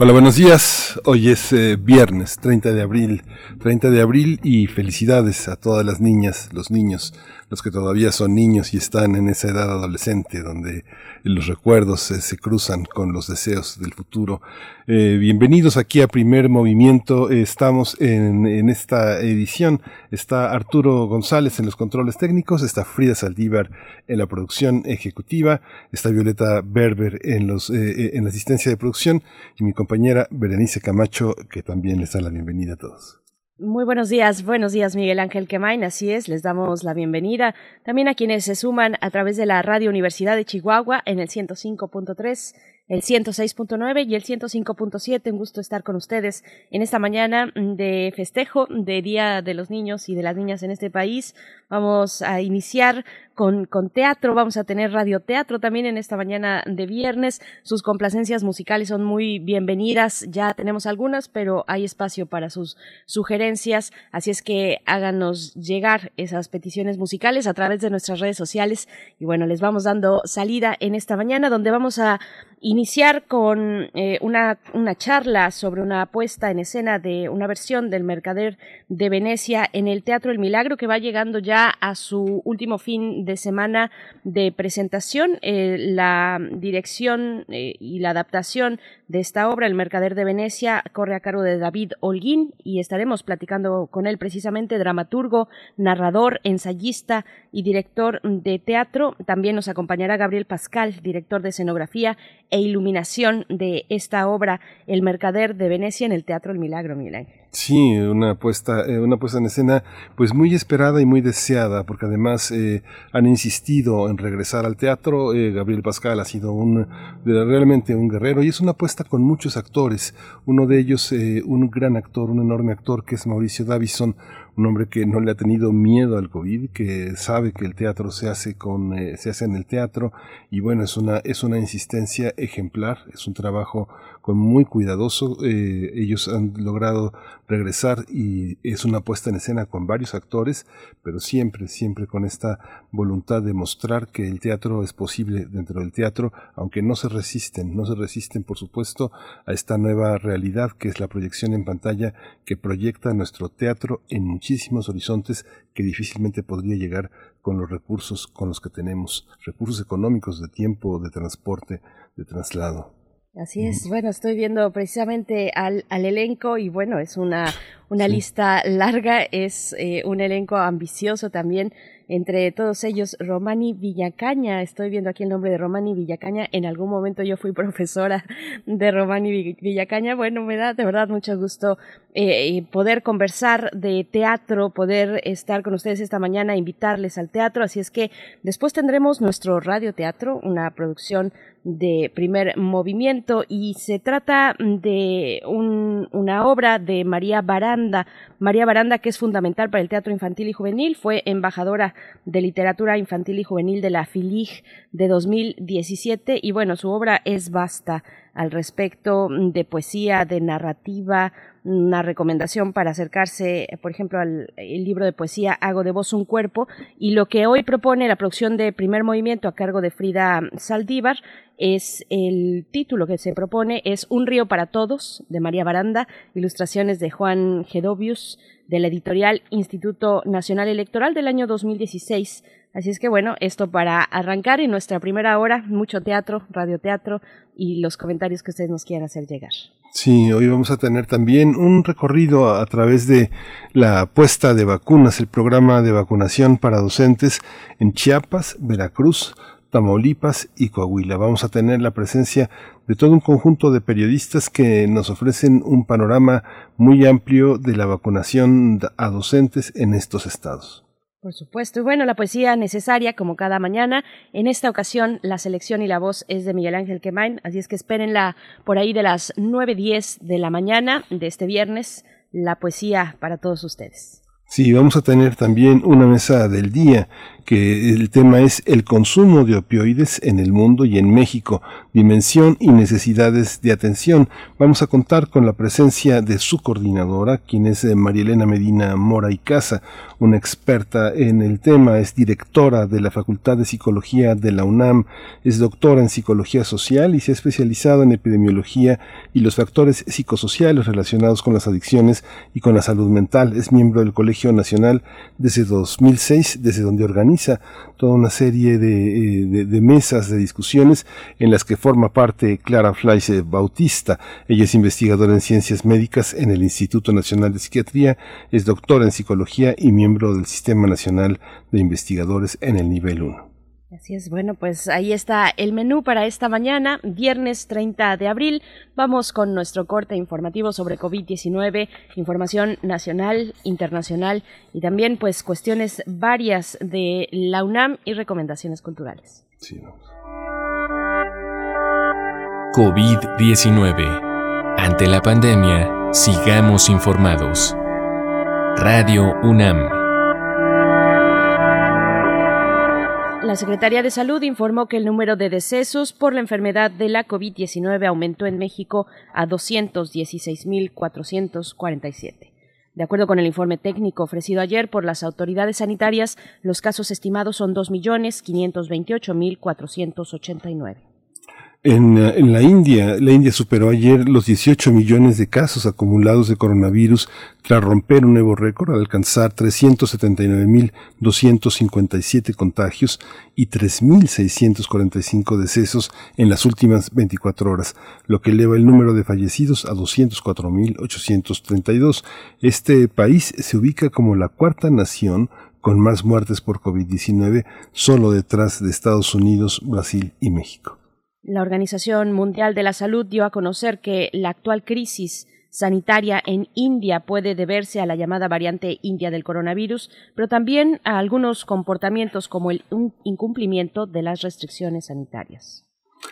Hola, buenos días. Hoy es eh, viernes 30 de abril. 30 de abril y felicidades a todas las niñas, los niños, los que todavía son niños y están en esa edad adolescente donde los recuerdos se cruzan con los deseos del futuro. Eh, bienvenidos aquí a Primer Movimiento. estamos en, en, esta edición. Está Arturo González en los controles técnicos, está Frida Saldívar en la producción ejecutiva, está Violeta Berber en, los, eh, eh, en la asistencia de producción y mi compañera Berenice Camacho, que también les da la bienvenida a todos. Muy buenos días, buenos días Miguel Ángel Quemain, así es, les damos la bienvenida también a quienes se suman a través de la Radio Universidad de Chihuahua en el 105.3 el 106.9 y el 105.7. Un gusto estar con ustedes en esta mañana de festejo de Día de los Niños y de las Niñas en este país. Vamos a iniciar con, teatro, vamos a tener radioteatro también en esta mañana de viernes. Sus complacencias musicales son muy bienvenidas, ya tenemos algunas, pero hay espacio para sus sugerencias, así es que háganos llegar esas peticiones musicales a través de nuestras redes sociales. Y bueno, les vamos dando salida en esta mañana donde vamos a iniciar con eh, una, una charla sobre una puesta en escena de una versión del Mercader de Venecia en el Teatro El Milagro que va llegando ya a su último fin de semana de presentación. Eh, la dirección eh, y la adaptación de esta obra, El Mercader de Venecia, corre a cargo de David Holguín y estaremos platicando con él precisamente, dramaturgo, narrador, ensayista y director de teatro. También nos acompañará Gabriel Pascal, director de escenografía e iluminación de esta obra, El Mercader de Venecia, en el Teatro El Milagro, Milán. Sí, una puesta, eh, una puesta en escena pues muy esperada y muy deseada, porque además eh, han insistido en regresar al teatro. Eh, Gabriel Pascal ha sido un realmente un guerrero y es una puesta con muchos actores. Uno de ellos, un gran actor, un enorme actor que es Mauricio Davison, un hombre que no le ha tenido miedo al COVID, que sabe que el teatro se hace con, se hace en el teatro y bueno, es una, es una insistencia ejemplar, es un trabajo muy cuidadoso. Eh, ellos han logrado regresar y es una puesta en escena con varios actores, pero siempre, siempre con esta voluntad de mostrar que el teatro es posible dentro del teatro, aunque no se resisten, no se resisten, por supuesto, a esta nueva realidad que es la proyección en pantalla que proyecta nuestro teatro en muchísimos horizontes que difícilmente podría llegar con los recursos con los que tenemos, recursos económicos de tiempo, de transporte, de traslado. Así es, bueno, estoy viendo precisamente al, al elenco y bueno, es una, una lista larga, es eh, un elenco ambicioso también entre todos ellos Romani Villacaña. Estoy viendo aquí el nombre de Romani Villacaña. En algún momento yo fui profesora de Romani Villacaña. Bueno, me da de verdad mucho gusto eh, poder conversar de teatro, poder estar con ustedes esta mañana, invitarles al teatro. Así es que después tendremos nuestro radioteatro, una producción de primer movimiento y se trata de un, una obra de María Baranda. María Baranda, que es fundamental para el teatro infantil y juvenil, fue embajadora de Literatura Infantil y Juvenil de la FILIG de 2017 y bueno, su obra es vasta al respecto de poesía, de narrativa, una recomendación para acercarse, por ejemplo, al libro de poesía Hago de voz un cuerpo y lo que hoy propone la producción de primer movimiento a cargo de Frida Saldívar es el título que se propone es Un río para todos de María Baranda, ilustraciones de Juan Gedovius de la editorial Instituto Nacional Electoral del año 2016 Así es que bueno, esto para arrancar en nuestra primera hora, mucho teatro, radioteatro y los comentarios que ustedes nos quieran hacer llegar. Sí, hoy vamos a tener también un recorrido a través de la puesta de vacunas, el programa de vacunación para docentes en Chiapas, Veracruz, Tamaulipas y Coahuila. Vamos a tener la presencia de todo un conjunto de periodistas que nos ofrecen un panorama muy amplio de la vacunación a docentes en estos estados. Por supuesto. Y bueno, la poesía necesaria, como cada mañana. En esta ocasión, la selección y la voz es de Miguel Ángel Quemain, así es que espérenla por ahí de las 9.10 de la mañana de este viernes la poesía para todos ustedes. Sí, vamos a tener también una mesa del día que el tema es el consumo de opioides en el mundo y en México, dimensión y necesidades de atención. Vamos a contar con la presencia de su coordinadora, quien es eh, Marielena Medina Mora y Casa, una experta en el tema, es directora de la Facultad de Psicología de la UNAM, es doctora en psicología social y se ha especializado en epidemiología y los factores psicosociales relacionados con las adicciones y con la salud mental. Es miembro del Colegio Nacional desde 2006, desde donde organiza toda una serie eh, de, mesas de discusiones en las que forma parte Clara Fleiss Bautista. Ella es investigadora en ciencias médicas en el Instituto Nacional de Psiquiatría, es doctora en psicología y miembro del Sistema Nacional de Investigadores en el nivel 1. Así es, bueno, pues ahí está el menú para esta mañana, viernes 30 de abril. Vamos con nuestro corte informativo sobre COVID-19, información nacional, internacional y también pues cuestiones varias de la UNAM y recomendaciones culturales. Sí, COVID-19. Ante la pandemia, sigamos informados. Radio UNAM. La Secretaría de Salud informó que el número de decesos por la enfermedad de la COVID-19 aumentó en México a 216.447. De acuerdo con el informe técnico ofrecido ayer por las autoridades sanitarias, los casos estimados son 2.528.489. En, en, la India, la India superó ayer los 18 millones de casos acumulados de coronavirus tras romper un nuevo récord al alcanzar 379.257 contagios y 3.645 decesos en las últimas 24 horas, lo que eleva el número de fallecidos a 204.832. Este país se ubica como la cuarta nación con más muertes por COVID-19, solo detrás de Estados Unidos, Brasil y México. La Organización Mundial de la Salud dio a conocer que la actual crisis sanitaria en India puede deberse a la llamada variante india del coronavirus, pero también a algunos comportamientos como el incumplimiento de las restricciones sanitarias.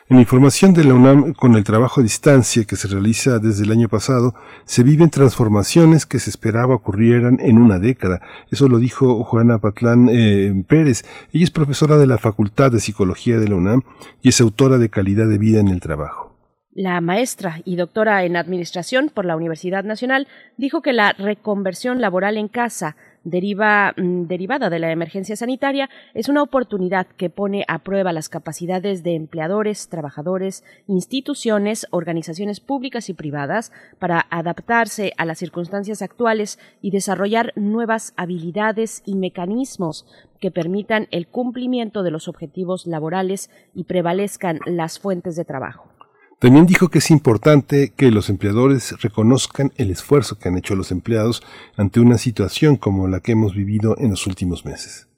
En información de la UNAM, con el trabajo a distancia que se realiza desde el año pasado, se viven transformaciones que se esperaba ocurrieran en una década. Eso lo dijo Juana Patlán eh, Pérez. Ella es profesora de la Facultad de Psicología de la UNAM y es autora de Calidad de Vida en el Trabajo. La maestra y doctora en Administración por la Universidad Nacional dijo que la reconversión laboral en casa deriva, mm, derivada de la emergencia sanitaria es una oportunidad que pone a prueba las capacidades de empleadores, trabajadores, instituciones, organizaciones públicas y privadas para adaptarse a las circunstancias actuales y desarrollar nuevas habilidades y mecanismos que permitan el cumplimiento de los objetivos laborales y prevalezcan las fuentes de trabajo. También dijo que es importante que los empleadores reconozcan el esfuerzo que han hecho los empleados ante una situación como la que hemos vivido en los últimos meses.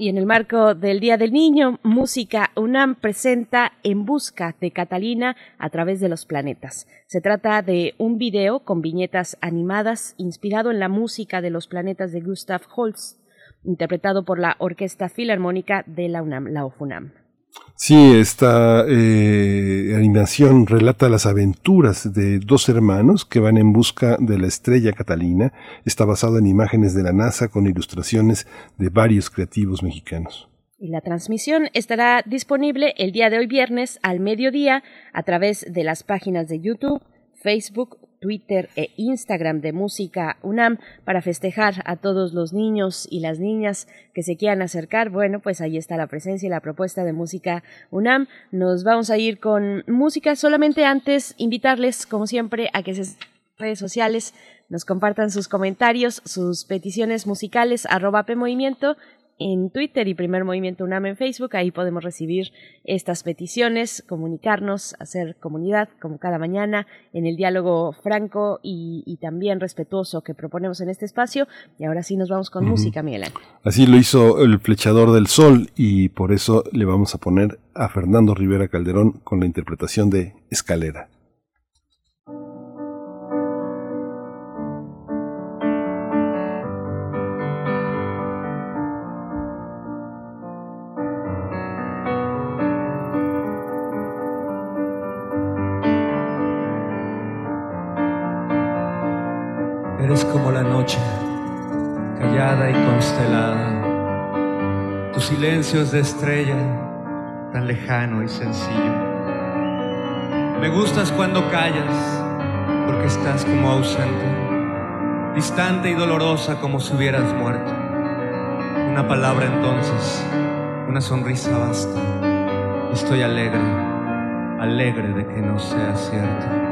Y en el marco del Día del Niño, Música UNAM presenta En Busca de Catalina a través de los planetas. Se trata de un video con viñetas animadas inspirado en la música de los planetas de Gustav Holst, interpretado por la Orquesta Filarmónica de la UNAM, la OFUNAM. Sí, esta eh, animación relata las aventuras de dos hermanos que van en busca de la estrella Catalina. Está basado en imágenes de la NASA con ilustraciones de varios creativos mexicanos. Y la transmisión estará disponible el día de hoy viernes al mediodía a través de las páginas de YouTube, Facebook, Twitter e Instagram de Música UNAM para festejar a todos los niños y las niñas que se quieran acercar. Bueno, pues ahí está la presencia y la propuesta de Música UNAM. Nos vamos a ir con música. Solamente antes invitarles, como siempre, a que se redes sociales nos compartan sus comentarios, sus peticiones musicales, arroba PMovimiento en Twitter y Primer Movimiento UNAM en Facebook. Ahí podemos recibir estas peticiones, comunicarnos, hacer comunidad como cada mañana en el diálogo franco y, también respetuoso que proponemos en este espacio. Y ahora sí nos vamos con música, Miguel Así lo hizo el flechador del sol y por eso le vamos a poner a Fernando Rivera Calderón con la interpretación de Escalera. Y constelada. Tu silencio es de estrella, tan lejano y sencillo. Me gustas cuando callas, porque estás como ausente, distante y dolorosa como si hubieras muerto. Una palabra entonces, una sonrisa basta. Estoy alegre, alegre de que no sea cierto.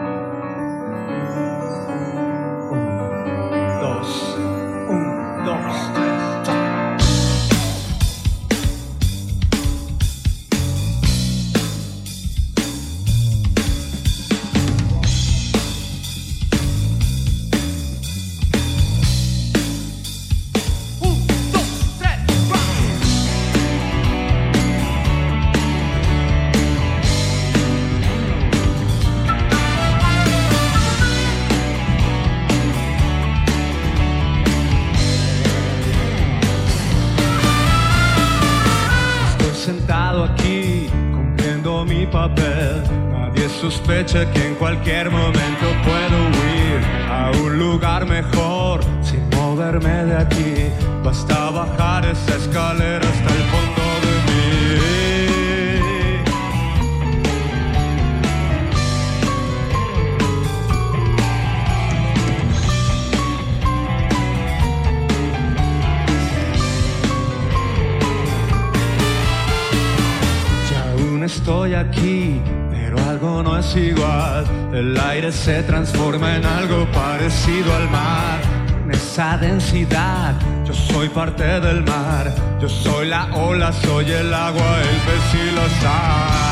Que en cualquier momento El aire se transforma en algo parecido al mar. En esa densidad, yo soy parte del mar. Yo soy la ola, soy el agua, el pez y la sal.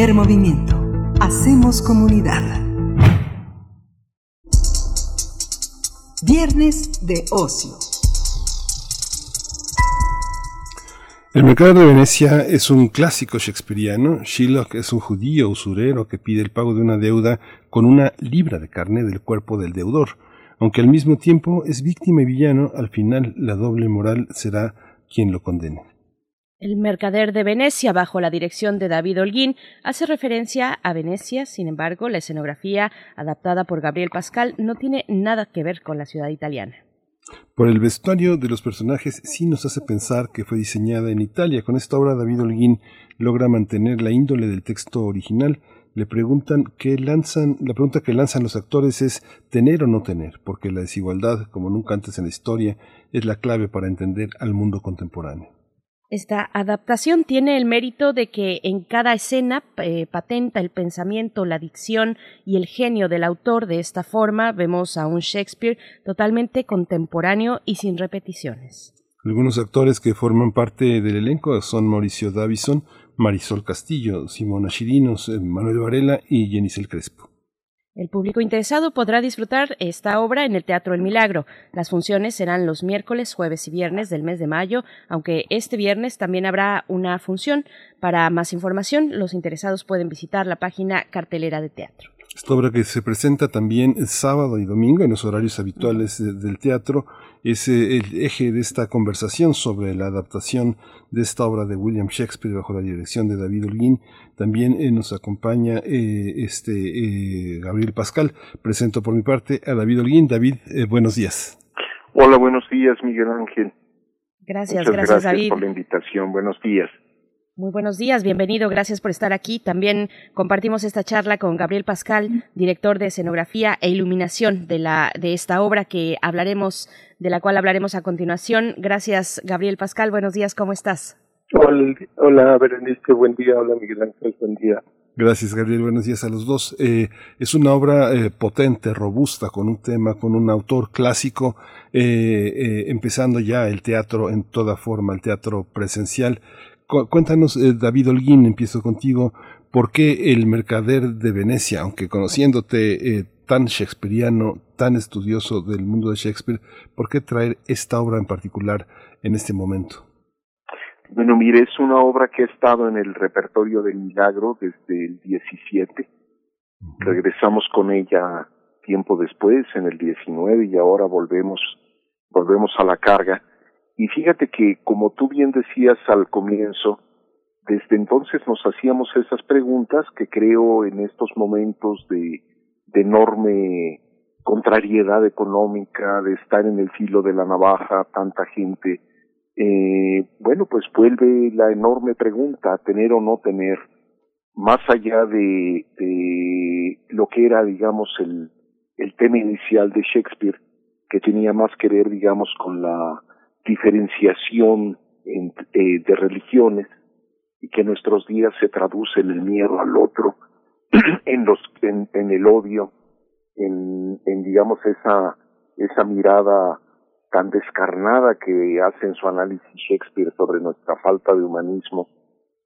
Primer movimiento. Hacemos comunidad. Viernes de ocio. El mercado de Venecia es un clásico shakespeariano. Shylock es un judío usurero que pide el pago de una deuda con una libra de carne del cuerpo del deudor. Aunque al mismo tiempo es víctima y villano, al final la doble moral será quien lo condene. El mercader de Venecia, bajo la dirección de David Holguín, hace referencia a Venecia, sin embargo, la escenografía adaptada por Gabriel Pascal no tiene nada que ver con la ciudad italiana. Por el vestuario de los personajes sí nos hace pensar que fue diseñada en Italia. Con esta obra David Holguín logra mantener la índole del texto original. Le preguntan qué lanzan, la pregunta que lanzan los actores es tener o no tener, porque la desigualdad, como nunca antes en la historia, es la clave para entender al mundo contemporáneo. Esta adaptación tiene el mérito de que en cada escena eh, patenta el pensamiento, la dicción y el genio del autor. De esta forma vemos a un Shakespeare totalmente contemporáneo y sin repeticiones. Algunos actores que forman parte del elenco son Mauricio Davison, Marisol Castillo, Simona Chirinos, Manuel Varela y Jenisel Crespo. El público interesado podrá disfrutar esta obra en el Teatro El Milagro. Las funciones serán los miércoles, jueves y viernes del mes de mayo, aunque este viernes también habrá una función. Para más información, los interesados pueden visitar la página Cartelera de Teatro. Esta obra que se presenta también sábado y domingo en los horarios habituales del teatro es eh, el eje de esta conversación sobre la adaptación de esta obra de William Shakespeare bajo la dirección de David Holguín. También eh, nos acompaña eh, este Gabriel Pascal. Presento por mi parte a David Holguín. David, buenos días. Hola, buenos días, Miguel Ángel. Gracias, gracias, gracias David. por la invitación. Buenos días. Muy buenos días, bienvenido, gracias por estar aquí. También compartimos esta charla con Gabriel Pascal, director de escenografía e iluminación de la de esta obra que hablaremos de la cual hablaremos a continuación. Gracias, Gabriel Pascal. Buenos días, ¿cómo estás? Hola, hola Berenice, buen día. Hola Miguel Ángel, buen día. Gracias, Gabriel. Buenos días a los dos. Eh, es una obra eh, potente, robusta, con un tema, con un autor clásico, eh, empezando ya el teatro en toda forma, el teatro presencial. cuéntanos, David Holguín, empiezo contigo. ¿Por qué el mercader de Venecia, aunque conociéndote tan shakespeariano, tan estudioso del mundo de Shakespeare, por qué traer esta obra en particular en este momento? Bueno, mire, es una obra que ha estado en el repertorio del milagro desde el 17. Regresamos con ella tiempo después, en el 19, y ahora volvemos, volvemos a la carga. Y fíjate que, como tú bien decías al comienzo, desde entonces nos hacíamos esas preguntas que creo en estos momentos de, de enorme contrariedad económica, de estar en el filo de la navaja, tanta gente eh, bueno, pues vuelve la enorme pregunta, tener o no tener, más allá de, de lo que era, digamos, el, el tema inicial de Shakespeare, que tenía más que ver, digamos, con la diferenciación en, eh, de religiones y que nuestros días se traduce en el miedo al otro, en los, en, en el odio, en, en digamos esa, esa mirada tan descarnada que hace en su análisis Shakespeare sobre nuestra falta de humanismo,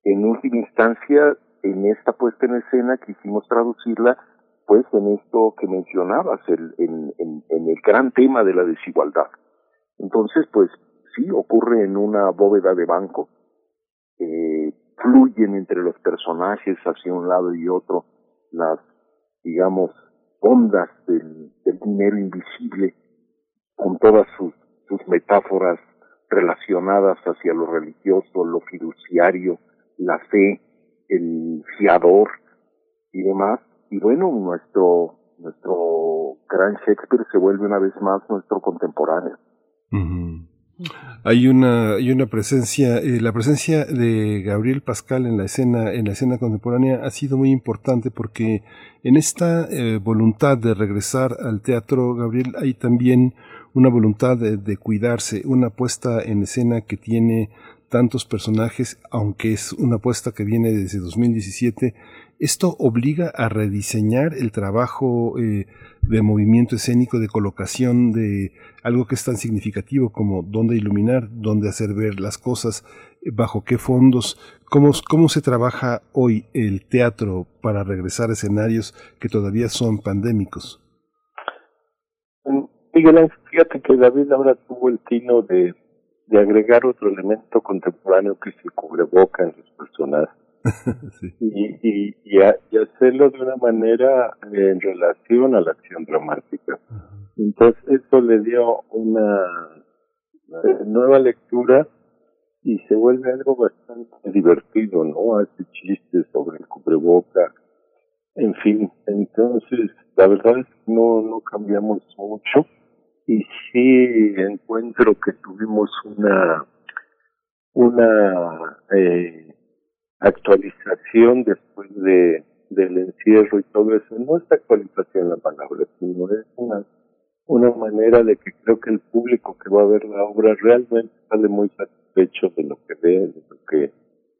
en última instancia, en esta puesta en escena quisimos traducirla pues en esto que mencionabas, el, en, en, el gran tema de la desigualdad. Entonces, pues sí, ocurre en una bóveda de banco, eh, fluyen entre los personajes hacia un lado y otro las, digamos, ondas del dinero invisible con todas sus, sus metáforas relacionadas hacia lo religioso, lo fiduciario, la fe, el fiador y demás. Y bueno, nuestro, nuestro gran Shakespeare se vuelve una vez más nuestro contemporáneo. Hay una, hay una presencia, eh, la presencia de Gabriel Pascal en la escena, en la escena contemporánea ha sido muy importante porque en esta eh, voluntad de regresar al teatro, Gabriel, hay también una voluntad de, cuidarse, una puesta en escena que tiene tantos personajes, aunque es una puesta que viene desde 2017, esto obliga a rediseñar el trabajo eh, de movimiento escénico, de colocación de algo que es tan significativo como dónde iluminar, dónde hacer ver las cosas, bajo qué fondos, cómo, cómo se trabaja hoy el teatro para regresar a escenarios que todavía son pandémicos. Miguel fíjate que David ahora tuvo el tino de, de agregar otro elemento contemporáneo que es el cubreboca en los personajes. y, y, y, hacerlo de una manera en relación a la acción dramática. Entonces eso le dio una nueva lectura y se vuelve algo bastante divertido, ¿no? Hace chistes sobre el cubreboca, en fin. Entonces, la verdad es que no, no cambiamos mucho y sí encuentro que tuvimos una una eh, actualización después de del encierro y todo eso. No es actualización la palabra sino es una una manera de que creo que el público que va a ver la obra realmente sale muy satisfecho de lo que ve de lo que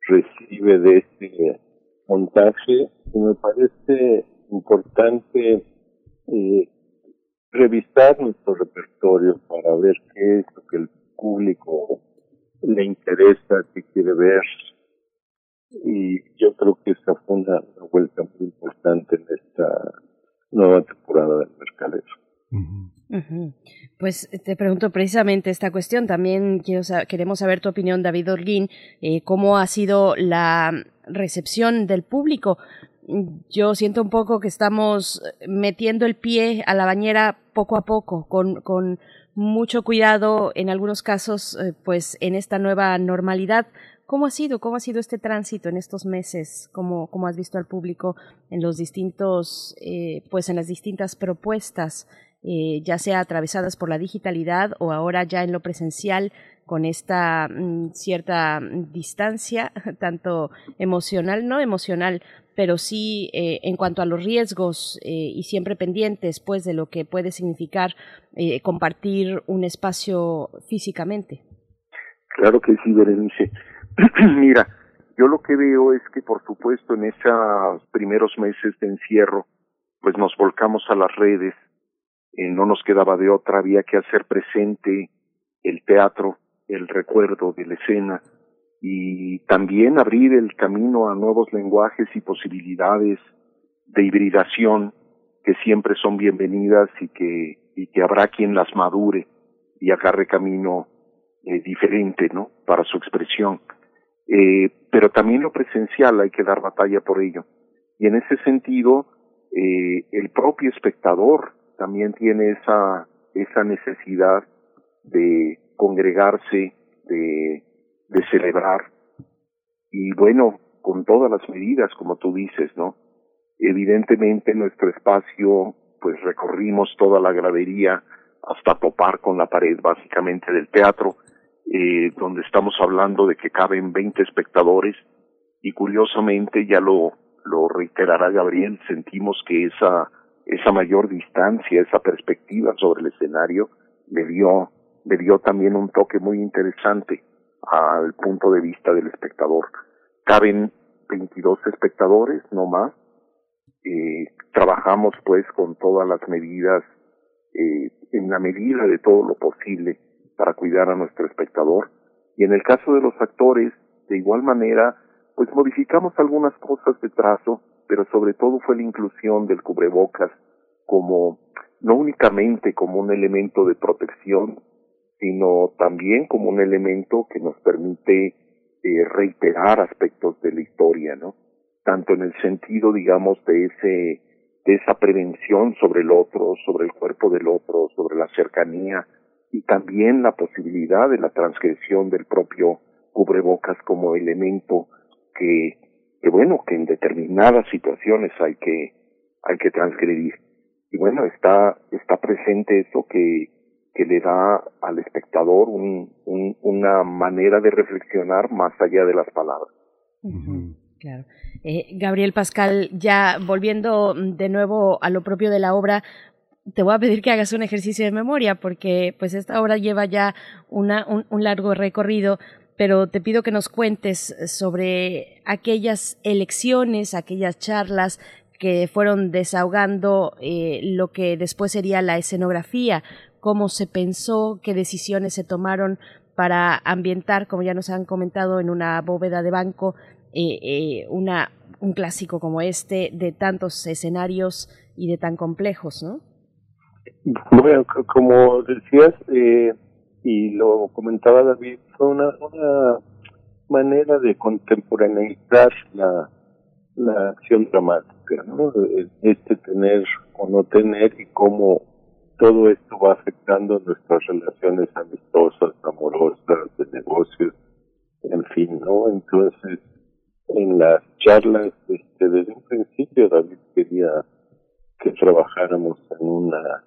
recibe de este montaje. Y me parece importante eh, revisar nuestro repertorio para ver qué es lo que el público le interesa, qué quiere ver. Y yo creo que esa fue una, vuelta muy importante en esta nueva temporada del Mercadero. Pues te pregunto precisamente esta cuestión. También quiero queremos saber tu opinión, David Orguín, eh, cómo ha sido la recepción del público yo siento un poco que estamos metiendo el pie a la bañera poco a poco, con, mucho cuidado en algunos casos, eh, pues en esta nueva normalidad. ¿Cómo ha sido? ¿Cómo ha sido este tránsito en estos meses? ¿Cómo, cómo has visto al público en los distintos, eh, pues en las distintas propuestas, eh, ya sea atravesadas por la digitalidad o ahora ya en lo presencial? con esta mm, cierta distancia, tanto emocional, no emocional, pero sí eh, en cuanto a los riesgos eh, y siempre pendientes pues de lo que puede significar eh, compartir un espacio físicamente. Claro que sí, Berenice. Mira, yo lo que veo es que por supuesto en esos primeros meses de encierro, pues nos volcamos a las redes, eh, no nos quedaba de otra, había que hacer presente el teatro, el recuerdo de la escena y también abrir el camino a nuevos lenguajes y posibilidades de hibridación que siempre son bienvenidas y que, y que habrá quien las madure y agarre camino eh, diferente, ¿no? Para su expresión. Eh, pero también lo presencial hay que dar batalla por ello. Y en ese sentido, eh, el propio espectador también tiene esa, esa necesidad de congregarse, de, de celebrar. Y bueno, con todas las medidas, como tú dices, ¿no? Evidentemente nuestro espacio, pues recorrimos toda la gradería hasta topar con la pared básicamente del teatro, eh, donde estamos hablando de que caben 20 espectadores y curiosamente ya lo, lo reiterará Gabriel, sentimos que esa, esa mayor distancia, esa perspectiva sobre el escenario le dio, le dio también un toque muy interesante al punto de vista del espectador. Caben 22 espectadores, no más, eh, trabajamos pues con todas las medidas, eh, en la medida de todo lo posible para cuidar a nuestro espectador. Y en el caso de los actores, de igual manera, pues modificamos algunas cosas de trazo, pero sobre todo fue la inclusión del cubrebocas como, no únicamente como un elemento de protección, sino también como un elemento que nos permite eh, reiterar aspectos de la historia, ¿no? tanto en el sentido, digamos, de ese, de esa prevención sobre el otro, sobre el cuerpo del otro, sobre la cercanía y también la posibilidad de la transgresión del propio cubrebocas como elemento que, que bueno, que en determinadas situaciones hay que, hay que transgredir. Y bueno, está, está presente eso que, que le da al espectador un, un, una manera de reflexionar más allá de las palabras. Claro. Eh, Gabriel Pascal, ya volviendo de nuevo a lo propio de la obra, te voy a pedir que hagas un ejercicio de memoria porque pues esta obra lleva ya una, un, largo recorrido, pero te pido que nos cuentes sobre aquellas elecciones, aquellas charlas que fueron desahogando eh, lo que después sería la escenografía, cómo se pensó, qué decisiones se tomaron para ambientar, como ya nos han comentado, en una bóveda de banco eh, eh, una, un clásico como este de tantos escenarios y de tan complejos, ¿no? Bueno, como decías, eh, y lo comentaba David, fue una, una manera de contemporaneizar la, la acción dramática, ¿no? Este tener o no tener y cómo todo esto va afectando nuestras relaciones amistosas, amorosas, de negocios, en fin, ¿no? Entonces, en las charlas, este, desde un principio David quería que trabajáramos en una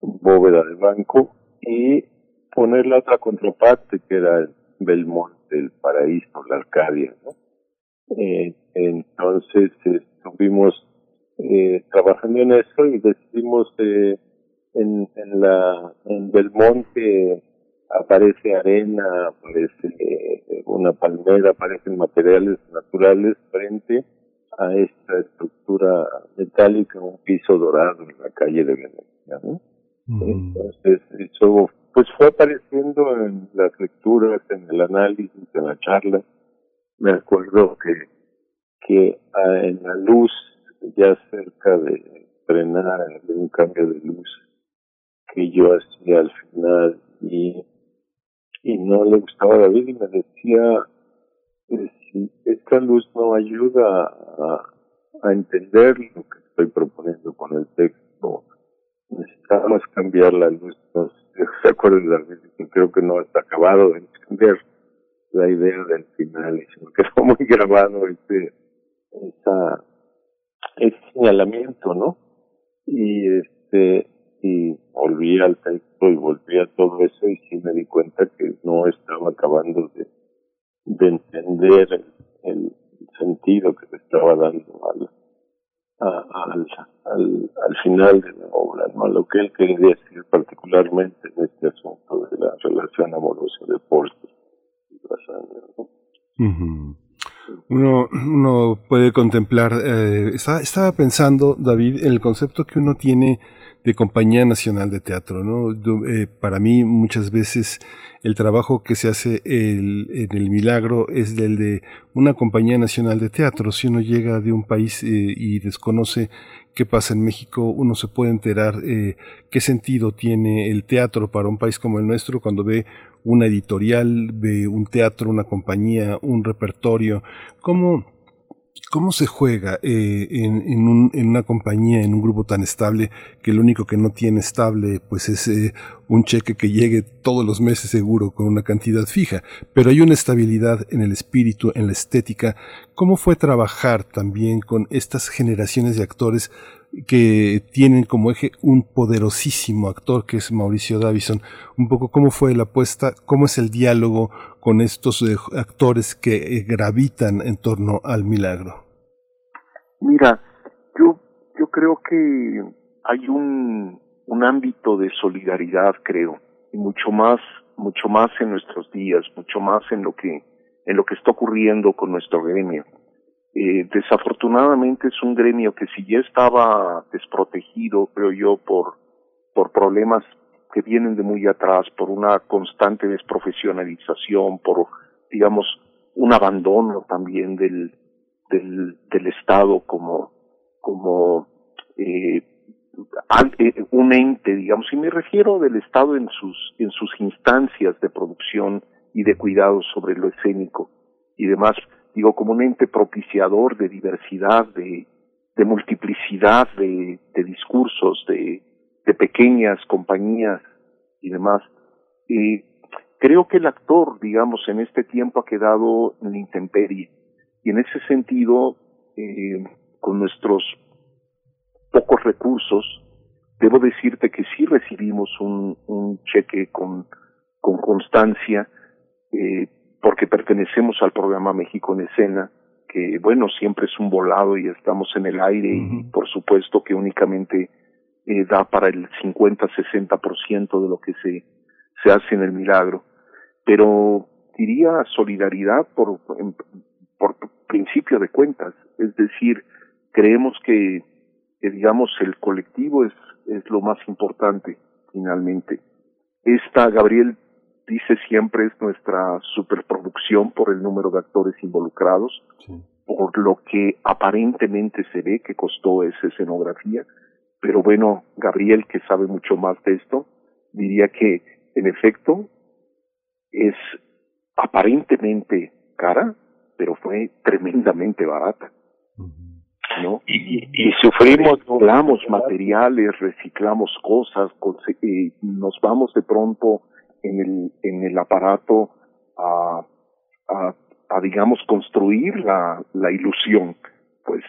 bóveda de banco y poner la otra contraparte que era el Belmonte, el paraíso, la Arcadia, ¿no? Eh, entonces estuvimos eh, trabajando en eso y decidimos eh, en, en la en Belmonte aparece arena, aparece eh, una palmera, aparecen materiales naturales frente a esta estructura metálica, un piso dorado en la calle de Venecia. ¿no? Entonces, eso pues fue apareciendo en las lecturas, en el análisis, en la charla. Me acuerdo que, que ah, en la luz, ya cerca de frenar, un cambio de luz que yo hacía al final y y no le gustaba a David y me decía, si esta luz no ayuda a, a entender lo que estoy proponiendo con el texto, necesitamos cambiar la luz. No se acuerdan de David, creo que no está acabado de entender la idea del final y se me quedó muy grabado ese, esa, ese señalamiento, ¿no? Y este, y volví al texto y volví a todo eso y sí me di cuenta que no estaba acabando de, de entender el, sentido que le estaba dando al, al, al, al, final de la obra, ¿no? lo que él quería decir particularmente en este asunto de la relación amorosa de Porter y ¿no? Uno, uno puede contemplar, eh, estaba, pensando, David, en el concepto que uno tiene de Compañía Nacional de Teatro, ¿no? Eh, para mí muchas veces el trabajo que se hace en el milagro es del de una compañía nacional de teatro. Si uno llega de un país eh, y desconoce qué pasa en México, uno se puede enterar eh, qué sentido tiene el teatro para un país como el nuestro cuando ve una editorial, ve un teatro, una compañía, un repertorio, cómo ¿Cómo se juega eh, en, una compañía, en un grupo tan estable, que lo único que no tiene estable pues es eh, un cheque que llegue todos los meses seguro con una cantidad fija? Pero hay una estabilidad en el espíritu, en la estética. ¿Cómo fue trabajar también con estas generaciones de actores que tienen como eje un poderosísimo actor que es Mauricio Davison. Un poco cómo fue la apuesta, cómo es el diálogo con estos eh, actores que eh, gravitan en torno al milagro. Mira, yo, yo creo que hay un, un ámbito de solidaridad, creo, y mucho más, mucho más en nuestros días, mucho más en lo que, en lo que está ocurriendo con nuestro gremio eh, desafortunadamente es un gremio que si ya estaba desprotegido, creo yo, por, por problemas que vienen de muy atrás, por una constante desprofesionalización, por, digamos, un abandono también del, del, del Estado como, como eh, eh, un ente, digamos, y me refiero del Estado en sus, en sus instancias de producción y de cuidado sobre lo escénico y demás digo, como un ente propiciador de diversidad, de, de multiplicidad de, de discursos, de, de pequeñas compañías y demás. Y creo que el actor, digamos, en este tiempo ha quedado en la intemperie. Y en ese sentido, eh, con nuestros pocos recursos, debo decirte que sí recibimos un, un cheque con, con constancia, eh, porque pertenecemos al programa México en Escena, que bueno, siempre es un volado y estamos en el aire y por supuesto que únicamente eh, da para el 50-60% de lo que se, se hace en el milagro. Pero diría solidaridad por, por principio de cuentas, es decir, creemos que, que digamos el colectivo es, es lo más importante finalmente. Esta, Gabriel, dice siempre es nuestra superproducción por el número de actores involucrados, por lo que aparentemente se ve que costó esa escenografía, pero bueno, Gabriel, que sabe mucho más de esto, diría que en efecto es aparentemente cara, pero fue tremendamente barata. ¿no? Y, y, sufrimos, reciclamos materiales, reciclamos cosas, eh, nos vamos de pronto en el, en el aparato a, a, a digamos, construir la, la ilusión, pues,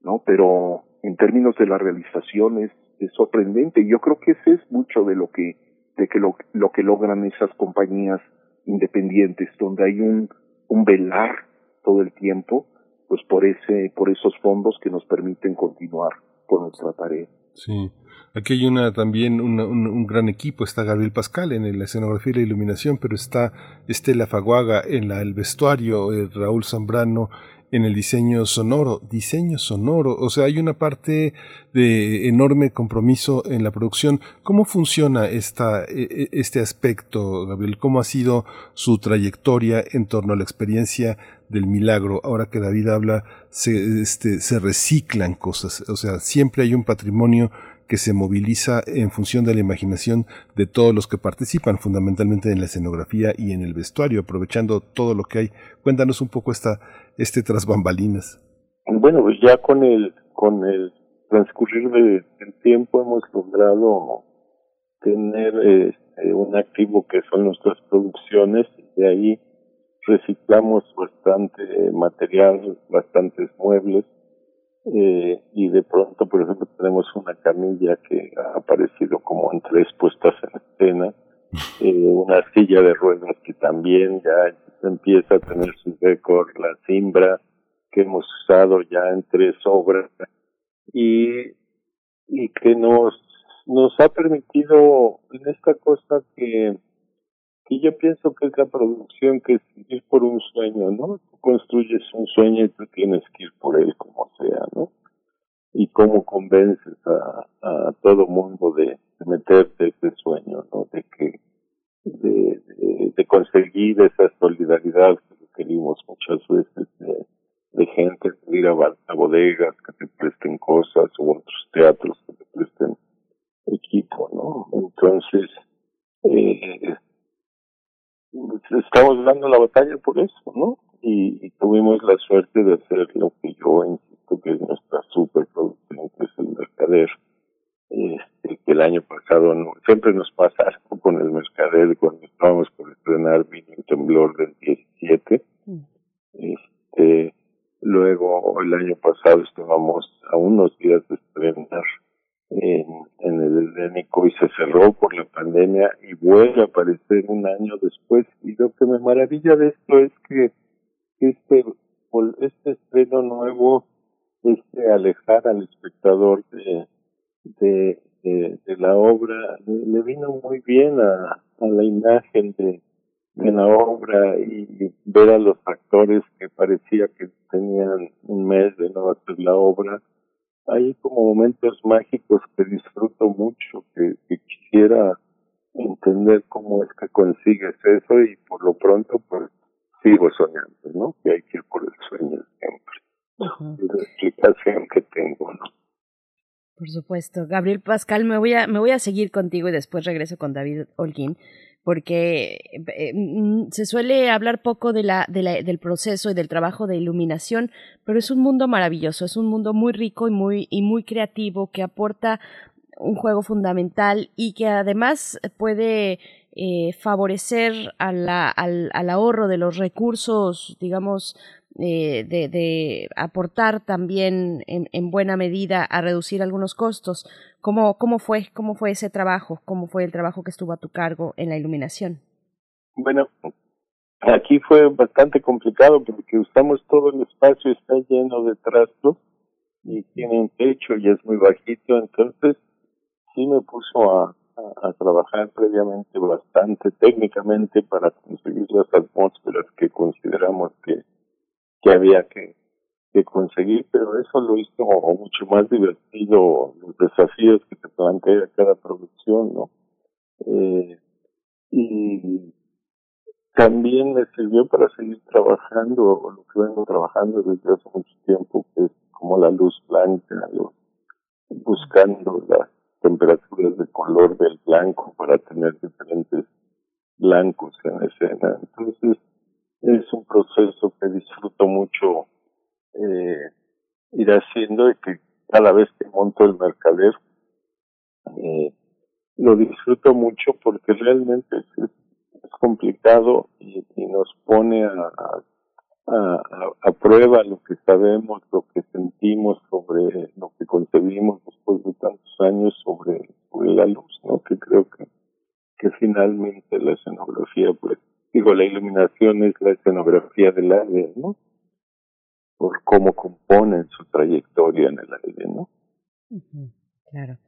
¿no? Pero en términos de la realización es, es sorprendente. Yo creo que ese es mucho de lo que, de que lo, lo que logran esas compañías independientes, donde hay un, un velar todo el tiempo, pues por ese, por esos fondos que nos permiten continuar con nuestra tarea. Sí. Aquí hay una también un, gran equipo, está Gabriel Pascal en la escenografía y la iluminación, pero está Estela Faguaga en la, el vestuario, eh, Raúl Zambrano en el diseño sonoro, diseño sonoro, o sea, hay una parte de enorme compromiso en la producción. ¿Cómo funciona esta, e, e, este aspecto, Gabriel? ¿Cómo ha sido su trayectoria en torno a la experiencia del milagro? Ahora que David habla, se, este, se reciclan cosas, o sea, siempre hay un patrimonio que se moviliza en función de la imaginación de todos los que participan, fundamentalmente en la escenografía y en el vestuario, aprovechando todo lo que hay. Cuéntanos un poco esta, este tras bambalinas. Bueno, pues ya con el, con el transcurrir del tiempo hemos logrado tener este, un activo que son nuestras producciones y de ahí reciclamos bastante material, bastantes muebles eh, y de pronto, por ejemplo, tenemos una camilla que ha aparecido como en tres puestas en escena, eh, una silla de ruedas que también ya empieza a tener su récord, la cimbra que hemos usado ya en tres obras y, y que nos, nos ha permitido en esta cosa que que yo pienso que es la producción que es ir por un sueño, ¿no? Tú construyes un sueño y tú tienes que ir por él como sea, ¿no? Y cómo convences a, a todo mundo de, de meterte ese sueño, ¿no? De que, de, de, conseguir esa solidaridad que queríamos muchas veces de, de gente, de ir a, a bodegas que te presten cosas o otros teatros que te presten equipo, ¿no? Entonces, eh, estamos dando la batalla por eso, ¿no? Y, tuvimos la suerte de hacer lo que yo insisto que es nuestra superproducción, que es el Mercader, este, que el año pasado no, siempre nos pasa algo con el Mercader cuando estábamos por estrenar Vino Temblor del 17. Mm. Este, luego el año pasado estábamos a unos días de estrenar en, el helénico y se cerró por la pandemia y vuelve a aparecer un año después. Y lo que me maravilla de esto es que este, este estreno nuevo, este alejar al espectador de, de, de, la obra, le, vino muy bien a, a la imagen de, de la obra y ver a los actores que parecía que tenían un mes de no hacer la obra hay como momentos mágicos que disfruto mucho, que, quisiera entender cómo es que consigues eso y por lo pronto pues sigo soñando, ¿no? Que hay que ir por el sueño siempre. Es la explicación que tengo, ¿no? Por supuesto. Gabriel Pascal, me voy a, me voy a seguir contigo y después regreso con David Holguín porque eh, mm, se suele hablar poco de la, del proceso y del trabajo de iluminación, pero es un mundo maravilloso, es un mundo muy rico y muy, y muy creativo que aporta un juego fundamental y que además puede eh, favorecer al ahorro de los recursos, digamos, eh, de, de, aportar también en, en, buena medida a reducir algunos costos. ¿Cómo, ¿Cómo fue? ¿Cómo fue ese trabajo? ¿Cómo fue el trabajo que estuvo a tu cargo en la iluminación? Bueno, aquí fue bastante complicado porque usamos todo el espacio, está lleno de trastos y tiene un techo y es muy bajito, entonces sí me puso a, a, trabajar previamente bastante técnicamente para conseguir las atmósferas que consideramos que que había que, que conseguir, pero eso lo hizo mucho más divertido los desafíos que se plantea cada producción, ¿no? Eh, y también me sirvió para seguir trabajando, lo que vengo trabajando desde hace mucho tiempo, que es como la luz blanca, buscando las temperaturas de color del blanco para tener diferentes blancos en escena. Entonces, es un proceso que disfruto mucho eh, ir haciendo y que cada vez que monto el mercader eh, lo disfruto mucho porque realmente es, es complicado y, nos pone a, a, a, prueba lo que sabemos, lo que sentimos sobre lo que concebimos después de tantos años sobre, sobre la luz, ¿no? Que creo que, que finalmente la escenografía pues digo, la iluminación es la escenografía del aire, ¿no? Por cómo componen su trayectoria en el aire, ¿no? claro.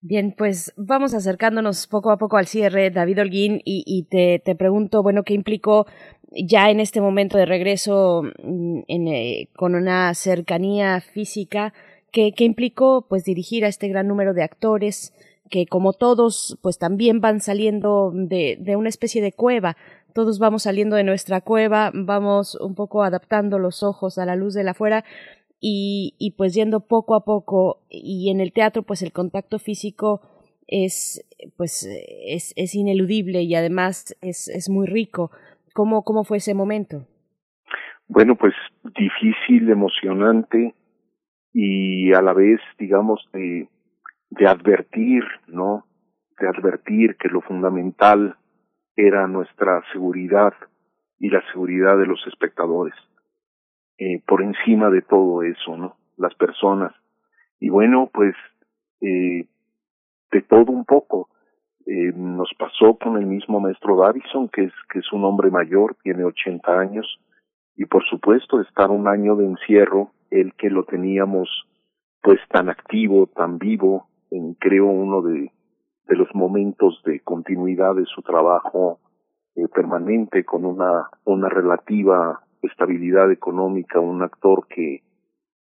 Bien, pues vamos acercándonos poco a poco al cierre, David Holguín, y, y te, te, pregunto, bueno, ¿qué implicó ya en este momento de regreso mm, en, eh, con una cercanía física? ¿Qué, ¿Qué implicó pues dirigir a este gran número de actores que como todos pues también van saliendo de, de una especie de cueva todos vamos saliendo de nuestra cueva, vamos un poco adaptando los ojos a la luz de la afuera y, pues yendo poco a poco y en el teatro pues el contacto físico es pues es, es ineludible y además es, es muy rico. ¿Cómo, ¿Cómo fue ese momento? Bueno, pues difícil, emocionante y a la vez, digamos, de, de advertir, ¿no? De advertir que lo fundamental era nuestra seguridad y la seguridad de los espectadores. Eh, por encima de todo eso, ¿no? Las personas. Y bueno, pues, eh, de todo un poco. Eh, nos pasó con el mismo maestro Davison, que es, que es un hombre mayor, tiene 80 años, y por supuesto estar un año de encierro, el que lo teníamos pues tan activo, tan vivo, en creo uno de, de los momentos de continuidad de su trabajo eh, permanente, con una, una relativa estabilidad económica, un actor que,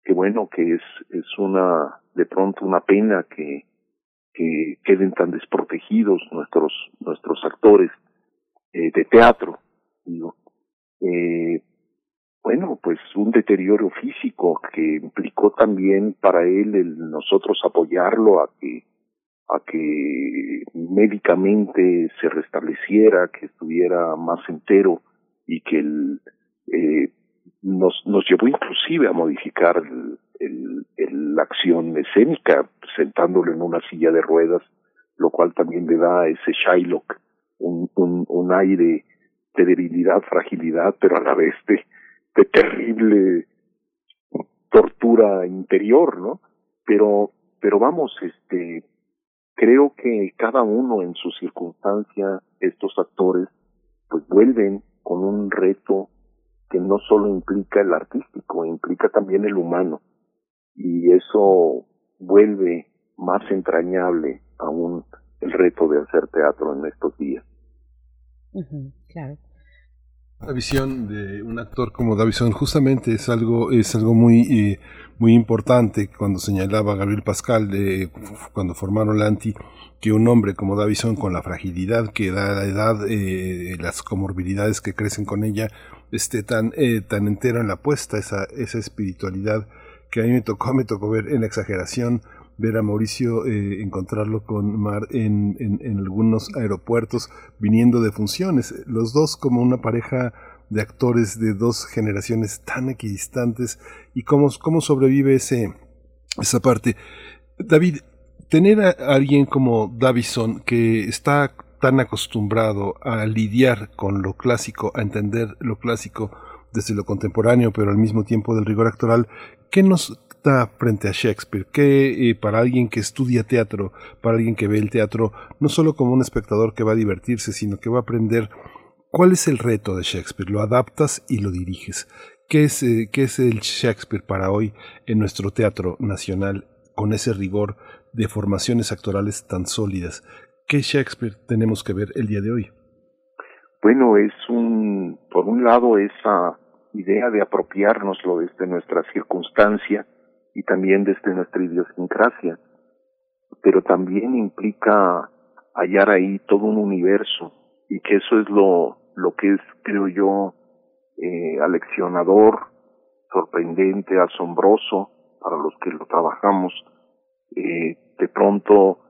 que bueno, que es, es una, de pronto una pena que, que queden tan desprotegidos nuestros, nuestros actores eh, de teatro, digo. Eh, bueno, pues un deterioro físico que implicó también para él el nosotros apoyarlo a que a que médicamente se restableciera, que estuviera más entero y que el, eh, nos, nos llevó inclusive a modificar el, el, la acción escénica, sentándolo en una silla de ruedas, lo cual también le da a ese Shylock un, un, un aire de debilidad, fragilidad, pero a la vez de, de terrible tortura interior, ¿no? Pero, pero vamos, este, creo que cada uno en su circunstancia, estos actores, pues vuelven con un reto que no solo implica el artístico, implica también el humano. Y eso vuelve más entrañable aún el reto de hacer teatro en estos días. claro. La visión de un actor como Davison justamente es algo es algo muy eh, muy importante cuando señalaba Gabriel Pascal de cuando formaron la anti que un hombre como Davison con la fragilidad que da la edad eh, las comorbilidades que crecen con ella esté tan eh, tan entero en la apuesta esa esa espiritualidad que a mí me tocó me tocó ver en la exageración ver a Mauricio eh, encontrarlo con Mar en, en, algunos aeropuertos viniendo de funciones, los dos como una pareja de actores de dos generaciones tan equidistantes y cómo, cómo sobrevive ese, esa parte. David, tener a alguien como Davison que está tan acostumbrado a lidiar con lo clásico, a entender lo clásico desde lo contemporáneo, pero al mismo tiempo del rigor actoral, ¿qué nos frente a Shakespeare, que eh, para alguien que estudia teatro, para alguien que ve el teatro, no solo como un espectador que va a divertirse, sino que va a aprender cuál es el reto de Shakespeare, lo adaptas y lo diriges. ¿Qué es, eh, qué es el Shakespeare para hoy en nuestro teatro nacional con ese rigor de formaciones actorales tan sólidas? ¿Qué Shakespeare tenemos que ver el día de hoy? Bueno, es un, por un lado, esa idea de apropiárnoslo desde nuestra circunstancia y también desde nuestra idiosincrasia, pero también implica hallar ahí todo un universo y que eso es lo, lo que es, creo yo, eh, aleccionador, sorprendente, asombroso para los que lo trabajamos. Eh, de pronto,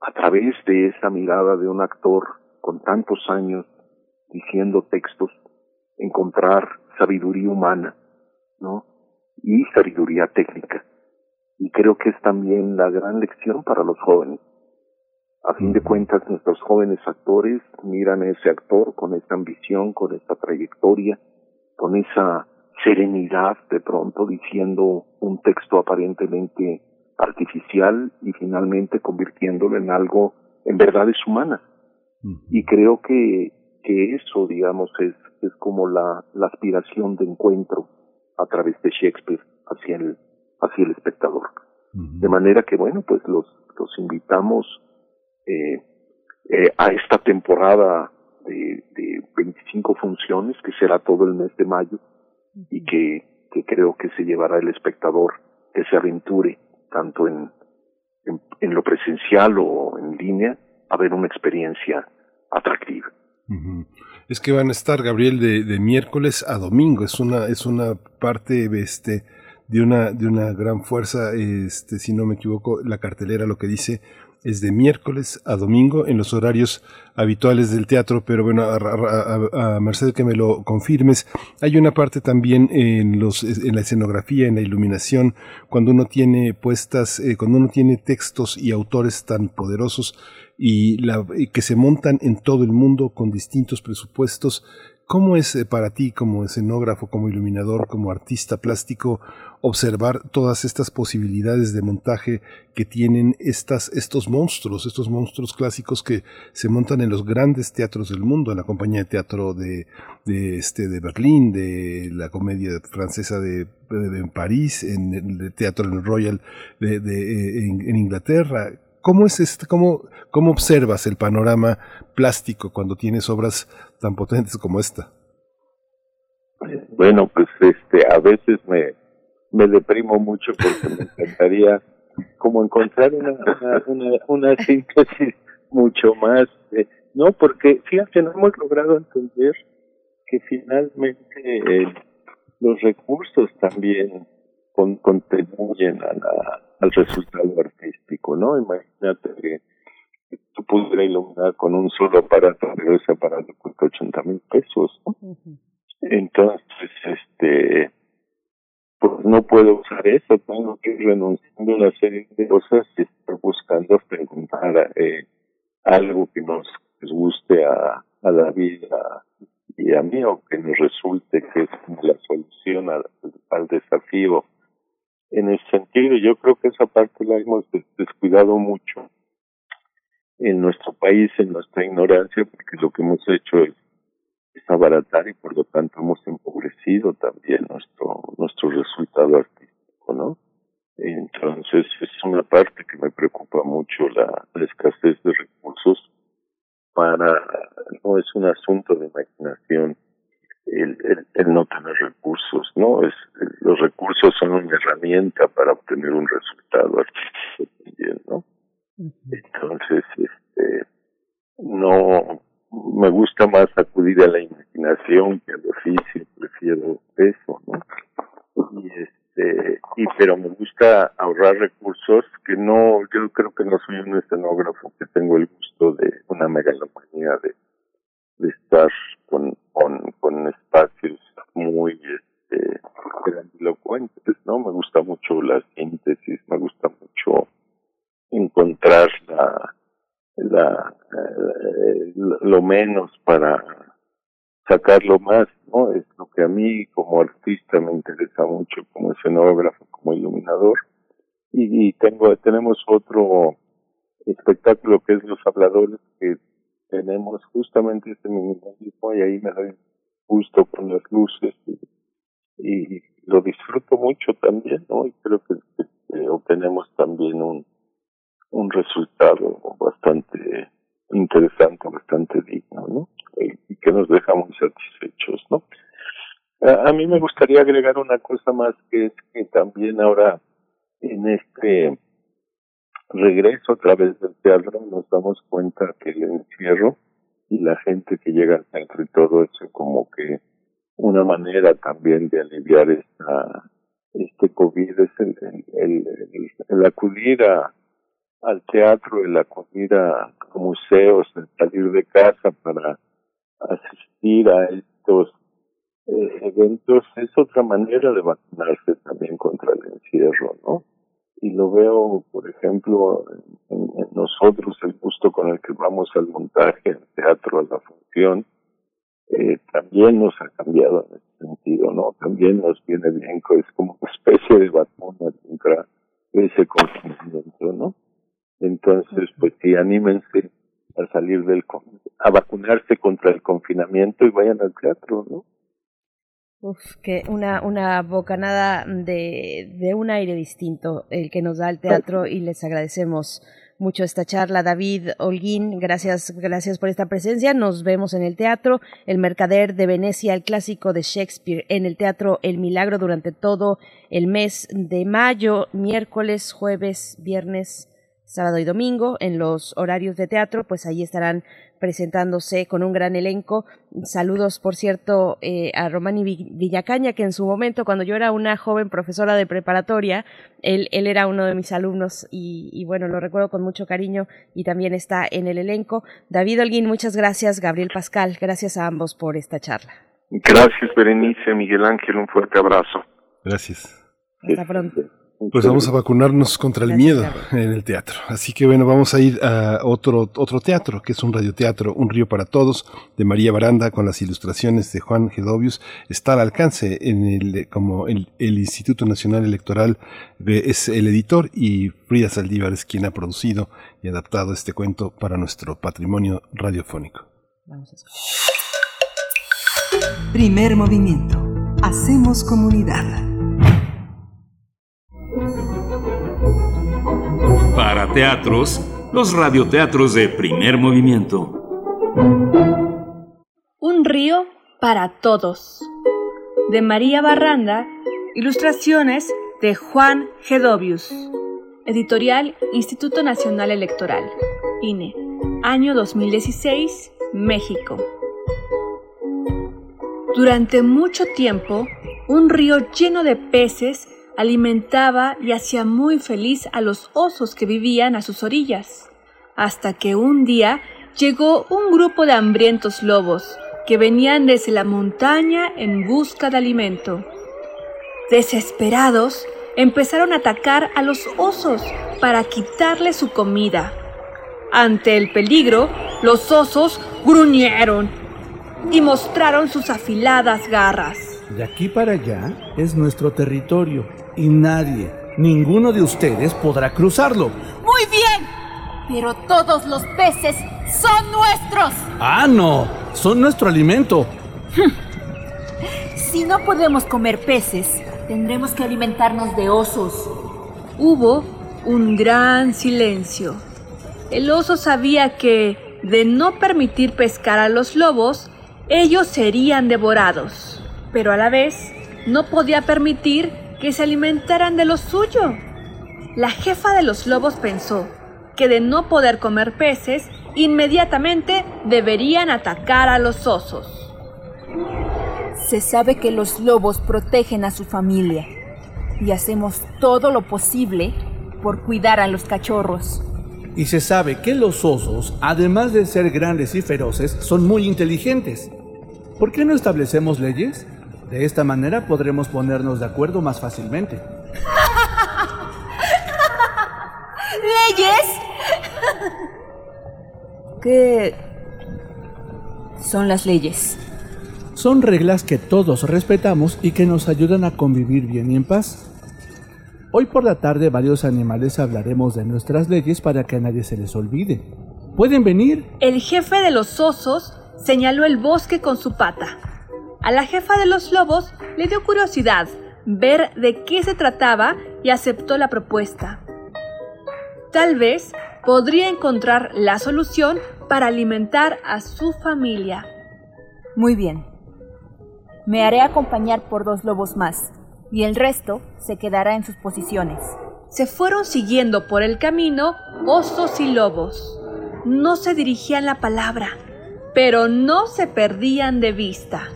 a través de esa mirada de un actor con tantos años diciendo textos, encontrar sabiduría humana, ¿no? Y sabiduría técnica. Y creo que es también la gran lección para los jóvenes. A fin de cuentas, nuestros jóvenes actores miran a ese actor con esa ambición, con esa trayectoria, con esa serenidad de pronto diciendo un texto aparentemente artificial y finalmente convirtiéndolo en algo en verdades humanas. Y creo que, que eso, digamos, es, es como la, la aspiración de encuentro a través de Shakespeare hacia el, hacia el espectador. De manera que, bueno, pues los, los invitamos eh, eh, a esta temporada de, de 25 funciones, que será todo el mes de mayo, y que, que creo que se llevará el espectador que se aventure tanto en, en, lo presencial o en línea a ver una experiencia atractiva es que van a estar, Gabriel, de, de, miércoles a domingo. Es una, es una parte este, de, una, de una gran fuerza, este, si no me equivoco, la cartelera lo que dice es de miércoles a domingo en los horarios habituales del teatro, pero bueno, a, a, Mercedes que me lo confirmes, hay una parte también en, los, en la escenografía, en la iluminación, cuando uno tiene puestas, eh, cuando uno tiene textos y autores tan poderosos, y, la, que se montan en todo el mundo con distintos presupuestos. ¿Cómo es eh, para ti como escenógrafo, como iluminador, como artista plástico observar todas estas posibilidades de montaje que tienen estas, estos monstruos, estos monstruos clásicos que se montan en los grandes teatros del mundo, en la compañía de teatro de, de, este, de Berlín, de la comedia francesa de, de, París, en el teatro en el Royal de, de en, en Inglaterra? ¿cómo es este, cómo, cómo observas el panorama plástico cuando tienes obras tan potentes como esta? Bueno, pues este, a veces me, me deprimo mucho porque me encantaría como encontrar una, una, una, síntesis mucho más, eh, no, porque fíjate, no hemos logrado entender que finalmente eh, los recursos también con, contribuyen a la, al resultado artístico, ¿no? Imagínate que tú pudieras iluminar con un solo aparato, pero ese aparato cuesta 80 mil pesos, Entonces, este, pues no puedo usar eso, tengo que ir renunciando a una serie de cosas y estar buscando hasta encontrar eh, algo que nos, guste a, a la vida y a mí o que nos resulte que es la solución al, al desafío. En ese sentido, yo creo que esa parte la hemos descuidado mucho en nuestro país, en nuestra ignorancia, porque lo que hemos hecho es, abaratar y por lo tanto hemos empobrecido también nuestro, nuestro resultado artístico, ¿no? Entonces es una parte que me preocupa mucho la escasez de recursos para, no es un asunto de imaginación el, el, no tener recursos, ¿no? Es, los recursos son una herramienta para obtener un resultado artístico también, ¿no? Entonces, este, no, me gusta más acudir a la imaginación que al oficio, prefiero eso, ¿no? Y este, y pero me gusta ahorrar recursos que no, yo creo que no soy un escenógrafo que tengo el gusto de una megalomanía de, de estar con, con, con espacios muy este, grandilocuentes, ¿no? Me gusta mucho la síntesis, me gusta mucho encontrar la, la eh, lo menos para sacarlo más, ¿no? Es lo que a mí como artista me interesa mucho, como escenógrafo, como iluminador. Y, y tengo, tenemos otro espectáculo que es Los Habladores, que tenemos justamente ese minimalismo y ahí me doy gusto con las luces y lo disfruto mucho también, ¿no? Y creo que, obtenemos también un, un resultado bastante interesante, bastante digno, ¿no? Y, que nos deja muy satisfechos, ¿no? A, a, mí me gustaría agregar una cosa más que es que también ahora en este regreso a través del teatro nos damos cuenta que el encierro y la gente que llega al centro y todo eso como que una manera también de aliviar esta este COVID es el, el, el, acudir a, al teatro, el acudir a museos, el salir de casa para asistir a estos eh, eventos es otra manera de vacunarse también contra el encierro, ¿no? y lo veo, por ejemplo, en, nosotros, el gusto con el que vamos al montaje, al teatro, a la función, eh, también nos ha cambiado en ese sentido, ¿no? También nos viene bien, es como una especie de vacuna contra ese confinamiento, ¿no? Entonces, pues sí, anímense a salir del, a vacunarse contra el confinamiento y vayan al teatro, ¿no? Uf, que una, una bocanada de, de un aire distinto el que nos da el teatro y les agradecemos mucho esta charla. David Holguín, gracias, gracias por esta presencia. Nos vemos en el teatro El Mercader de Venecia, el clásico de Shakespeare, en el teatro El Milagro durante todo el mes de mayo, miércoles, jueves, viernes, sábado y domingo en los horarios de teatro, pues ahí estarán presentándose con un gran elenco. Saludos, por cierto, eh, a Romani Villacaña, que en su momento, cuando yo era una joven profesora de preparatoria, él, él era uno de mis alumnos y, y, bueno, lo recuerdo con mucho cariño y también está en el elenco. David Holguín, muchas gracias. Gabriel Pascal, gracias a ambos por esta charla. Gracias, Berenice, Miguel Ángel, un fuerte abrazo. Gracias. Hasta pronto. Pues vamos a vacunarnos contra el miedo en el teatro. Así que bueno, vamos a ir a otro, otro teatro, que es un radioteatro, Un río para todos, de María Baranda, con las ilustraciones de Juan Gedovius. Está al alcance en el, como el, el Instituto Nacional Electoral es el editor y Frida Saldívar es quien ha producido y adaptado este cuento para nuestro patrimonio radiofónico. Vamos a Primer movimiento. Hacemos comunidad. Para teatros los radioteatros de primer movimiento. Un río para todos. De María Barranda, ilustraciones de Juan Gedovius. Editorial Instituto Nacional Electoral. INE. Año 2016, México. Durante mucho tiempo, un río lleno de peces alimentaba y hacía muy feliz a los osos que vivían a sus orillas, hasta que un día llegó un grupo de hambrientos lobos que venían desde la montaña en busca de alimento. Desesperados, empezaron a atacar a los osos para quitarles su comida. Ante el peligro, los osos gruñeron y mostraron sus afiladas garras. De aquí para allá es nuestro territorio y nadie, ninguno de ustedes podrá cruzarlo. Muy bien, pero todos los peces son nuestros. Ah, no, son nuestro alimento. si no podemos comer peces, tendremos que alimentarnos de osos. Hubo un gran silencio. El oso sabía que, de no permitir pescar a los lobos, ellos serían devorados, pero a la vez no podía permitir que se alimentaran de lo suyo. La jefa de los lobos pensó que de no poder comer peces, inmediatamente deberían atacar a los osos. Se sabe que los lobos protegen a su familia y hacemos todo lo posible por cuidar a los cachorros. Y se sabe que los osos, además de ser grandes y feroces, son muy inteligentes. ¿Por qué no establecemos leyes? De esta manera podremos ponernos de acuerdo más fácilmente. ¿Leyes? ¿Qué son las leyes? Son reglas que todos respetamos y que nos ayudan a convivir bien y en paz. Hoy por la tarde varios animales hablaremos de nuestras leyes para que a nadie se les olvide. ¿Pueden venir? El jefe de los osos señaló el bosque con su pata. A la jefa de los lobos le dio curiosidad ver de qué se trataba y aceptó la propuesta. Tal vez podría encontrar la solución para alimentar a su familia. Muy bien. Me haré acompañar por dos lobos más y el resto se quedará en sus posiciones. Se fueron siguiendo por el camino osos y lobos. No se dirigían la palabra, pero no se perdían de vista.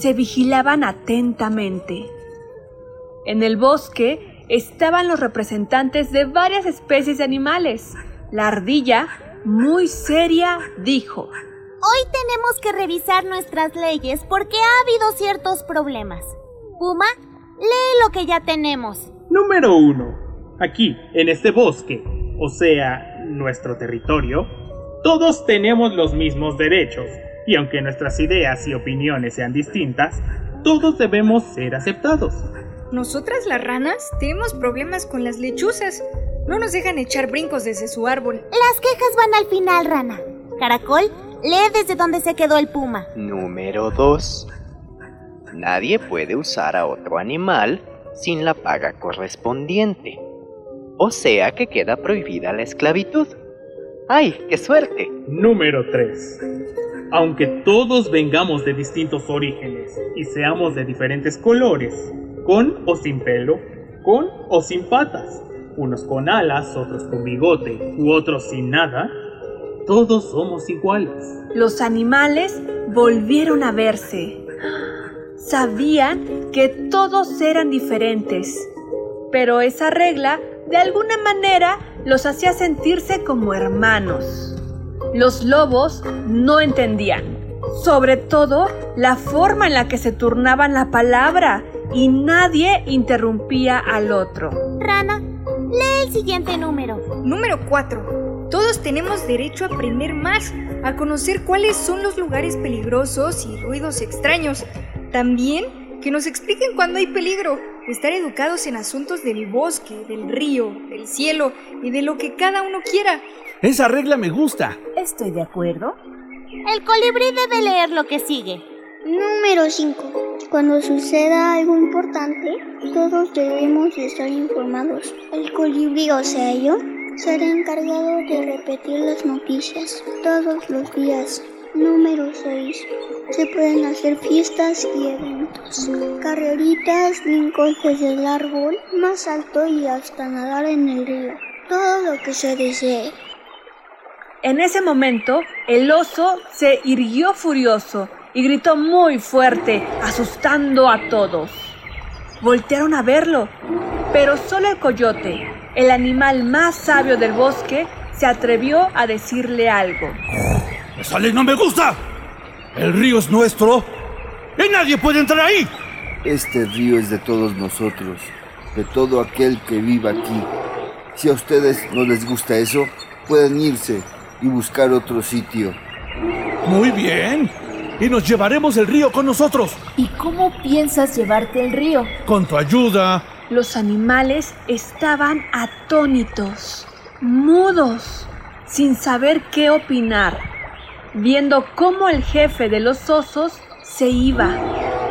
Se vigilaban atentamente. En el bosque estaban los representantes de varias especies de animales. La ardilla, muy seria, dijo, Hoy tenemos que revisar nuestras leyes porque ha habido ciertos problemas. Puma, Lee lo que ya tenemos. Número uno. Aquí, en este bosque, o sea, nuestro territorio, todos tenemos los mismos derechos, y aunque nuestras ideas y opiniones sean distintas, todos debemos ser aceptados. Nosotras las ranas tenemos problemas con las lechuzas. No nos dejan echar brincos desde su árbol. Las quejas van al final, rana. Caracol, lee desde donde se quedó el puma. Número 2. Nadie puede usar a otro animal sin la paga correspondiente. O sea que queda prohibida la esclavitud. ¡Ay, qué suerte! Número 3. Aunque todos vengamos de distintos orígenes y seamos de diferentes colores, con o sin pelo, con o sin patas, unos con alas, otros con bigote u otros sin nada, todos somos iguales. Los animales volvieron a verse. Sabían que todos eran diferentes, pero esa regla de alguna manera los hacía sentirse como hermanos. Los lobos no entendían, sobre todo la forma en la que se turnaban la palabra y nadie interrumpía al otro. Rana, lee el siguiente número. Número 4. Todos tenemos derecho a aprender más, a conocer cuáles son los lugares peligrosos y ruidos extraños, también que nos expliquen cuándo hay peligro, estar educados en asuntos del bosque, del río, del cielo y de lo que cada uno quiera. Esa regla me gusta. Estoy de acuerdo. El colibrí debe leer lo que sigue. Número 5. Cuando suceda algo importante, todos debemos estar informados. El colibrí, o sea yo, Seré encargado de repetir las noticias todos los días. Número 6. Se pueden hacer fiestas y eventos, carreritas, brincos desde el árbol más alto y hasta nadar en el río. Todo lo que se desee. En ese momento, el oso se irguió furioso y gritó muy fuerte, asustando a todos. Voltearon a verlo, pero solo el coyote, el animal más sabio del bosque, se atrevió a decirle algo. ¡Esa ley no me gusta! El río es nuestro y nadie puede entrar ahí. Este río es de todos nosotros, de todo aquel que viva aquí. Si a ustedes no les gusta eso, pueden irse y buscar otro sitio. Muy bien. Y nos llevaremos el río con nosotros. ¿Y cómo piensas llevarte el río? Con tu ayuda. Los animales estaban atónitos, mudos, sin saber qué opinar, viendo cómo el jefe de los osos se iba,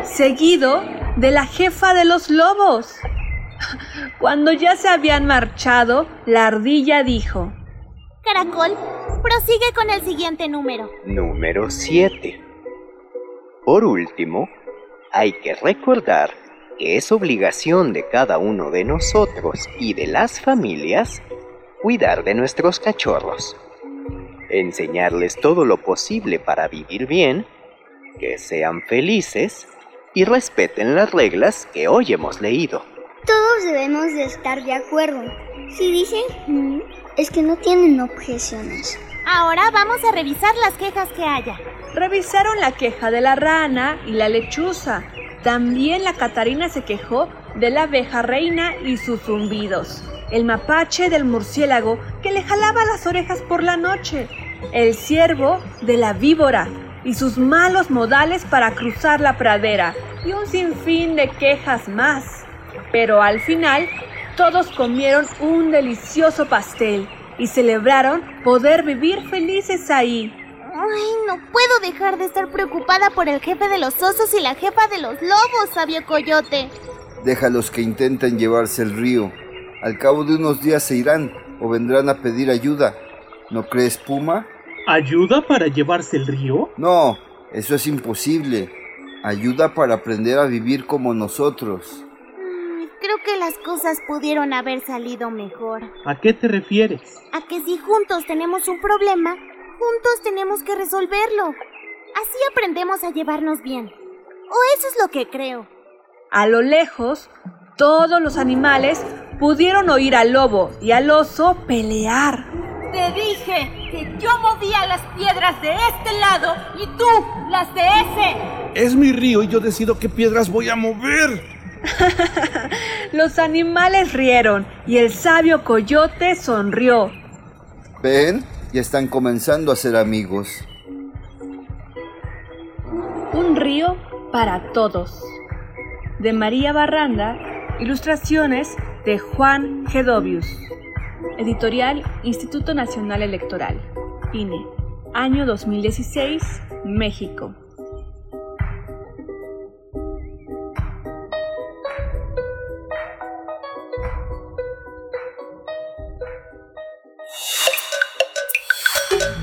seguido de la jefa de los lobos. Cuando ya se habían marchado, la ardilla dijo, Caracol, prosigue con el siguiente número. Número 7. Por último, hay que recordar que es obligación de cada uno de nosotros y de las familias cuidar de nuestros cachorros, enseñarles todo lo posible para vivir bien, que sean felices y respeten las reglas que hoy hemos leído. Todos debemos de estar de acuerdo. Si dicen "Mm", es que no tienen objeciones. Ahora vamos a revisar las quejas que haya. Revisaron la queja de la rana y la lechuza. También la Catarina se quejó de la abeja reina y sus zumbidos. El mapache del murciélago que le jalaba las orejas por la noche. El ciervo de la víbora y sus malos modales para cruzar la pradera. Y un sinfín de quejas más. Pero al final, todos comieron un delicioso pastel y celebraron poder vivir felices ahí. Ay, no puedo dejar de estar preocupada por el jefe de los osos y la jefa de los lobos, sabio coyote. Déjalos que intenten llevarse el río. Al cabo de unos días se irán o vendrán a pedir ayuda. ¿No crees, Puma? ¿Ayuda para llevarse el río? No, eso es imposible. Ayuda para aprender a vivir como nosotros. Creo que las cosas pudieron haber salido mejor. ¿A qué te refieres? A que si juntos tenemos un problema, juntos tenemos que resolverlo. Así aprendemos a llevarnos bien. O eso es lo que creo. A lo lejos, todos los animales pudieron oír al lobo y al oso pelear. Te dije que yo movía las piedras de este lado y tú las de ese. Es mi río y yo decido qué piedras voy a mover. Los animales rieron y el sabio coyote sonrió. ¿Ven? Ya están comenzando a ser amigos. Un río para todos. De María Barranda, ilustraciones de Juan Gedovius. Editorial Instituto Nacional Electoral. INE. Año 2016, México.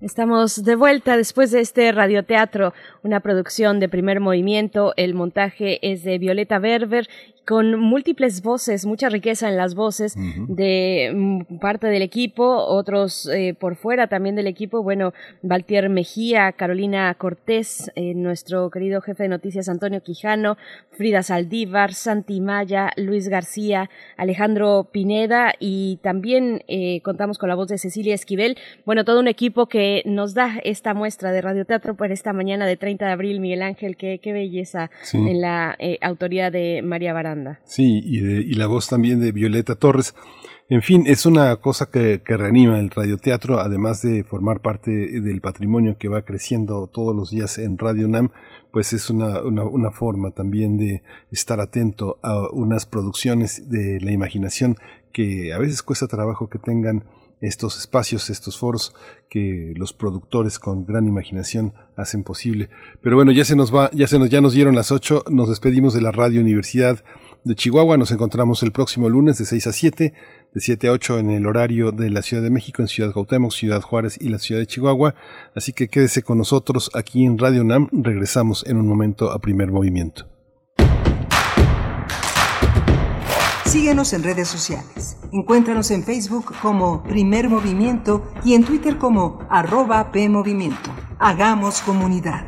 Estamos de vuelta después de este radioteatro, una producción de primer movimiento. El montaje es de Violeta Berber con múltiples voces, mucha riqueza en las voces de mm, parte del equipo, otros eh, por fuera también del equipo. Bueno, Valtier Mejía, Carolina Cortés, eh, nuestro querido jefe de noticias Antonio Quijano, Frida Saldívar, Santi Maya, Luis García, Alejandro Pineda y también eh, contamos con la voz de Cecilia Esquivel. Bueno, todo un equipo que nos da esta muestra de radioteatro por esta mañana de 30 de abril. Miguel Ángel, qué, qué belleza Sí. en la eh, autoría de María Baranda. Sí, y, de- y la voz también de Violeta Torres. En fin, es una cosa que, que reanima el radioteatro, además de formar parte del patrimonio que va creciendo todos los días en Radio UNAM, pues es una, una, una forma también de estar atento a unas producciones de la imaginación que a veces cuesta trabajo que tengan estos espacios, estos foros que los productores con gran imaginación hacen posible. Pero bueno, ya se nos va, ya se nos, ya nos dieron las ocho, nos despedimos de la Radio Universidad de Chihuahua. Nos encontramos el próximo lunes de 6 a 7, de 7 a 8 en el horario de la Ciudad de México, en Ciudad Ciudad Juárez y la Ciudad de Chihuahua. Así que quédese con nosotros aquí en Radio NAM. Regresamos en un momento a primer movimiento. Síguenos en redes sociales. Encuéntranos en Facebook como Primer Movimiento y en Twitter como arroba PMovimiento. Hagamos comunidad.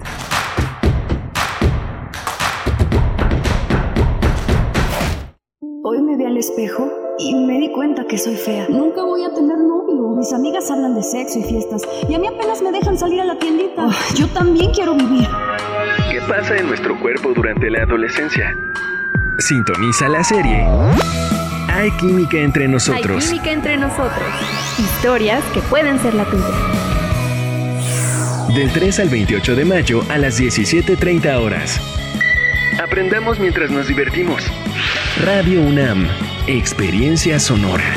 Hoy me vi al espejo y me di cuenta que soy fea. Nunca voy a tener novio. Mis amigas hablan de sexo y fiestas y a mí apenas me dejan salir a la tiendita. yo también quiero vivir. ¿Qué pasa en nuestro cuerpo durante la adolescencia? Sintoniza la serie Hay química entre nosotros. Hay química entre nosotros. Historias que pueden ser la tuya. Del 3 al 28 de mayo a las 17.30 horas. Aprendamos mientras nos divertimos. Radio UNAM, Experiencia Sonora.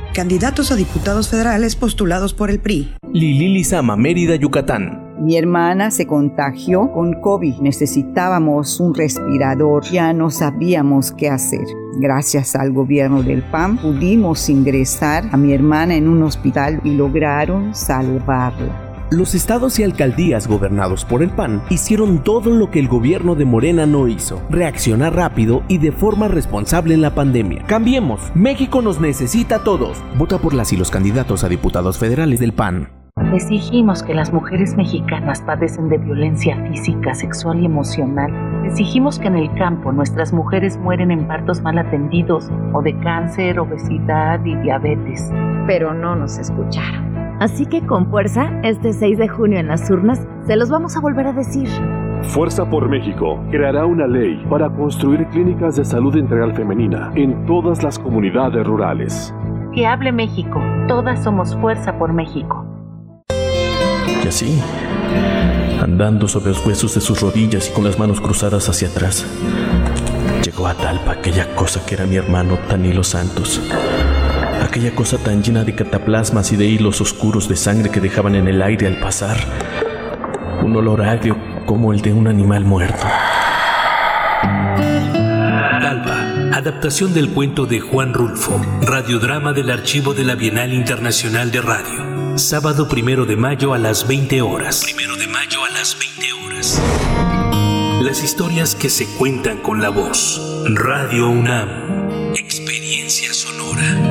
candidatos a diputados federales postulados por el PRI. Lili Lizama, Mérida, Yucatán. Mi hermana se contagió con COVID. Necesitábamos un respirador. Ya no sabíamos qué hacer. Gracias al gobierno del PAN pudimos ingresar a mi hermana en un hospital y lograron salvarla. Los estados y alcaldías gobernados por el PAN hicieron todo lo que el gobierno de Morena no hizo, reaccionar rápido y de forma responsable en la pandemia. Cambiemos, México nos necesita a todos. Vota por las y los candidatos a diputados federales del PAN. Exigimos que las mujeres mexicanas padecen de violencia física, sexual y emocional. Exigimos que en el campo nuestras mujeres mueren en partos mal atendidos o de cáncer, obesidad y diabetes. Pero no nos escucharon. Así que con fuerza, este 6 de junio en las urnas, se los vamos a volver a decir. Fuerza por México creará una ley para construir clínicas de salud integral femenina en todas las comunidades rurales. Que hable México, todas somos Fuerza por México. Y así, andando sobre los huesos de sus rodillas y con las manos cruzadas hacia atrás, llegó a Talpa aquella cosa que era mi hermano Tanilo Santos aquella cosa tan llena de cataplasmas y de hilos oscuros de sangre que dejaban en el aire al pasar, un olor agrio como el de un animal muerto. Talpa, adaptación del cuento de Juan Rulfo, radiodrama del archivo de la Bienal Internacional de Radio, sábado primero de mayo a las 20 horas. Primero de mayo a las 20 horas. Las historias que se cuentan con la voz. Radio UNAM, experiencia sonora.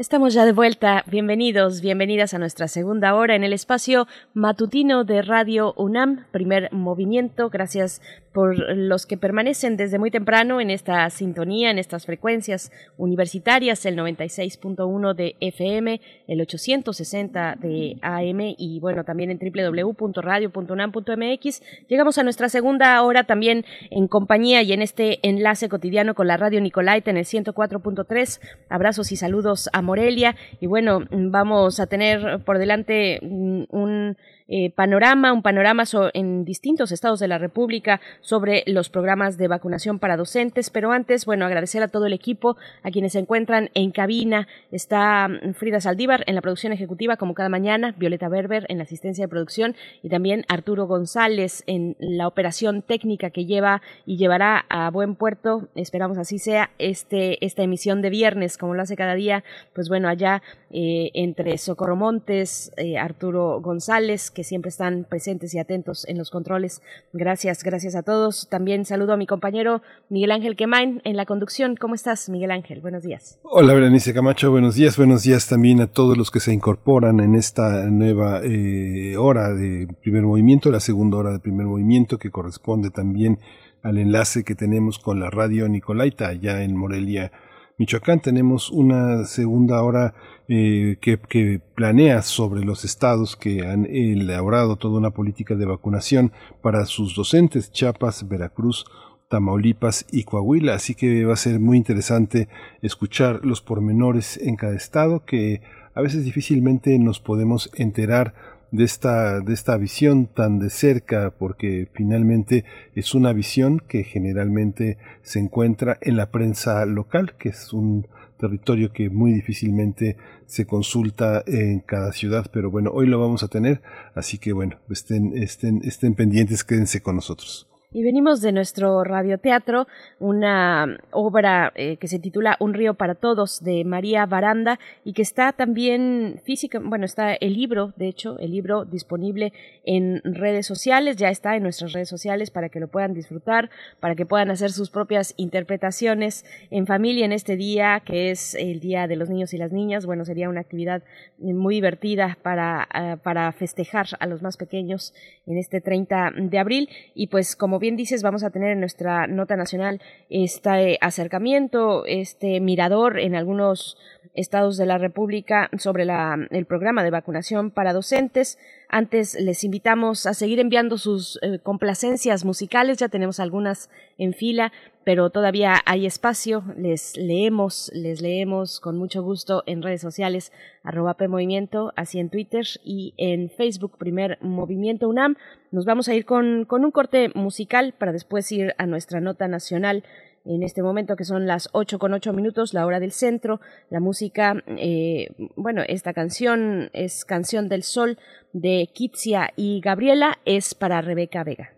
Estamos ya de vuelta. Bienvenidos, bienvenidas a nuestra segunda hora en el espacio matutino de Radio UNAM, primer movimiento. Gracias por los que permanecen desde muy temprano en esta sintonía, en estas frecuencias universitarias, el 96.1 de FM, el 860 de AM y bueno, también en www.radio.unam.mx. Llegamos a nuestra segunda hora también en compañía y en este enlace cotidiano con la Radio Nicolaita en el 104.3. Abrazos y saludos a Morelia y bueno, vamos a tener por delante un eh, panorama, un panorama en distintos estados de la República sobre los programas de vacunación para docentes. Pero antes, bueno, agradecer a todo el equipo, a quienes se encuentran en cabina. Está mm, Frida Saldívar en la producción ejecutiva, como cada mañana, Violeta Berber en la asistencia de producción y también Arturo González en la operación técnica que lleva y llevará a buen puerto, esperamos así sea, este, esta emisión de viernes, como lo hace cada día, pues bueno, allá eh, entre Socorro Montes, eh, Arturo González, que siempre están presentes y atentos en los controles. Gracias, gracias a todos. También saludo a mi compañero Miguel Ángel Quemain en la conducción. ¿Cómo estás, Miguel Ángel? Buenos días. Hola, Berenice Camacho. Buenos días. Buenos días también a todos los que se incorporan en esta nueva eh, hora de primer movimiento, la segunda hora de primer movimiento que corresponde también al enlace que tenemos con la radio Nicolaita allá en Morelia, Michoacán. Tenemos una segunda hora eh, que, planea sobre los estados que han elaborado toda una política de vacunación para sus docentes, Chiapas, Veracruz, Tamaulipas y Coahuila. Así que va a ser muy interesante escuchar los pormenores en cada estado que a veces difícilmente nos podemos enterar de esta, de esta visión tan de cerca, porque finalmente es una visión que generalmente se encuentra en la prensa local, que es un territorio que muy difícilmente se consulta en cada ciudad, pero bueno, hoy lo vamos a tener, así que bueno, estén, estén, estén pendientes, quédense con nosotros. Y venimos de nuestro radioteatro, una obra eh, que se titula Un río para todos de María Baranda y que está también física, bueno, está el libro, de hecho, el libro disponible en redes sociales, ya está en nuestras redes sociales para que lo puedan disfrutar, para que puedan hacer sus propias interpretaciones en familia en este día, que es el Día de los Niños y las Niñas. Bueno, sería una actividad muy divertida para, ah, para festejar a los más pequeños en este 30 de abril y pues como bien dices, vamos a tener en nuestra nota nacional este acercamiento, este mirador en algunos estados de la República sobre el programa de vacunación para docentes. Antes les invitamos a seguir enviando sus eh, complacencias musicales, ya tenemos algunas en fila, pero todavía hay espacio, les leemos, les leemos con mucho gusto en redes sociales, arroba PMovimiento, así en Twitter y en Facebook, primer Movimiento UNAM. Nos vamos a ir con un corte musical para después ir a nuestra nota nacional en este momento que son las 8 con 8 minutos, la hora del centro. La música, eh, bueno, esta canción es Canción del Sol de Kitsia y Gabriela, es para Rebeca Vega.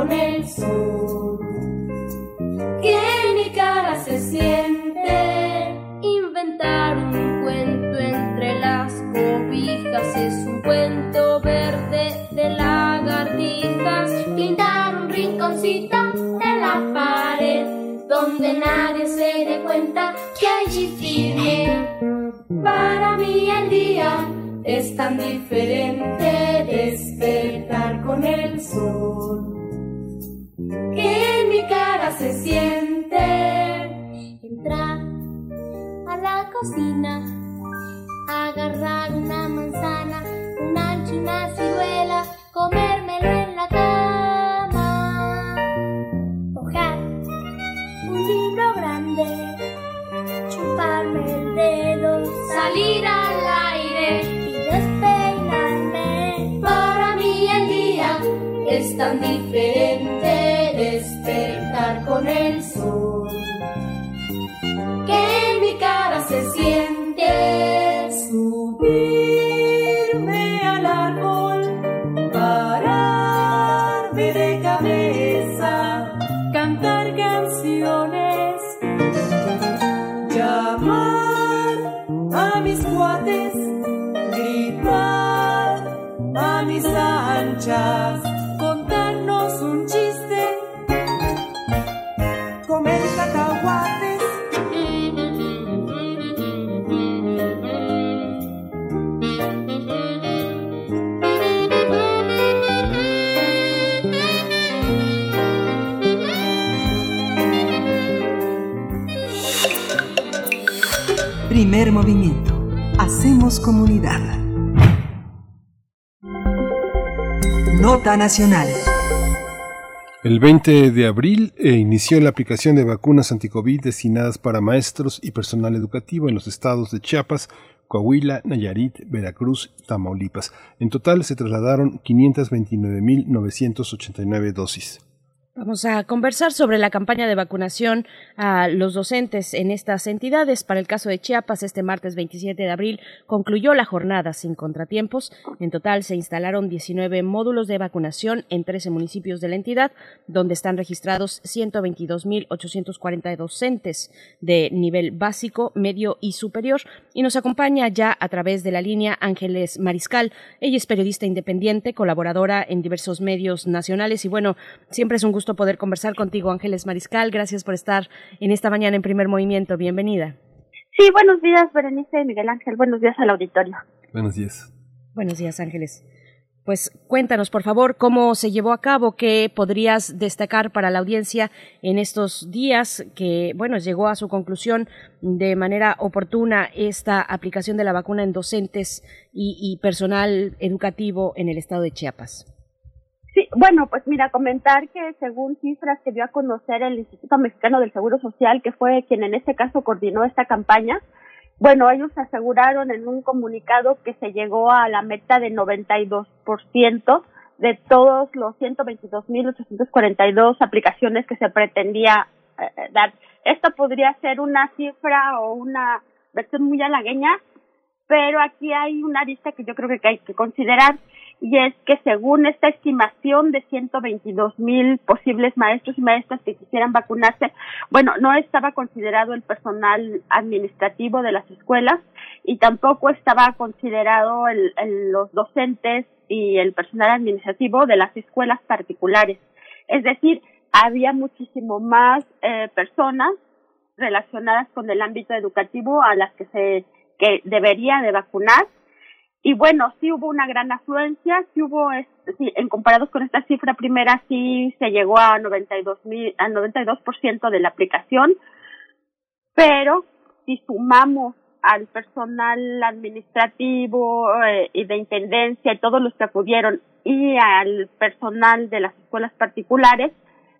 Con el sol. Que en mi cara se siente inventar un cuento entre las cobijas. Es un cuento verde de lagartijas. Pintar un rinconcito de la pared donde nadie se dé cuenta que allí firme. Para mí el día es tan diferente despertar con el sol que en mi cara se siente. Entrar a la cocina, agarrar una manzana, una noche una ciruela, comérmelo en la cama. Hojar un libro grande, chuparme el dedo, salir al aire y despeinarme. Para mí el día es tan diferente despertar con el sol que en mi cara se siente subirme al árbol, pararme de cabeza, cantar canciones, llamar a mis cuates, gritar a mis anchas, Movimiento. Hacemos comunidad. Nota Nacional. El 20 de abril eh, inició la aplicación de vacunas anticovid destinadas para maestros y personal educativo en los estados de Chiapas, Coahuila, Nayarit, Veracruz Tamaulipas. En total se trasladaron 529.989 dosis. Vamos a conversar sobre la campaña de vacunación a los docentes en estas entidades. Para el caso de Chiapas, este martes 27 de abril concluyó la jornada sin contratiempos. En total se instalaron 19 módulos de vacunación en 13 municipios de la entidad, donde están registrados 122.840 docentes de nivel básico, medio y superior. Y nos acompaña ya a través de la línea Ángeles Mariscal. Ella es periodista independiente, colaboradora en diversos medios nacionales y bueno, siempre es un gusto poder conversar contigo, Ángeles Mariscal. Gracias por estar en esta mañana en primer movimiento. Bienvenida. Sí, buenos días, Berenice y Miguel Ángel. Buenos días al auditorio. Buenos días. Buenos días, Ángeles. Pues cuéntanos, por favor, cómo se llevó a cabo, qué podrías destacar para la audiencia en estos días que, bueno, llegó a su conclusión de manera oportuna esta aplicación de la vacuna en docentes y, y personal educativo en el estado de Chiapas. Bueno, pues mira, comentar que según cifras que dio a conocer el Instituto Mexicano del Seguro Social, que fue quien en este caso coordinó esta campaña, bueno, ellos aseguraron en un comunicado que se llegó a la meta de 92% de todos los 122.842 aplicaciones que se pretendía eh, dar. Esto podría ser una cifra o una versión muy halagueña, pero aquí hay una lista que yo creo que hay que considerar y es que según esta estimación de 122 mil posibles maestros y maestras que quisieran vacunarse, bueno, no estaba considerado el personal administrativo de las escuelas y tampoco estaba considerado el, el, los docentes y el personal administrativo de las escuelas particulares. Es decir, había muchísimo más eh, personas relacionadas con el ámbito educativo a las que se que debería de vacunar y bueno, sí hubo una gran afluencia, sí hubo, sí, en comparados con esta cifra primera, sí se llegó a 92 mil, al 92% de la aplicación, pero si sumamos al personal administrativo eh, y de intendencia y todos los que acudieron y al personal de las escuelas particulares,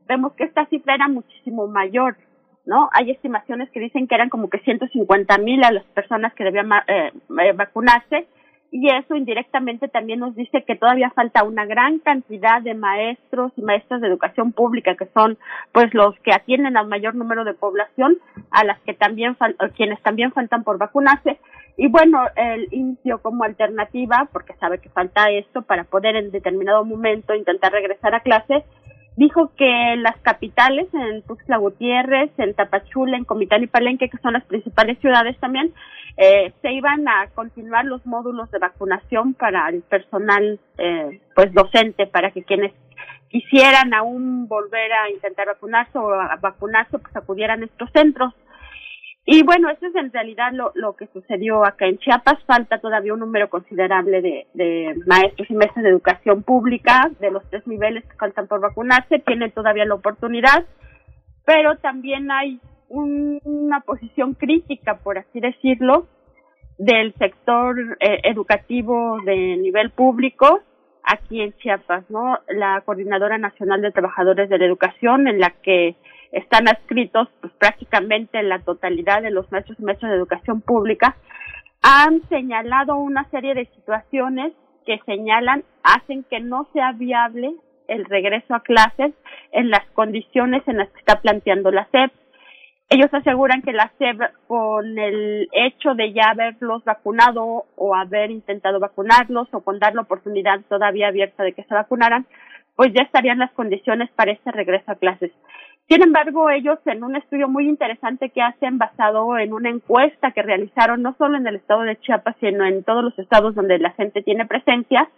vemos que esta cifra era muchísimo mayor, ¿no? Hay estimaciones que dicen que eran como que 150 mil a las personas que debían eh, vacunarse y eso indirectamente también nos dice que todavía falta una gran cantidad de maestros y maestras de educación pública que son pues los que atienden al mayor número de población a las que también quienes también faltan por vacunarse. Y bueno el INSIO como alternativa porque sabe que falta esto para poder en determinado momento intentar regresar a clase dijo que las capitales, en Tuxtla Gutiérrez, en Tapachula, en Comitán y Palenque, que son las principales ciudades también, eh, se iban a continuar los módulos de vacunación para el personal, eh, pues docente, para que quienes quisieran aún volver a intentar vacunarse o a vacunarse, pues acudieran a estos centros. Y bueno, eso es en realidad lo, lo que sucedió acá en Chiapas. Falta todavía un número considerable de, de maestros y mesas de educación pública de los tres niveles que faltan por vacunarse. Tienen todavía la oportunidad, pero también hay un, una posición crítica, por así decirlo, del sector eh, educativo de nivel público aquí en Chiapas, ¿no? La Coordinadora Nacional de Trabajadores de la Educación, en la que están adscritos pues, prácticamente la totalidad de los maestros y maestras de educación pública, han señalado una serie de situaciones que señalan hacen que no sea viable el regreso a clases en las condiciones en las que está planteando la SEP. Ellos aseguran que la SEP, con el hecho de ya haberlos vacunado o haber intentado vacunarlos o con dar la oportunidad todavía abierta de que se vacunaran, pues ya estarían las condiciones para este regreso a clases. Sin embargo, ellos en un estudio muy interesante que hacen basado en una encuesta que realizaron no solo en el estado de Chiapas, sino en todos los estados donde la gente tiene presencia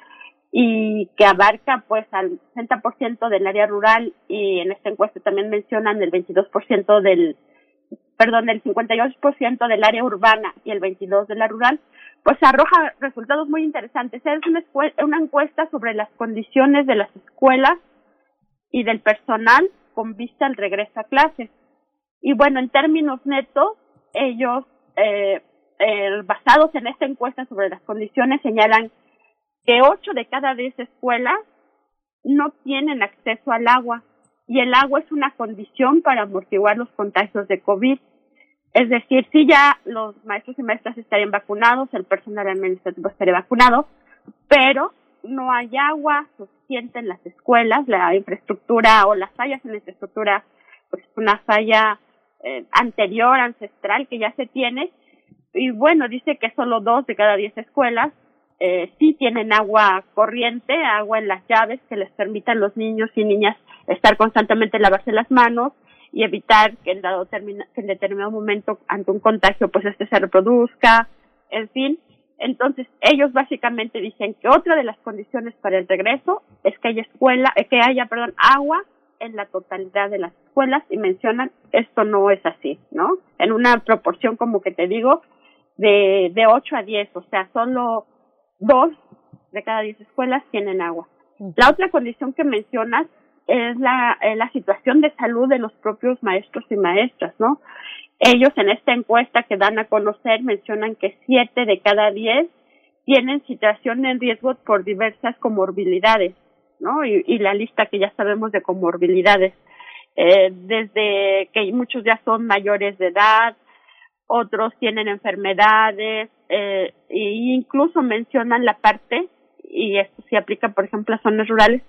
y que abarca pues al 60% del área rural y en esta encuesta también mencionan el 22% del perdón, el 58% del área urbana y el 22 de la rural, pues arroja resultados muy interesantes. Es una, una encuesta sobre las condiciones de las escuelas y del personal con vista al regreso a clases. Y bueno, en términos netos, ellos, eh, basados en esta encuesta sobre las condiciones, señalan que ocho de cada diez escuelas no tienen acceso al agua y el agua es una condición para amortiguar los contagios de COVID. Es decir, si ya los maestros y maestras estarían vacunados, el personal administrativo estaría vacunado, pero no hay agua suficiente en las escuelas, la infraestructura o las fallas en la infraestructura, pues es una falla eh, anterior, ancestral que ya se tiene. Y bueno, dice que solo dos de cada diez escuelas eh, sí tienen agua corriente, agua en las llaves que les permitan los niños y niñas estar constantemente lavarse las manos y evitar que en, dado termina, que en determinado momento ante un contagio pues este se reproduzca, en fin, entonces, ellos básicamente dicen que otra de las condiciones para el regreso es que haya escuela, eh, que haya, perdón, agua en la totalidad de las escuelas y mencionan esto no es así, ¿no? En una proporción como que te digo de de 8 a 10, o sea, solo dos de cada 10 escuelas tienen agua. La otra condición que mencionas es la, eh, la situación de salud de los propios maestros y maestras, ¿no? Ellos en esta encuesta que dan a conocer mencionan que siete de cada diez tienen situación en riesgo por diversas comorbilidades, ¿no? Y, y la lista que ya sabemos de comorbilidades, eh, desde que muchos ya son mayores de edad, otros tienen enfermedades, eh, e incluso mencionan la parte, y esto se aplica, por ejemplo, a zonas rurales,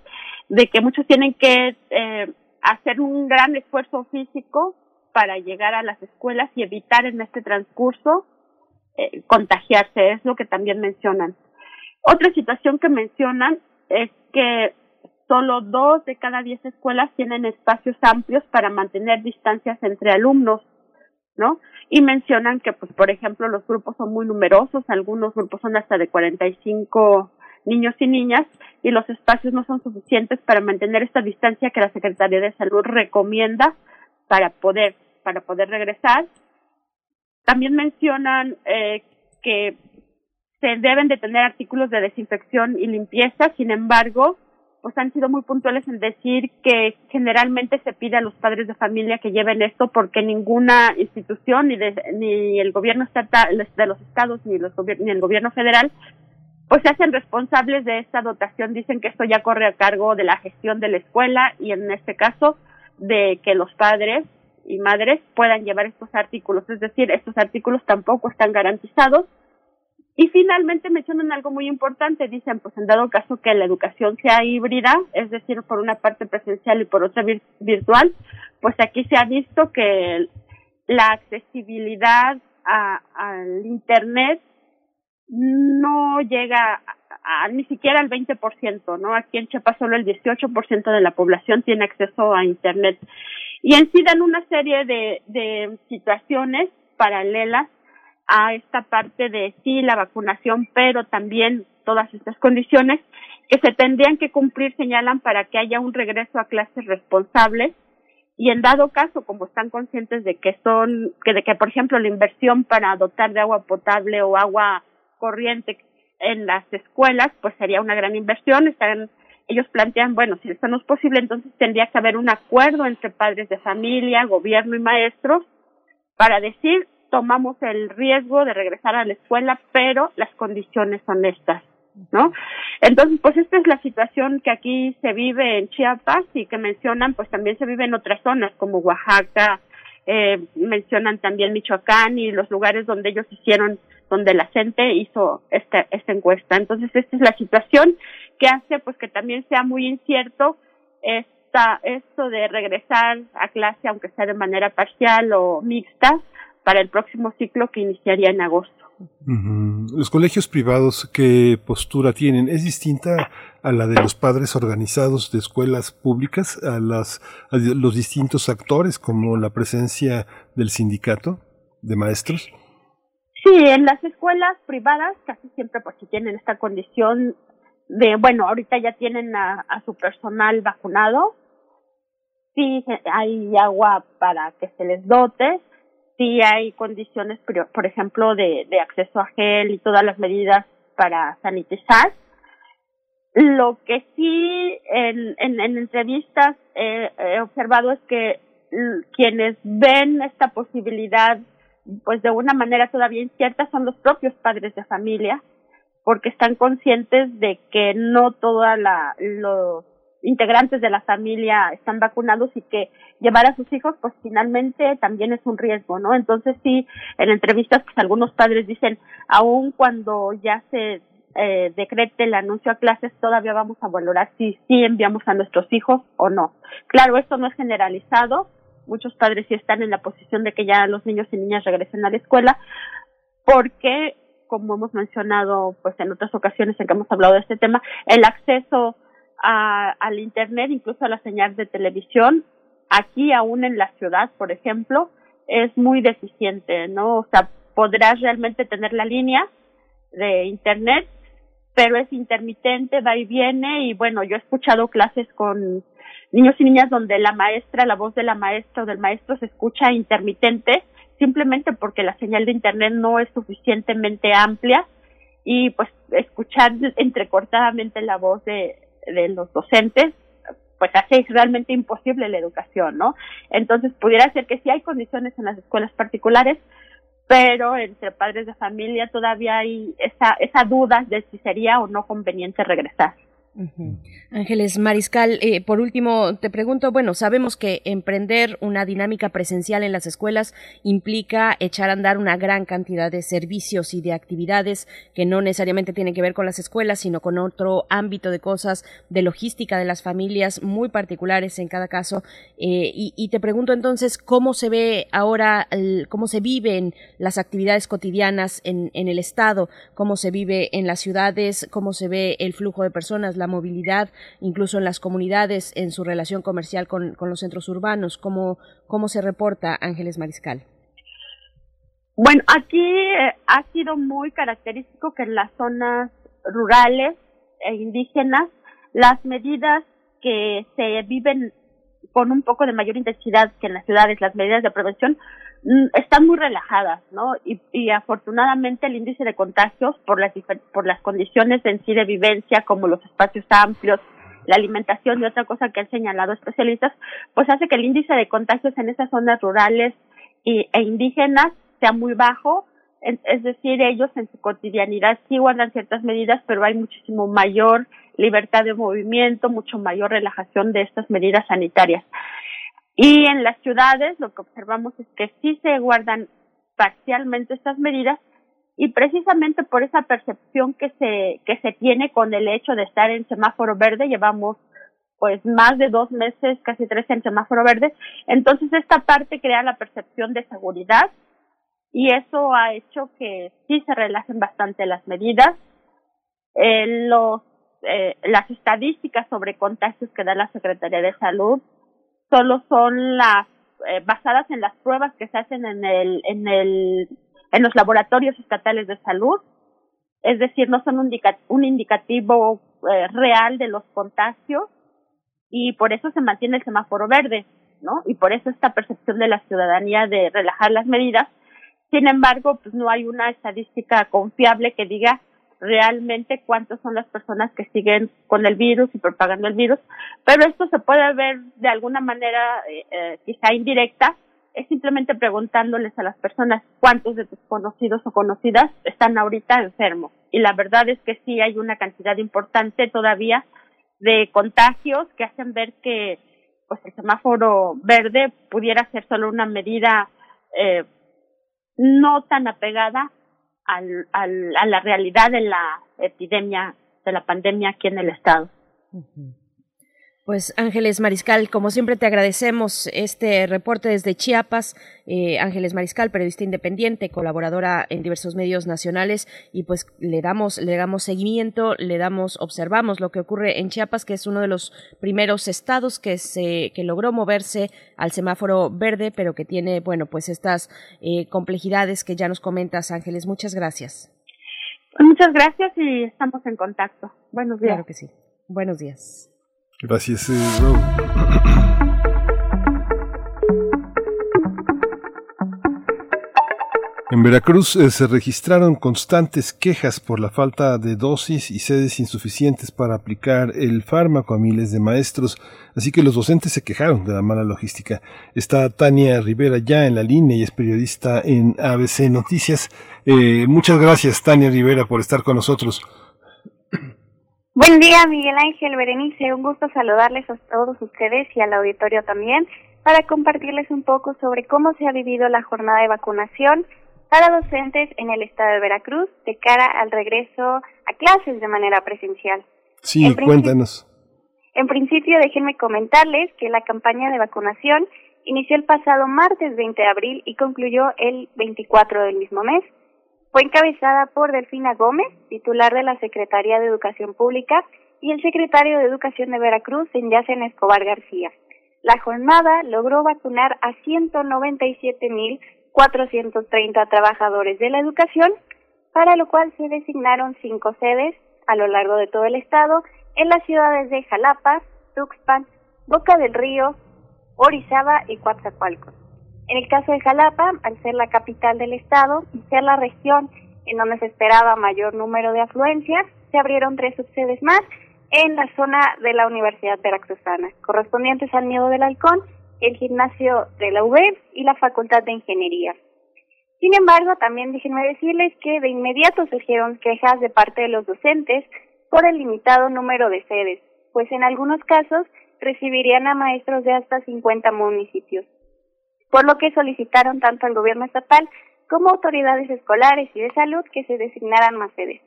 de que muchos tienen que eh, hacer un gran esfuerzo físico para llegar a las escuelas y evitar en este transcurso eh, contagiarse, es lo que también mencionan. Otra situación que mencionan es que solo dos de cada diez escuelas tienen espacios amplios para mantener distancias entre alumnos, ¿no? Y mencionan que, pues, por ejemplo, los grupos son muy numerosos, algunos grupos son hasta de 45 niños y niñas, y los espacios no son suficientes para mantener esta distancia que la Secretaría de Salud recomienda para poder para poder regresar. También mencionan eh, que se deben de tener artículos de desinfección y limpieza, sin embargo, pues han sido muy puntuales en decir que generalmente se pide a los padres de familia que lleven esto porque ninguna institución ni, ni el gobierno estatal de los estados ni, los ni el gobierno federal pues se hacen responsables de esta dotación. Dicen que esto ya corre a cargo de la gestión de la escuela y en este caso de que los padres y madres puedan llevar estos artículos. Es decir, estos artículos tampoco están garantizados. Y finalmente mencionan algo muy importante, dicen, pues en dado caso que la educación sea híbrida, es decir, por una parte presencial y por otra virtual, pues aquí se ha visto que la accesibilidad al Internet no llega a, ni siquiera al 20%, ¿no? Aquí en Chiapas solo el 18% de la población tiene acceso a Internet. Y en sí dan una serie de, de situaciones paralelas a esta parte de sí la vacunación, pero también todas estas condiciones que se tendrían que cumplir, señalan, para que haya un regreso a clases responsables y en dado caso, como están conscientes de que son, que de que por ejemplo la inversión para dotar de agua potable o agua corriente en las escuelas, pues sería una gran inversión, están ellos plantean, bueno, si esto no es posible, entonces tendría que haber un acuerdo entre padres de familia, gobierno y maestros para decir tomamos el riesgo de regresar a la escuela, pero las condiciones son estas, ¿no? Entonces, pues esta es la situación que aquí se vive en Chiapas y que mencionan, pues también se vive en otras zonas como Oaxaca, eh, mencionan también Michoacán y los lugares donde ellos hicieron, donde la gente hizo esta, esta encuesta. Entonces, esta es la situación que hace pues que también sea muy incierto esta, esto de regresar a clase, aunque sea de manera parcial o mixta, para el próximo ciclo que iniciaría en agosto. Los colegios privados, ¿qué postura tienen? ¿Es distinta a la de los padres organizados de escuelas públicas, a, las, a los distintos actores, como la presencia del sindicato de maestros? Sí, en las escuelas privadas casi siempre si tienen esta condición de, bueno, ahorita ya tienen a, a su personal vacunado, sí hay agua para que se les dote, sí hay condiciones, por ejemplo, de, de acceso a gel y todas las medidas para sanitizar. Lo que sí en, en, en entrevistas he observado es que quienes ven esta posibilidad, pues de una manera todavía incierta, son los propios padres de familia, porque están conscientes de que no toda la los integrantes de la familia están vacunados y que llevar a sus hijos pues finalmente también es un riesgo, ¿no? Entonces sí, en entrevistas pues algunos padres dicen, aun cuando ya se eh, decrete el anuncio a clases, todavía vamos a valorar si sí enviamos a nuestros hijos o no. Claro, esto no es generalizado, muchos padres sí están en la posición de que ya los niños y niñas regresen a la escuela, porque como hemos mencionado pues en otras ocasiones en que hemos hablado de este tema, el acceso a, al Internet, incluso a la señal de televisión, aquí aún en la ciudad, por ejemplo, es muy deficiente, ¿no? O sea, podrás realmente tener la línea de Internet, pero es intermitente, va y viene, y bueno, yo he escuchado clases con niños y niñas donde la maestra, la voz de la maestra o del maestro se escucha intermitente, simplemente porque la señal de Internet no es suficientemente amplia y pues escuchar entrecortadamente la voz de, de los docentes pues hace realmente imposible la educación, ¿no? Entonces pudiera ser que sí hay condiciones en las escuelas particulares, pero entre padres de familia todavía hay esa, esa duda de si sería o no conveniente regresar. Ángeles Mariscal, eh, por último te pregunto, bueno, sabemos que emprender una dinámica presencial en las escuelas implica echar a andar una gran cantidad de servicios y de actividades que no necesariamente tienen que ver con las escuelas, sino con otro ámbito de cosas de logística de las familias muy particulares en cada caso. Eh, y, te pregunto entonces, ¿cómo se ve ahora, cómo se viven las actividades cotidianas en, en el Estado? ¿Cómo se vive en las ciudades? ¿Cómo se ve el flujo de personas? La movilidad, incluso en las comunidades, en su relación comercial con, los centros urbanos. ¿Cómo, ¿Cómo se reporta Ángeles Mariscal? Bueno, aquí eh, ha sido muy característico que en las zonas rurales e indígenas las medidas que se viven con un poco de mayor intensidad que en las ciudades, las medidas de prevención, están muy relajadas, ¿no? Y, y, afortunadamente el índice de contagios por las por las condiciones en sí de vivencia, como los espacios amplios, la alimentación y otra cosa que han señalado especialistas, pues hace que el índice de contagios en esas zonas rurales y, e indígenas sea muy bajo. Es decir, ellos en su cotidianidad sí guardan ciertas medidas, pero hay muchísimo mayor libertad de movimiento, mucho mayor relajación de estas medidas sanitarias. Y en las ciudades lo que observamos es que sí se guardan parcialmente estas medidas y precisamente por esa percepción que se, que se tiene con el hecho de estar en semáforo verde, llevamos pues más de dos meses, casi tres en semáforo verde, entonces esta parte crea la percepción de seguridad y eso ha hecho que sí se relajen bastante las medidas. Eh, los, eh, las estadísticas sobre contagios que da la Secretaría de Salud solo son las eh, basadas en las pruebas que se hacen en el en el en los laboratorios estatales de salud. Es decir no son un, indicativo eh, real de los contagios y por eso se mantiene el semáforo verde no y por eso esta percepción de la ciudadanía de relajar las medidas. Sin embargo pues no hay una estadística confiable que diga realmente cuántas son las personas que siguen con el virus y propagando el virus, pero esto se puede ver de alguna manera, eh, eh, quizá indirecta, es simplemente preguntándoles a las personas cuántos de tus conocidos o conocidas están ahorita enfermos. Y la verdad es que sí hay una cantidad importante todavía de contagios que hacen ver que pues el semáforo verde pudiera ser solo una medida eh, no tan apegada al, al, a la realidad de la epidemia, de la pandemia aquí en el estado. Pues Ángeles Mariscal, como siempre te agradecemos este reporte desde Chiapas. Eh, Ángeles Mariscal, periodista independiente, colaboradora en diversos medios nacionales y pues le damos le damos seguimiento, le damos observamos lo que ocurre en Chiapas, que es uno de los primeros estados que se que logró moverse al semáforo verde, pero que tiene bueno pues estas eh, complejidades que ya nos comentas, Ángeles. Muchas gracias. Muchas gracias y estamos en contacto. Buenos días. Claro que sí. Buenos días. Gracias, eh, En Veracruz eh, se registraron constantes quejas por la falta de dosis y sedes insuficientes para aplicar el fármaco a miles de maestros, así que los docentes se quejaron de la mala logística. Está Tania Rivera ya en la línea y es periodista en ABC Noticias. Eh, muchas gracias, Tania Rivera, por estar con nosotros. Buen día, Miguel Ángel Berenice. Un gusto saludarles a todos ustedes y al auditorio también para compartirles un poco sobre cómo se ha vivido la jornada de vacunación para docentes en el estado de Veracruz de cara al regreso a clases de manera presencial. Sí, cuéntanos. En principio, déjenme comentarles que la campaña de vacunación inició el pasado martes 20 de abril y concluyó el 24 del mismo mes. Fue encabezada por Delfina Gómez, titular de la Secretaría de Educación Pública, y el secretario de Educación de Veracruz, Enyacen Escobar García. La jornada logró vacunar a 197.430 trabajadores de la educación, para lo cual se designaron cinco sedes a lo largo de todo el estado en las ciudades de Jalapa, Tuxpan, Boca del Río, Orizaba y Coatzacoalcos. En el caso de Jalapa, al ser la capital del estado y ser la región en donde se esperaba mayor número de afluencias, se abrieron tres subsedes más en la zona de la Universidad Veracruzana, correspondientes al Nido del Halcón, el gimnasio de la UB y la Facultad de Ingeniería. Sin embargo, también déjenme decirles que de inmediato surgieron quejas de parte de los docentes por el limitado número de sedes, pues en algunos casos recibirían a maestros de hasta 50 municipios por lo que solicitaron tanto al gobierno estatal como autoridades escolares y de salud que se designaran más sedes.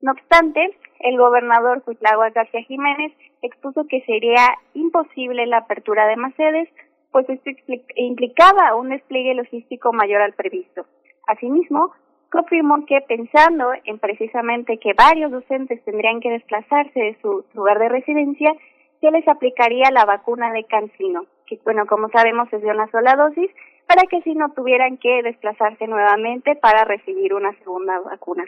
No obstante, el gobernador Cuitlagua García Jiménez expuso que sería imposible la apertura de más sedes, pues esto implicaba un despliegue logístico mayor al previsto. Asimismo, confirmó que pensando en precisamente que varios docentes tendrían que desplazarse de su lugar de residencia, se les aplicaría la vacuna de Cancino, que bueno, como sabemos es de una sola dosis, para que si no tuvieran que desplazarse nuevamente para recibir una segunda vacuna.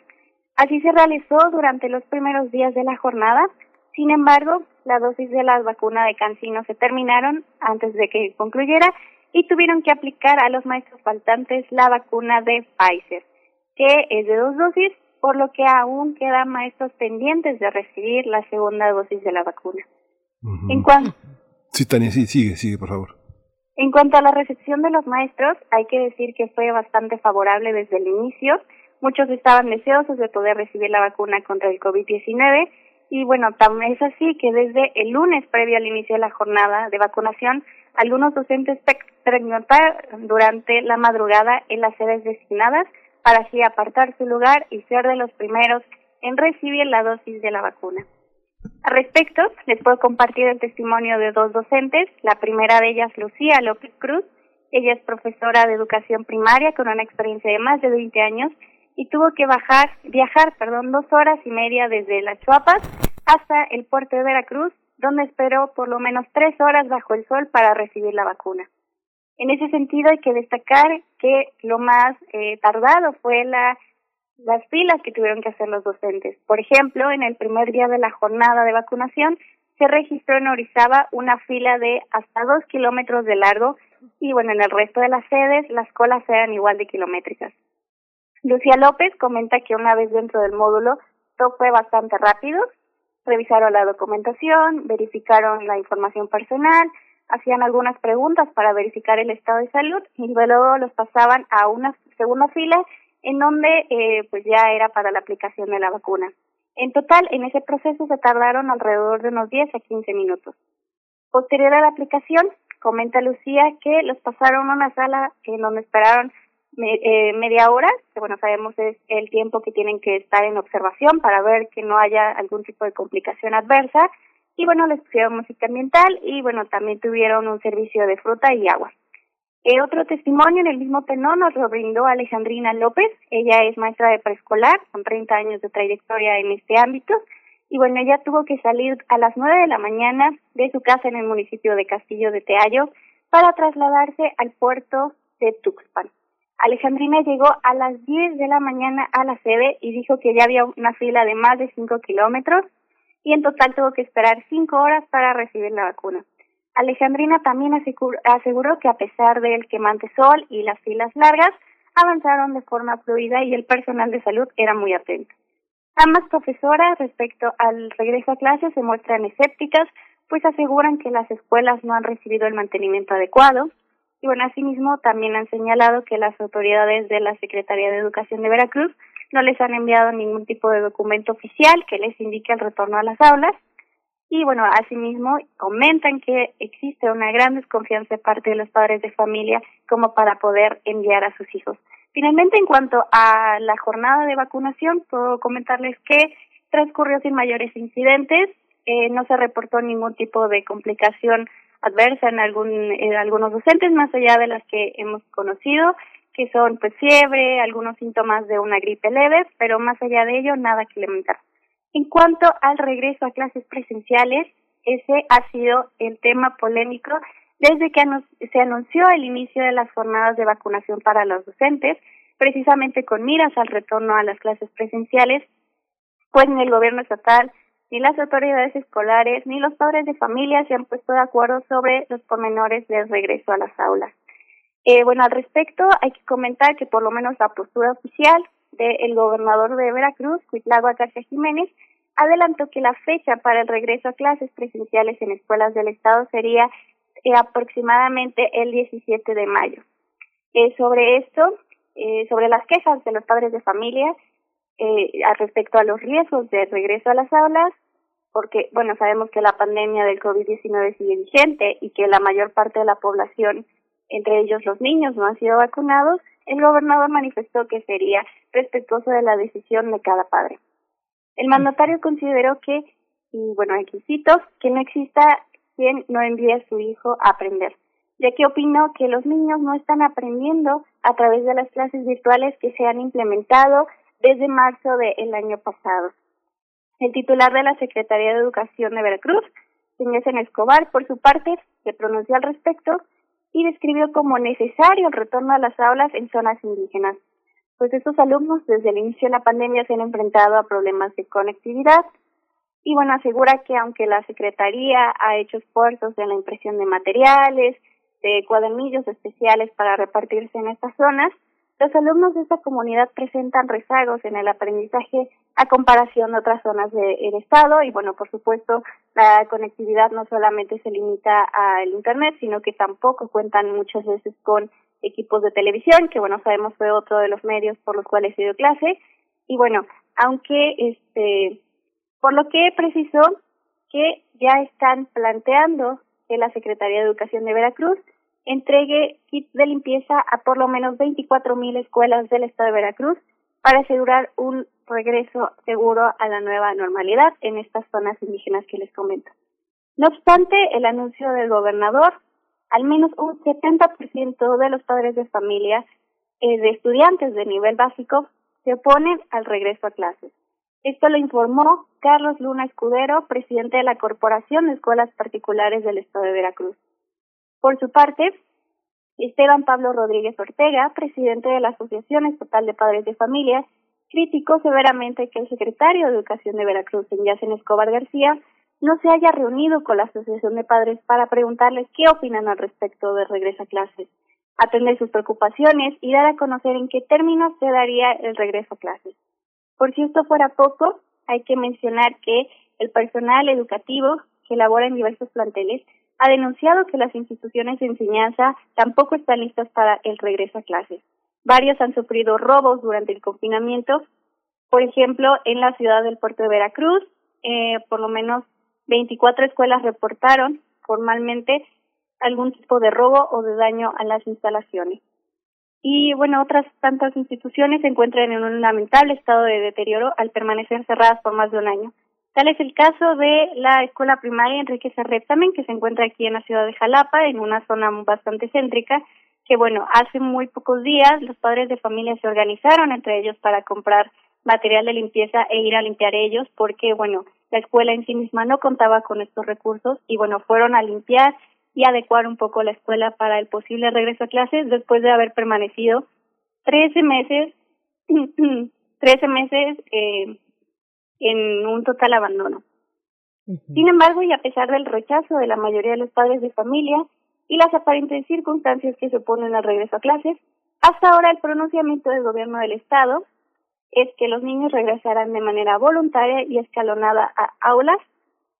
Así se realizó durante los primeros días de la jornada. Sin embargo, la dosis de la vacuna de Cancino se terminaron antes de que concluyera y tuvieron que aplicar a los maestros faltantes la vacuna de Pfizer, que es de dos dosis, por lo que aún quedan maestros pendientes de recibir la segunda dosis de la vacuna. En cuanto Sí, Tania, sí, sigue, sigue, por favor. En cuanto a la recepción de los maestros, hay que decir que fue bastante favorable desde el inicio. Muchos estaban deseosos de poder recibir la vacuna contra el COVID-19 y bueno, también es así que desde el lunes previo al inicio de la jornada de vacunación, algunos docentes preguntaron durante la madrugada en las sedes designadas para así apartar su lugar y ser de los primeros en recibir la dosis de la vacuna. Al respecto, les puedo compartir el testimonio de dos docentes. La primera de ellas, Lucía López Cruz. Ella es profesora de educación primaria con una experiencia de más de 20 años y tuvo que bajar, viajar, perdón, dos horas y media desde Las Chuapas hasta el puerto de Veracruz, donde esperó por lo menos tres horas bajo el sol para recibir la vacuna. En ese sentido, hay que destacar que lo más eh, tardado fue la las filas que tuvieron que hacer los docentes. Por ejemplo, en el primer día de la jornada de vacunación se registró en Orizaba una fila de hasta dos kilómetros de largo y bueno, en el resto de las sedes las colas eran igual de kilométricas. Lucía López comenta que una vez dentro del módulo todo fue bastante rápido, revisaron la documentación, verificaron la información personal, hacían algunas preguntas para verificar el estado de salud y luego los pasaban a una segunda fila en donde eh, pues ya era para la aplicación de la vacuna. En total, en ese proceso se tardaron alrededor de unos 10 a 15 minutos. Posterior a la aplicación, comenta Lucía que los pasaron a una sala en donde esperaron eh, media hora, que bueno, sabemos es el tiempo que tienen que estar en observación para ver que no haya algún tipo de complicación adversa. Y bueno, les pusieron música ambiental y bueno, también tuvieron un servicio de fruta y agua. Otro testimonio en el mismo tenor nos lo brindó Alejandrina López. Ella es maestra de preescolar, con 30 años de trayectoria en este ámbito. Y bueno, ella tuvo que salir a las 9 de la mañana de su casa en el municipio de Castillo de Teallo para trasladarse al puerto de Tuxpan. Alejandrina llegó a las 10 de la mañana a la sede y dijo que ya había una fila de más de 5 kilómetros y en total tuvo que esperar 5 horas para recibir la vacuna. Alejandrina también aseguró que a pesar del quemante sol y las filas largas, avanzaron de forma fluida y el personal de salud era muy atento. Ambas profesoras respecto al regreso a clases se muestran escépticas, pues aseguran que las escuelas no han recibido el mantenimiento adecuado, y bueno, asimismo también han señalado que las autoridades de la Secretaría de Educación de Veracruz no les han enviado ningún tipo de documento oficial que les indique el retorno a las aulas. Y bueno, asimismo comentan que existe una gran desconfianza de parte de los padres de familia como para poder enviar a sus hijos. Finalmente, en cuanto a la jornada de vacunación, puedo comentarles que transcurrió sin mayores incidentes, eh, no se reportó ningún tipo de complicación adversa en, algún, en algunos docentes, más allá de las que hemos conocido, que son pues fiebre, algunos síntomas de una gripe leve, pero más allá de ello, nada que lamentar. En cuanto al regreso a clases presenciales, ese ha sido el tema polémico desde que se anunció el inicio de las jornadas de vacunación para los docentes, precisamente con miras al retorno a las clases presenciales, pues en el gobierno estatal ni las autoridades escolares ni los padres de familia se han puesto de acuerdo sobre los pormenores del regreso a las aulas. Eh, bueno, al respecto hay que comentar que por lo menos la postura oficial del gobernador de Veracruz, Cuitlagua García Jiménez, adelantó que la fecha para el regreso a clases presenciales en escuelas del Estado sería eh, aproximadamente el 17 de mayo. Eh, sobre esto, eh, sobre las quejas de los padres de familia, respecto a los riesgos de regreso a las aulas, porque, bueno, sabemos que la pandemia del COVID-19 sigue vigente y que la mayor parte de la población, entre ellos los niños, no han sido vacunados, el gobernador manifestó que sería respetuoso de la decisión de cada padre. El mandatario consideró que, y bueno, aquí cito, que no exista quien no envíe a su hijo a aprender, ya que opinó que los niños no están aprendiendo a través de las clases virtuales que se han implementado desde marzo del año pasado. El titular de la Secretaría de Educación de Veracruz, señor Escobar, por su parte, se pronunció al respecto y describió como necesario el retorno a las aulas en zonas indígenas, pues estos alumnos desde el inicio de la pandemia se han enfrentado a problemas de conectividad. Y bueno, asegura que aunque la Secretaría ha hecho esfuerzos en la impresión de materiales, de cuadernillos especiales para repartirse en estas zonas, los alumnos de esta comunidad presentan rezagos en el aprendizaje a comparación de otras zonas del estado. Y bueno, por supuesto, la conectividad no solamente se limita al internet, sino que tampoco cuentan muchas veces con equipos de televisión, que bueno, sabemos fue otro de los medios por los cuales se dio clase. Y bueno, aunque este por lo que precisó que ya están planteando que la Secretaría de Educación de Veracruz entregue kits de limpieza a por lo menos 24 mil escuelas del estado de Veracruz para asegurar un regreso seguro a la nueva normalidad en estas zonas indígenas que les comento. No obstante, el anuncio del gobernador, al menos un 70% de los padres de familia eh, de estudiantes de nivel básico se oponen al regreso a clases. Esto lo informó Carlos Luna Escudero, presidente de la Corporación de Escuelas Particulares del Estado de Veracruz. Por su parte, Esteban Pablo Rodríguez Ortega, presidente de la Asociación Estatal de Padres de Familia, criticó severamente que el secretario de Educación de Veracruz, Yacen Escobar García, no se haya reunido con la Asociación de Padres para preguntarles qué opinan al respecto de regreso a clases, atender sus preocupaciones y dar a conocer en qué términos se daría el regreso a clases. Por si esto fuera poco, hay que mencionar que el personal educativo que labora en diversos planteles ha denunciado que las instituciones de enseñanza tampoco están listas para el regreso a clases. Varios han sufrido robos durante el confinamiento, por ejemplo, en la ciudad del puerto de Veracruz, eh, por lo menos 24 escuelas reportaron formalmente algún tipo de robo o de daño a las instalaciones. Y bueno, otras tantas instituciones se encuentran en un lamentable estado de deterioro al permanecer cerradas por más de un año. Tal es el caso de la escuela primaria Enrique Serretamen, que se encuentra aquí en la ciudad de Jalapa, en una zona bastante céntrica, que bueno, hace muy pocos días los padres de familia se organizaron entre ellos para comprar material de limpieza e ir a limpiar ellos, porque bueno, la escuela en sí misma no contaba con estos recursos y bueno, fueron a limpiar y adecuar un poco la escuela para el posible regreso a clases después de haber permanecido 13 meses, 13 meses eh, en un total abandono. Sin embargo, y a pesar del rechazo de la mayoría de los padres de familia y las aparentes circunstancias que se oponen al regreso a clases, hasta ahora el pronunciamiento del gobierno del Estado es que los niños regresarán de manera voluntaria y escalonada a aulas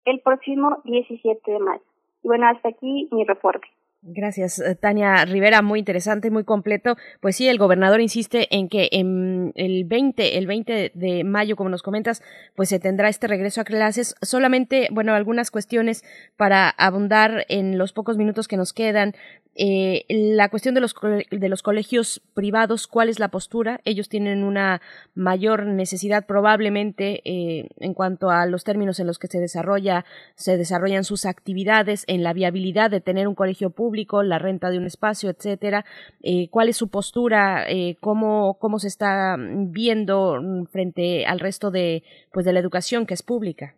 el próximo 17 de mayo. Y bueno, hasta aquí mi reporte. Gracias, eh, Tania Rivera, muy interesante, muy completo. Pues sí, el gobernador insiste en que en el 20, el 20 de mayo, como nos comentas, pues se tendrá este regreso a clases. Solamente, bueno, algunas cuestiones para abundar en los pocos minutos que nos quedan. Eh, la cuestión de los, de los colegios privados, ¿cuál es la postura? Ellos tienen una mayor necesidad probablemente eh, en cuanto a los términos en los que se desarrolla, se desarrollan sus actividades, en la viabilidad de tener un colegio público, la renta de un espacio, etcétera. Eh, ¿Cuál es su postura? ¿cómo, ¿Cómo se está viendo frente al resto de, pues, de la educación que es pública?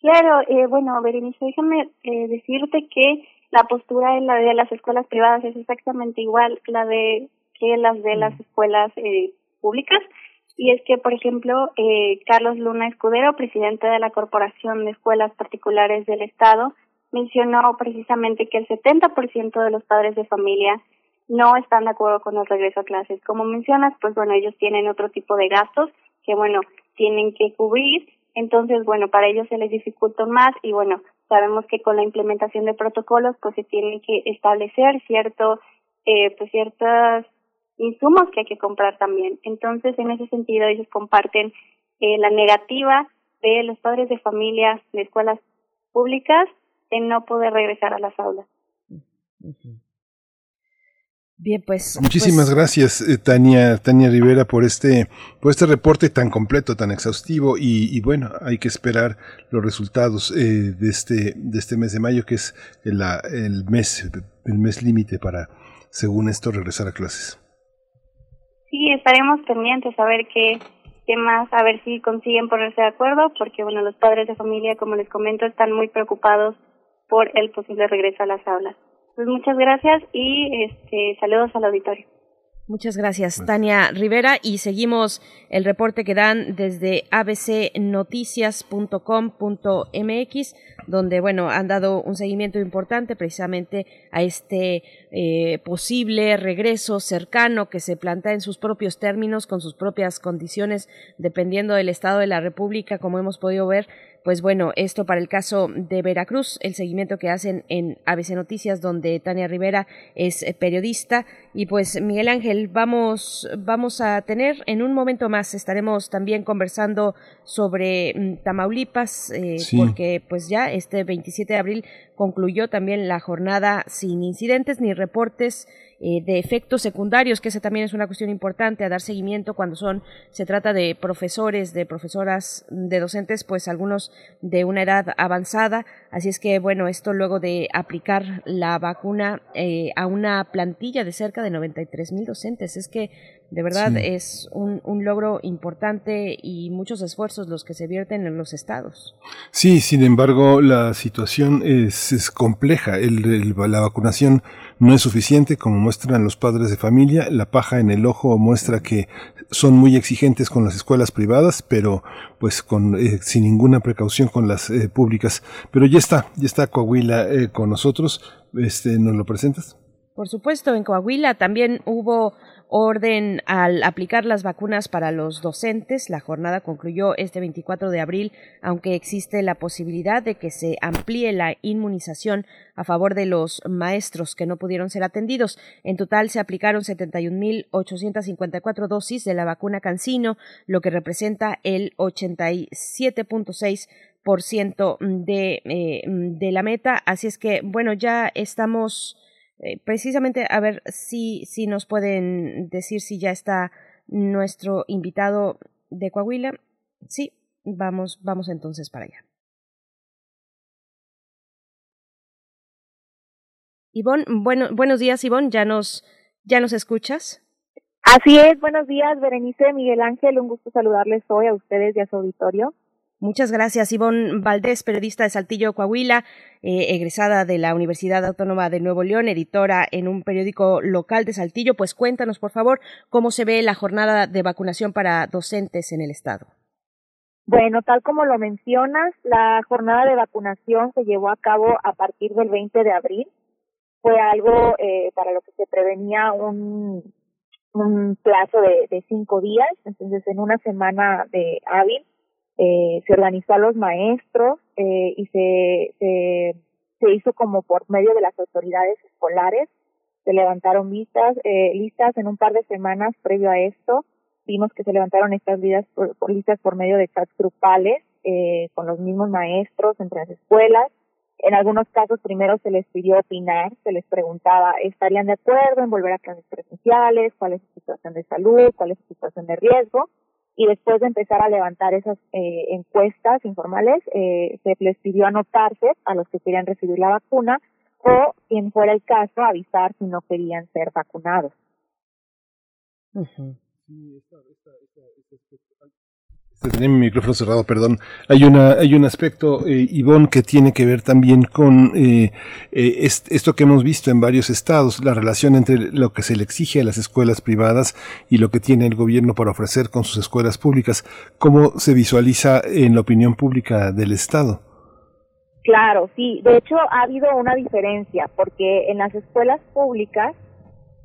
Claro, bueno, Berenice, déjame decirte que la postura en la de las escuelas privadas es exactamente igual la de que las de las escuelas eh, públicas. Y es que por ejemplo eh, Carlos Luna Escudero presidente de la corporación de escuelas particulares del estado mencionó precisamente que el 70% de los padres de familia no están de acuerdo con el regreso a clases. Como mencionas pues bueno ellos tienen otro tipo de gastos que bueno tienen que cubrir. Entonces bueno para ellos se les dificulta más y bueno Sabemos que con la implementación de protocolos pues se tienen que establecer cierto, eh, pues ciertos insumos que hay que comprar también. Entonces, en ese sentido, ellos comparten eh, la negativa de los padres de familias de escuelas públicas de no poder regresar a las aulas. Bien, pues. Muchísimas pues gracias, eh, Tania, Tania Rivera, por este, por este reporte tan completo, tan exhaustivo. Y, bueno, hay que esperar los resultados eh, de este, de este mes de mayo, que es el, el mes, el mes límite para, según esto, regresar a clases. Sí, estaremos pendientes a ver qué, qué más, a ver si consiguen ponerse de acuerdo, porque bueno, los padres de familia, como les comento, están muy preocupados por el posible regreso a las aulas. Pues muchas gracias y este, saludos al auditorio. Muchas gracias, Tania Rivera. Y seguimos el reporte que dan desde abcnoticias.com.mx, donde, bueno, han dado un seguimiento importante precisamente a este eh, posible regreso cercano que se plantea en sus propios términos, con sus propias condiciones, dependiendo del Estado de la República, como hemos podido ver pues bueno, esto para el caso de Veracruz, el seguimiento que hacen en ABC Noticias, donde Tania Rivera es eh, periodista. Y pues Miguel Ángel, vamos, vamos a tener en un momento más, estaremos también conversando sobre mm, Tamaulipas, eh, porque pues ya este 27 de abril concluyó también la jornada sin incidentes ni reportes eh, de efectos secundarios, que esa también es una cuestión importante a dar seguimiento cuando son, se trata de profesores, de profesoras, de docentes, pues algunos de una edad avanzada. Así es que, bueno, esto luego de aplicar la vacuna eh, a una plantilla de cerca de 93 mil docentes, es que de verdad es un, un, logro importante y muchos esfuerzos los que se vierten en los estados. Sí, sin embargo, la situación es, es compleja. El, la vacunación no es suficiente, como muestran los padres de familia. La paja en el ojo muestra que son muy exigentes con las escuelas privadas, pero pues con eh, sin ninguna precaución con las eh, públicas. Pero ya está, ya está Coahuila eh, con nosotros. Este, ¿Nos lo presentas? Por supuesto, en Coahuila también hubo orden al aplicar las vacunas para los docentes. La jornada concluyó este 24 de abril, aunque existe la posibilidad de que se amplíe la inmunización a favor de los maestros que no pudieron ser atendidos. En total se aplicaron 71.854 dosis de la vacuna Cancino, lo que representa el 87.6 por ciento de, eh, de la meta. Así es que, bueno, ya estamos eh, precisamente a ver si, si nos pueden decir si ya está nuestro invitado de Coahuila. Sí, vamos, vamos entonces para allá. Ivonne, bueno, buenos días, Ivonne, ¿ya nos, ya nos escuchas? Así es, buenos días, Berenice, Miguel Ángel, un gusto saludarles hoy a ustedes y a su auditorio. Muchas gracias, Ivonne Valdés, periodista de Saltillo, Coahuila, eh, egresada de la Universidad Autónoma de Nuevo León, editora en un periódico local de Saltillo. Pues cuéntanos, por favor, cómo se ve la jornada de vacunación para docentes en el Estado. Bueno, tal como lo mencionas, la jornada de vacunación se llevó a cabo a partir del 20 de abril. Fue algo eh, para lo que se prevenía un, plazo de, de cinco días, entonces en una semana de hábil eh, se organizó a los maestros eh, y se, se, hizo como por medio de las autoridades escolares. Se levantaron listas, eh, listas en un par de semanas previo a esto. Vimos que se levantaron estas listas por, por listas por medio de chats grupales eh, con los mismos maestros entre las escuelas. En algunos casos primero se les pidió opinar, se les preguntaba, ¿estarían de acuerdo en volver a clases presenciales? ¿Cuál es su situación de salud? ¿Cuál es su situación de riesgo? Y después de empezar a levantar esas eh, encuestas informales, eh, se les pidió anotarse a los que querían recibir la vacuna o, quien fuera el caso, avisar si no querían ser vacunados. Tenía mi micrófono cerrado, perdón. Hay una, hay un aspecto, eh, Ivonne, que tiene que ver también con eh, eh, esto que hemos visto en varios estados, la relación entre lo que se le exige a las escuelas privadas y lo que tiene el gobierno para ofrecer con sus escuelas públicas. ¿Cómo se visualiza en la opinión pública del estado? Claro, sí. De hecho, ha habido una diferencia, porque en las escuelas públicas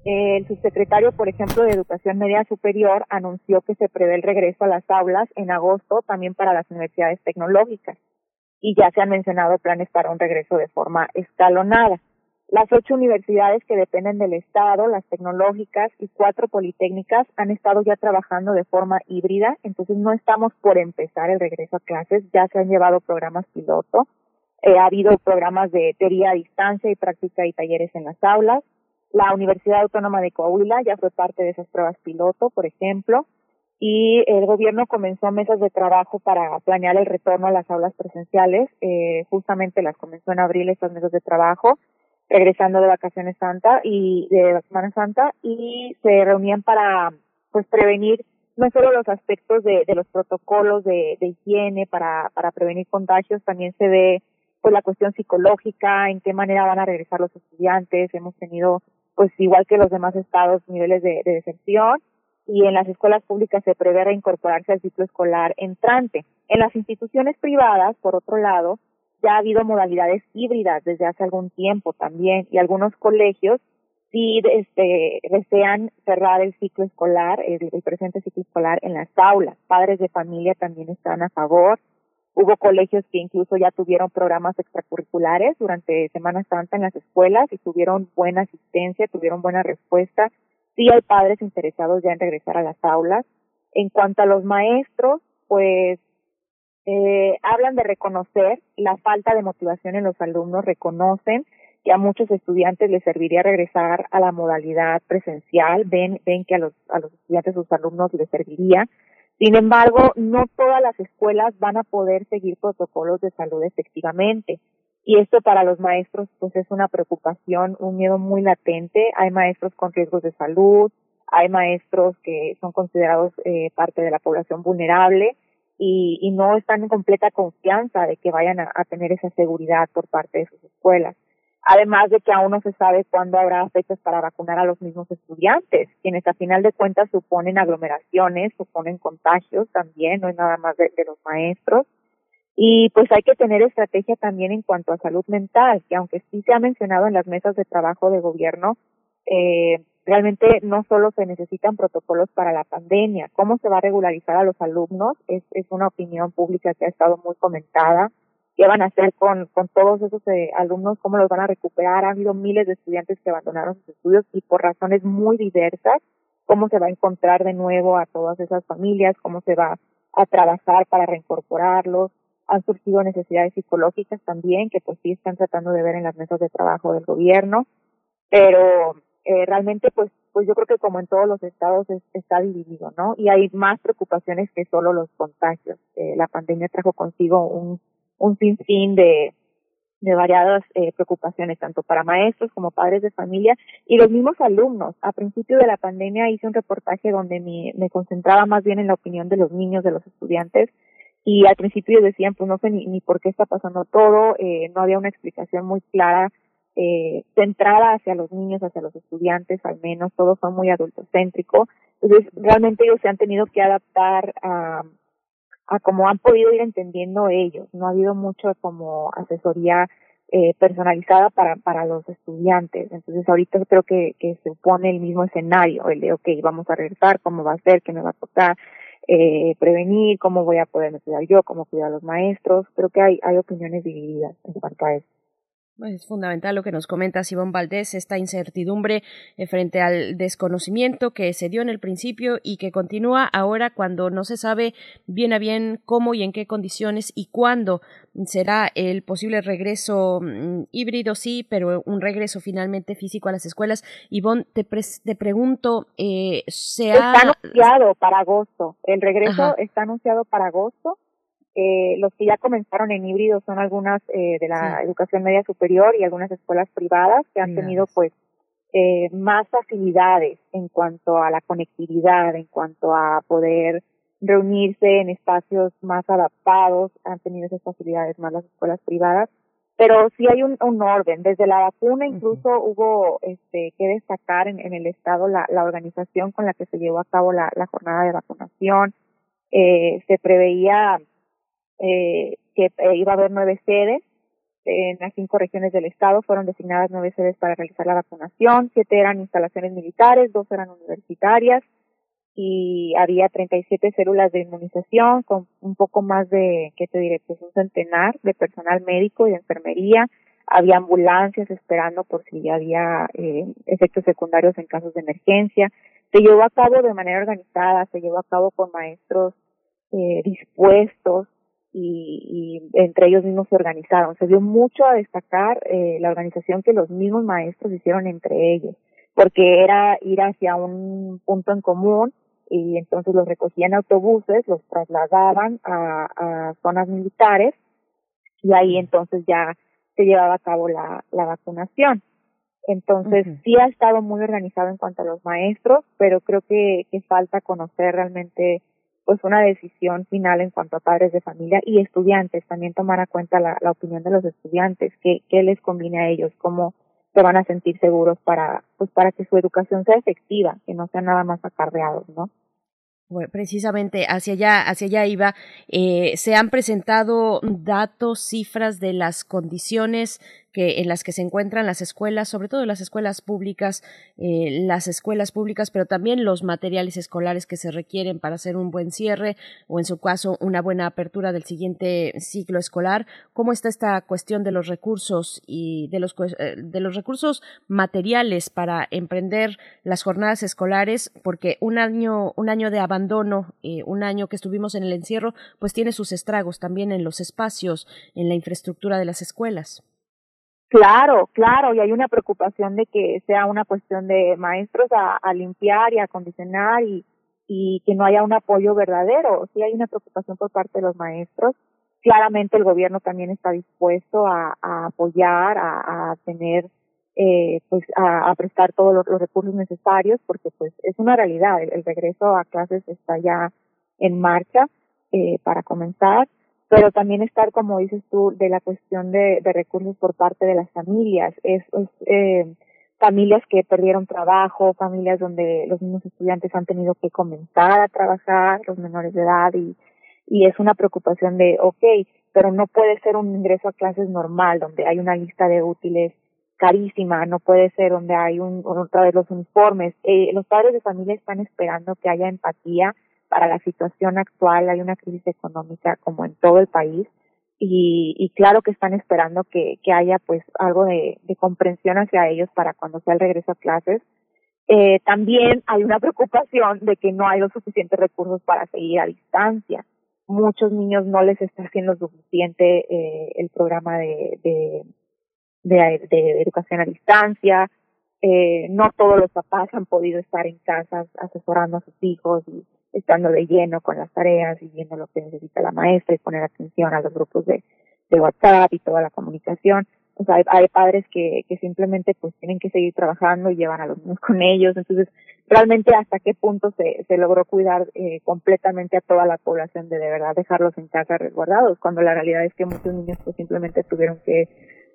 el subsecretario, por ejemplo, de Educación Media Superior anunció que se prevé el regreso a las aulas en agosto también para las universidades tecnológicas. Y ya se han mencionado planes para un regreso de forma escalonada. Las ocho universidades que dependen del Estado, las tecnológicas y cuatro politécnicas han estado ya trabajando de forma híbrida, entonces no estamos por empezar el regreso a clases, ya se han llevado programas piloto, eh, ha habido programas de teoría a distancia y práctica y talleres en las aulas, la Universidad Autónoma de Coahuila ya fue parte de esas pruebas piloto, por ejemplo, y el gobierno comenzó mesas de trabajo para planear el retorno a las aulas presenciales. Eh, justamente las comenzó en abril estas mesas de trabajo, regresando de vacaciones santa y de Semana Santa, y se reunían para pues prevenir no solo los aspectos de, de los protocolos de, de higiene para, para prevenir contagios, también se ve pues la cuestión psicológica, en qué manera van a regresar los estudiantes. Hemos tenido pues igual que los demás estados, niveles de, de y en las escuelas públicas se prevé reincorporarse al ciclo escolar entrante. En las instituciones privadas, por otro lado, ya ha habido modalidades híbridas desde hace algún tiempo también y algunos colegios sí este, desean cerrar el ciclo escolar, el, el presente ciclo escolar en las aulas. Padres de familia también están a favor Hubo colegios que incluso ya tuvieron programas extracurriculares durante Semana Santa en las escuelas y tuvieron buena asistencia, tuvieron buena respuesta. Sí hay padres interesados ya en regresar a las aulas. En cuanto a los maestros, pues eh, hablan de reconocer la falta de motivación en los alumnos, reconocen que a muchos estudiantes les serviría regresar a la modalidad presencial, ven, ven que a los, a los estudiantes, sus alumnos les serviría, sin embargo, no todas las escuelas van a poder seguir protocolos de salud efectivamente. Y esto para los maestros pues es una preocupación, un miedo muy latente. Hay maestros con riesgos de salud, hay maestros que son considerados eh, parte de la población vulnerable y, y, no están en completa confianza de que vayan a tener esa seguridad por parte de sus escuelas además de que aún no se sabe cuándo habrá fechas para vacunar a los mismos estudiantes, quienes a final de cuentas suponen aglomeraciones, suponen contagios también, no es nada más de, los maestros. Y pues hay que tener estrategia también en cuanto a salud mental, que aunque sí se ha mencionado en las mesas de trabajo de gobierno, eh, realmente no solo se necesitan protocolos para la pandemia, cómo se va a regularizar a los alumnos es, es una opinión pública que ha estado muy comentada. ¿Qué van a hacer con, con todos esos eh, alumnos? ¿Cómo los van a recuperar? Ha habido miles de estudiantes que abandonaron sus estudios y por razones muy diversas. ¿Cómo se va a encontrar de nuevo a todas esas familias? ¿Cómo se va a trabajar para reincorporarlos? Han surgido necesidades psicológicas también que pues sí están tratando de ver en las mesas de trabajo del gobierno. Pero eh, realmente pues pues yo creo que como en todos los estados está dividido, ¿no? Y hay más preocupaciones que solo los contagios. Eh, la pandemia trajo consigo un, un sinfín de, de variadas eh, preocupaciones, tanto para maestros como padres de familia y los mismos alumnos. A principio de la pandemia hice un reportaje donde me, me concentraba más bien en la opinión de los niños, de los estudiantes, y al principio decían, pues no sé ni, ni por qué está pasando todo, eh, no había una explicación muy clara eh, centrada hacia los niños, hacia los estudiantes, al menos, todos son muy adultocéntricos. Entonces, realmente ellos se han tenido que adaptar a, a cómo han podido ir entendiendo ellos. No ha habido mucho como asesoría eh, personalizada para, para los estudiantes. Entonces, ahorita creo que, que se pone el mismo escenario, el de, ok, vamos a regresar, cómo va a ser, qué me va a tocar, eh, prevenir, cómo voy a poder cuidar yo, cómo cuidar a los maestros. Creo que hay, hay opiniones divididas en cuanto a eso. Es fundamental lo que nos comenta Simón Valdés, esta incertidumbre eh, frente al desconocimiento que se dio en el principio y que continúa ahora cuando no se sabe bien a bien cómo y en qué condiciones y cuándo será el posible regreso mm, híbrido, sí, pero un regreso finalmente físico a las escuelas. Ivonne, te, te pregunto, eh, ¿se ha... Está anunciado para agosto. El regreso está anunciado para agosto eh, los que ya comenzaron en híbrido son algunas eh, de la educación media superior y algunas escuelas privadas que han tenido pues eh, más facilidades en cuanto a la conectividad, en cuanto a poder reunirse en espacios más adaptados, han tenido esas facilidades más las escuelas privadas, pero sí hay un, un orden. Desde la vacuna incluso hubo este, que destacar en, en el Estado la, la, organización con la que se llevó a cabo la, la jornada de vacunación. Eh, se preveía eh, que eh, iba a haber nueve sedes en las cinco regiones del estado fueron designadas nueve sedes para realizar la vacunación, siete eran instalaciones militares, dos eran universitarias y había 37 células de inmunización con un poco más de, ¿qué te diré? Pues un centenar de personal médico y de enfermería. Había ambulancias esperando por si había eh, efectos secundarios en casos de emergencia. Se llevó a cabo de manera organizada, se llevó a cabo con maestros eh, dispuestos, y, entre ellos mismos se organizaron. Se dio mucho a destacar eh, la organización que los mismos maestros hicieron entre ellos, porque era ir hacia un punto en común y entonces los recogían autobuses, los trasladaban a, a zonas militares y ahí entonces ya se llevaba a cabo la, la vacunación. Entonces sí ha estado muy organizado en cuanto a los maestros, pero creo que, que falta conocer realmente pues una decisión final en cuanto a padres de familia y estudiantes, también tomar a cuenta la, la opinión de los estudiantes, qué, qué les conviene a ellos, cómo se van a sentir seguros para, pues para que su educación sea efectiva, que no sean nada más acarreados, ¿no? Bueno, precisamente hacia allá, hacia allá iba. Eh, se han presentado datos, cifras de las condiciones que en las que se encuentran las escuelas, sobre todo las escuelas públicas, eh, las escuelas públicas, pero también los materiales escolares que se requieren para hacer un buen cierre o en su caso una buena apertura del siguiente ciclo escolar. ¿Cómo está esta cuestión de los recursos y de los eh, de los recursos materiales para emprender las jornadas escolares? Porque un año un año de abandono, eh, un año que estuvimos en el encierro, pues tiene sus estragos también en los espacios, en la infraestructura de las escuelas. Claro, claro, y hay una preocupación de que sea una cuestión de maestros a, limpiar y a acondicionar y, que no haya un apoyo verdadero. Sí hay una preocupación por parte de los maestros. Claramente el gobierno también está dispuesto a, apoyar, a, tener, eh, pues, a, prestar todos los, los, recursos necesarios, porque pues es una realidad. El, el regreso a clases está ya en marcha eh, para comenzar pero también estar, como dices tú, de la cuestión de, de recursos por parte de las familias. Es, es eh, familias que perdieron trabajo, familias donde los mismos estudiantes han tenido que comenzar a trabajar, los menores de edad, y, y es una preocupación de, ok, pero no puede ser un ingreso a clases normal, donde hay una lista de útiles carísima, no puede ser donde hay un, otra vez los uniformes. Eh, los padres de familia están esperando que haya empatía para la situación actual, hay una crisis económica como en todo el país y, y claro que están esperando que, que haya pues algo de, de comprensión hacia ellos para cuando sea el regreso a clases. Eh, también hay una preocupación de que no hay los suficientes recursos para seguir a distancia. Muchos niños no les está haciendo suficiente eh, el programa de, de, de, de educación a distancia. Eh, no todos los papás han podido estar en casa asesorando a sus hijos y estando de lleno con las tareas y viendo lo que necesita la maestra y poner atención a los grupos de, WhatsApp y toda la comunicación. O sea, hay, hay, padres que, que simplemente pues tienen que seguir trabajando y llevan a los niños con ellos. Entonces, realmente hasta qué punto se, se logró cuidar eh, completamente a toda la población de de verdad dejarlos en casa resguardados, cuando la realidad es que muchos niños pues simplemente tuvieron que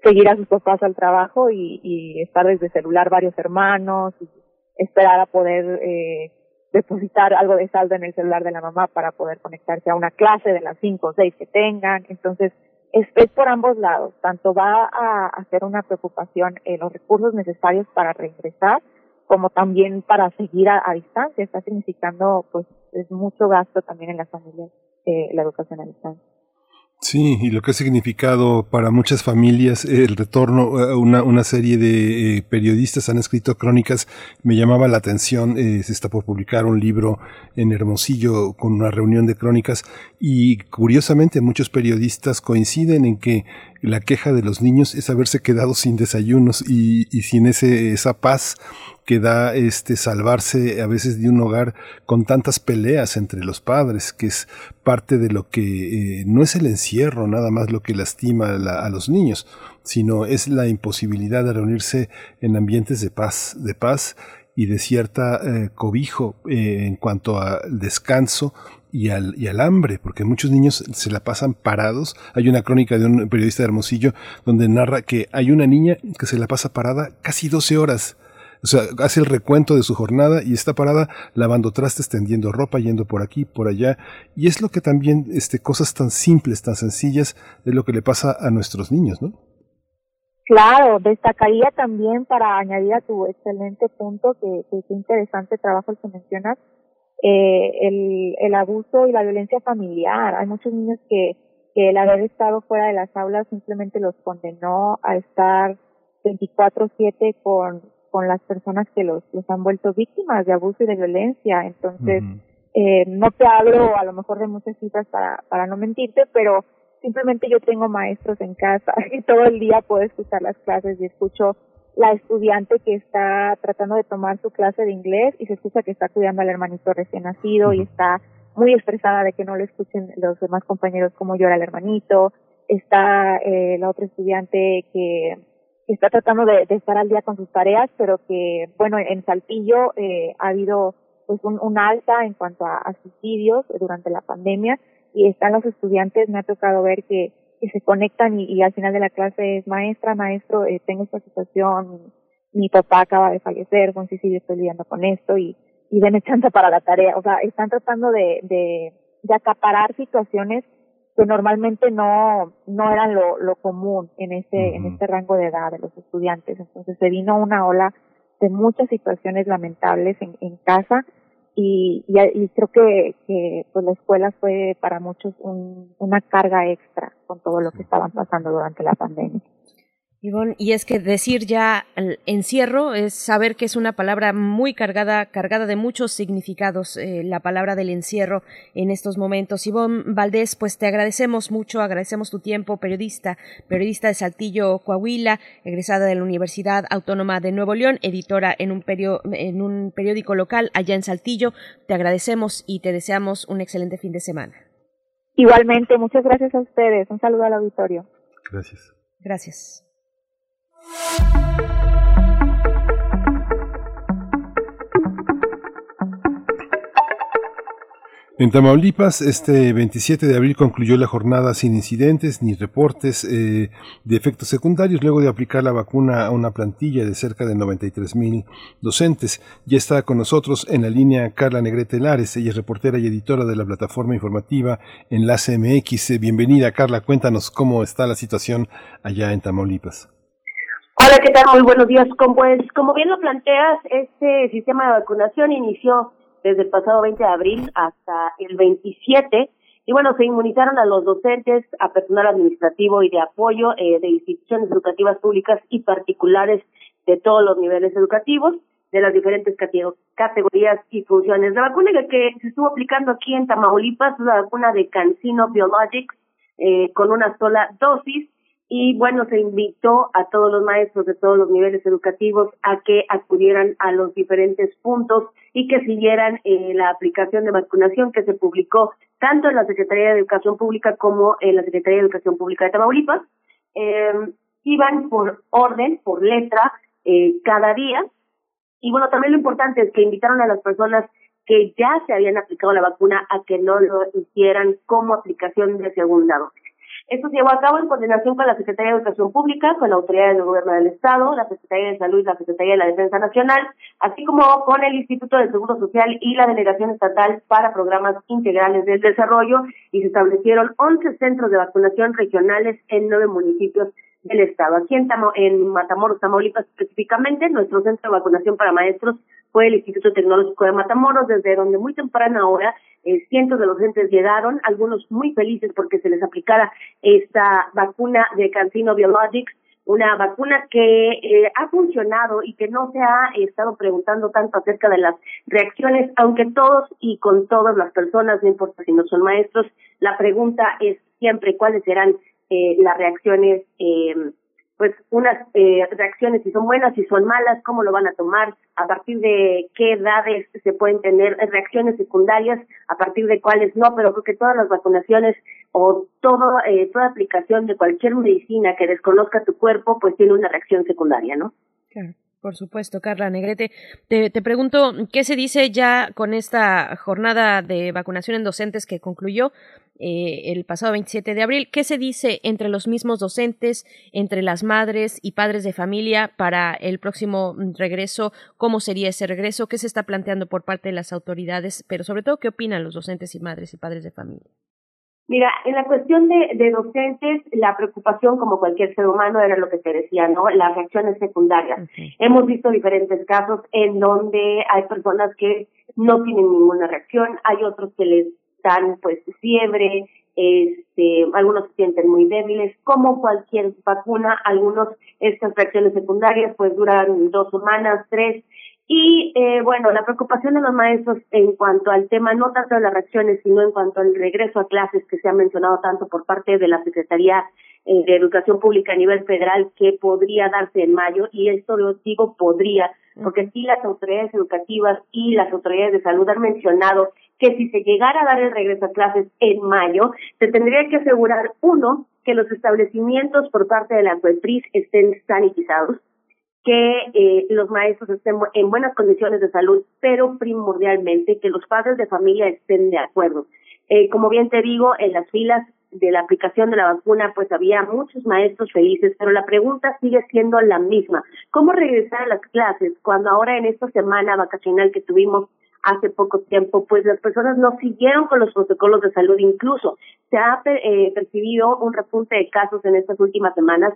seguir a sus papás al trabajo y, y estar desde celular varios hermanos y esperar a poder eh, depositar algo de saldo en el celular de la mamá para poder conectarse a una clase de las cinco o seis que tengan. Entonces, es, es por ambos lados. Tanto va a hacer una preocupación en los recursos necesarios para regresar, como también para seguir a, a distancia. Está significando, pues, es mucho gasto también en las familias eh, la educación a distancia. Sí, y lo que ha significado para muchas familias el retorno, una, una serie de eh, periodistas han escrito crónicas, me llamaba la atención, eh, se está por publicar un libro en Hermosillo con una reunión de crónicas y curiosamente muchos periodistas coinciden en que la queja de los niños es haberse quedado sin desayunos y, y sin ese, esa paz que da este salvarse a veces de un hogar con tantas peleas entre los padres, que es parte de lo que eh, no es el encierro nada más lo que lastima a, los niños, sino es la imposibilidad de reunirse en ambientes de paz, de paz y de cierta eh, cobijo eh, en cuanto al descanso y al, y al hambre, porque muchos niños se la pasan parados. Hay una crónica de un periodista de Hermosillo donde narra que hay una niña que se la pasa parada casi 12 horas. O sea, hace el recuento de su jornada y está parada lavando trastes, tendiendo ropa, yendo por aquí, por allá. Y es lo que también, este, cosas tan simples, tan sencillas, es lo que le pasa a nuestros niños, ¿no? Claro, destacaría también para añadir a tu excelente punto, que, que, interesante trabajo el que mencionas, eh, el, el abuso y la violencia familiar. Hay muchos niños que, que el haber estado fuera de las aulas simplemente los condenó a estar 24/7 con, con las personas que los, los han vuelto víctimas de abuso y de violencia. Entonces, uh -huh. eh, no te hablo a lo mejor de muchas cifras para, para no mentirte, pero simplemente yo tengo maestros en casa y todo el día puedo escuchar las clases y escucho la estudiante que está tratando de tomar su clase de inglés y se escucha que está cuidando al hermanito recién nacido uh -huh. y está muy estresada de que no le escuchen los demás compañeros como llora el hermanito. Está eh, la otra estudiante que está tratando de, de, estar al día con sus tareas, pero que, bueno, en Saltillo eh, ha habido pues un, un alta en cuanto a, a suicidios durante la pandemia y están los estudiantes, me ha tocado ver que que se conectan y, y, al final de la clase es maestra, maestro, eh, tengo esta situación, mi, papá acaba de fallecer, con suicidio estoy lidiando con esto y, y denme chance para la tarea. O sea, están tratando de, de, de acaparar situaciones que normalmente no, no eran lo, lo común en ese, uh -huh. en este rango de edad de los estudiantes. Entonces se vino una ola de muchas situaciones lamentables en, en casa y, y, y, creo que, que pues la escuela fue para muchos un, una carga extra con todo lo que estaban pasando durante la pandemia. Ivonne, y es que decir ya el encierro es saber que es una palabra muy cargada, cargada de muchos significados, eh, la palabra del encierro en estos momentos. Ivonne Valdés, pues te agradecemos mucho, agradecemos tu tiempo, periodista, periodista de Saltillo, Coahuila, egresada de la Universidad Autónoma de Nuevo León, editora en un, perio, en un periódico local allá en Saltillo. Te agradecemos y te deseamos un excelente fin de semana. Igualmente, muchas gracias a ustedes. Un saludo al auditorio. Gracias. Gracias. En Tamaulipas, este 27 de abril concluyó la jornada sin incidentes ni reportes eh, de efectos secundarios luego de aplicar la vacuna a una plantilla de cerca de 93 mil docentes. Ya está con nosotros en la línea Carla Negrete Lares, ella es reportera y editora de la plataforma informativa Enlace MX. Bienvenida Carla, cuéntanos cómo está la situación allá en Tamaulipas. Hola, ¿qué tal? Muy buenos días. Como, pues, como bien lo planteas, este sistema de vacunación inició desde el pasado 20 de abril hasta el 27 y bueno, se inmunizaron a los docentes, a personal administrativo y de apoyo eh, de instituciones educativas públicas y particulares de todos los niveles educativos, de las diferentes categorías y funciones. La vacuna que se estuvo aplicando aquí en Tamaulipas es la vacuna de Cancino Biologics eh, con una sola dosis y bueno, se invitó a todos los maestros de todos los niveles educativos a que acudieran a los diferentes puntos y que siguieran eh, la aplicación de vacunación que se publicó tanto en la Secretaría de Educación Pública como en la Secretaría de Educación Pública de Tamaulipas. Eh, iban por orden, por letra, eh, cada día. Y bueno, también lo importante es que invitaron a las personas que ya se habían aplicado la vacuna a que no lo hicieran como aplicación de segunda dosis. Esto se llevó a cabo en coordinación con la Secretaría de Educación Pública, con la Autoridad del Gobierno del Estado, la Secretaría de Salud y la Secretaría de la Defensa Nacional, así como con el Instituto de Seguro Social y la Delegación Estatal para Programas Integrales del Desarrollo y se establecieron 11 centros de vacunación regionales en nueve municipios del Estado. Aquí en, en Matamoros, Tamaulipas específicamente, nuestro centro de vacunación para maestros fue el Instituto Tecnológico de Matamoros, desde donde muy temprana hora eh, cientos de docentes llegaron, algunos muy felices porque se les aplicara esta vacuna de Cancino Biologics, una vacuna que eh, ha funcionado y que no se ha estado preguntando tanto acerca de las reacciones, aunque todos y con todas las personas, no importa si no son maestros, la pregunta es siempre cuáles serán eh, las reacciones eh, pues unas eh, reacciones si son buenas, si son malas, cómo lo van a tomar, a partir de qué edades se pueden tener reacciones secundarias, a partir de cuáles no, pero creo que todas las vacunaciones o todo, eh, toda aplicación de cualquier medicina que desconozca tu cuerpo, pues tiene una reacción secundaria, ¿no? Claro. Por supuesto, Carla Negrete. Te, te, pregunto, ¿qué se dice ya con esta jornada de vacunación en docentes que concluyó eh, el pasado 27 de abril? ¿Qué se dice entre los mismos docentes, entre las madres y padres de familia para el próximo regreso? ¿Cómo sería ese regreso? ¿Qué se está planteando por parte de las autoridades? Pero sobre todo, ¿qué opinan los docentes y madres y padres de familia? Mira, en la cuestión de, de, docentes, la preocupación, como cualquier ser humano, era lo que te decía, ¿no? Las reacciones secundarias. Hemos visto diferentes casos en donde hay personas que no tienen ninguna reacción, hay otros que les dan, pues, fiebre, este, algunos se sienten muy débiles, como cualquier vacuna, algunos estas reacciones secundarias pues duran dos semanas, tres, y eh, bueno, la preocupación de los maestros en cuanto al tema, no tanto de las reacciones, sino en cuanto al regreso a clases que se ha mencionado tanto por parte de la Secretaría eh, de Educación Pública a nivel federal, que podría darse en mayo, y esto lo digo podría, porque sí las autoridades educativas y las autoridades de salud han mencionado que si se llegara a dar el regreso a clases en mayo, se tendría que asegurar, uno, que los establecimientos por parte de la COEPRIS estén sanitizados, que eh, los maestros estén en buenas condiciones de salud, pero primordialmente que los padres de familia estén de acuerdo. Eh, como bien te digo, en las filas de la aplicación de la vacuna, pues había muchos maestros felices, pero la pregunta sigue siendo la misma. ¿Cómo regresar a las clases cuando ahora en esta semana vacacional que tuvimos hace poco tiempo, pues las personas no siguieron con los protocolos de salud, incluso se ha eh, percibido un repunte de casos en estas últimas semanas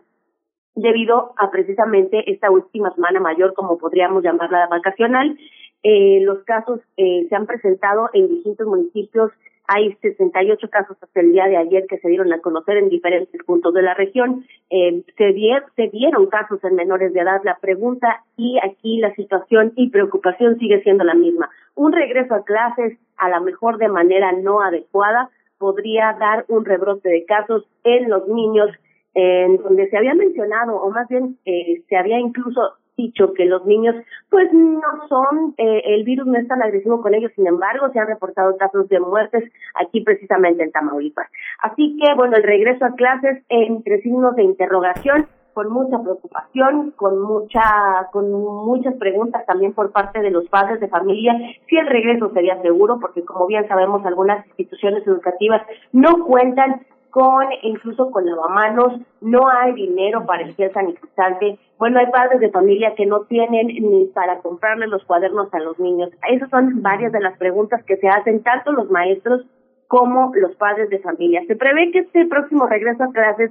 debido a precisamente esta última semana mayor, como podríamos llamarla vacacional. Eh, los casos eh, se han presentado en distintos municipios. Hay 68 casos hasta el día de ayer que se dieron a conocer en diferentes puntos de la región. Eh, se, se dieron casos en menores de edad. La pregunta y aquí la situación y preocupación sigue siendo la misma. Un regreso a clases, a lo mejor de manera no adecuada, podría dar un rebrote de casos en los niños en donde se había mencionado, o más bien eh, se había incluso dicho que los niños pues no son, eh, el virus no es tan agresivo con ellos, sin embargo se han reportado casos de muertes aquí precisamente en Tamaulipas. Así que bueno, el regreso a clases entre signos de interrogación, con mucha preocupación, con mucha, con muchas preguntas también por parte de los padres de familia, si el regreso sería seguro, porque como bien sabemos algunas instituciones educativas no cuentan con incluso con lavamanos, no hay dinero para el gel sanitizante. Bueno, hay padres de familia que no tienen ni para comprarle los cuadernos a los niños. Esas son varias de las preguntas que se hacen tanto los maestros como los padres de familia. Se prevé que este próximo regreso a clases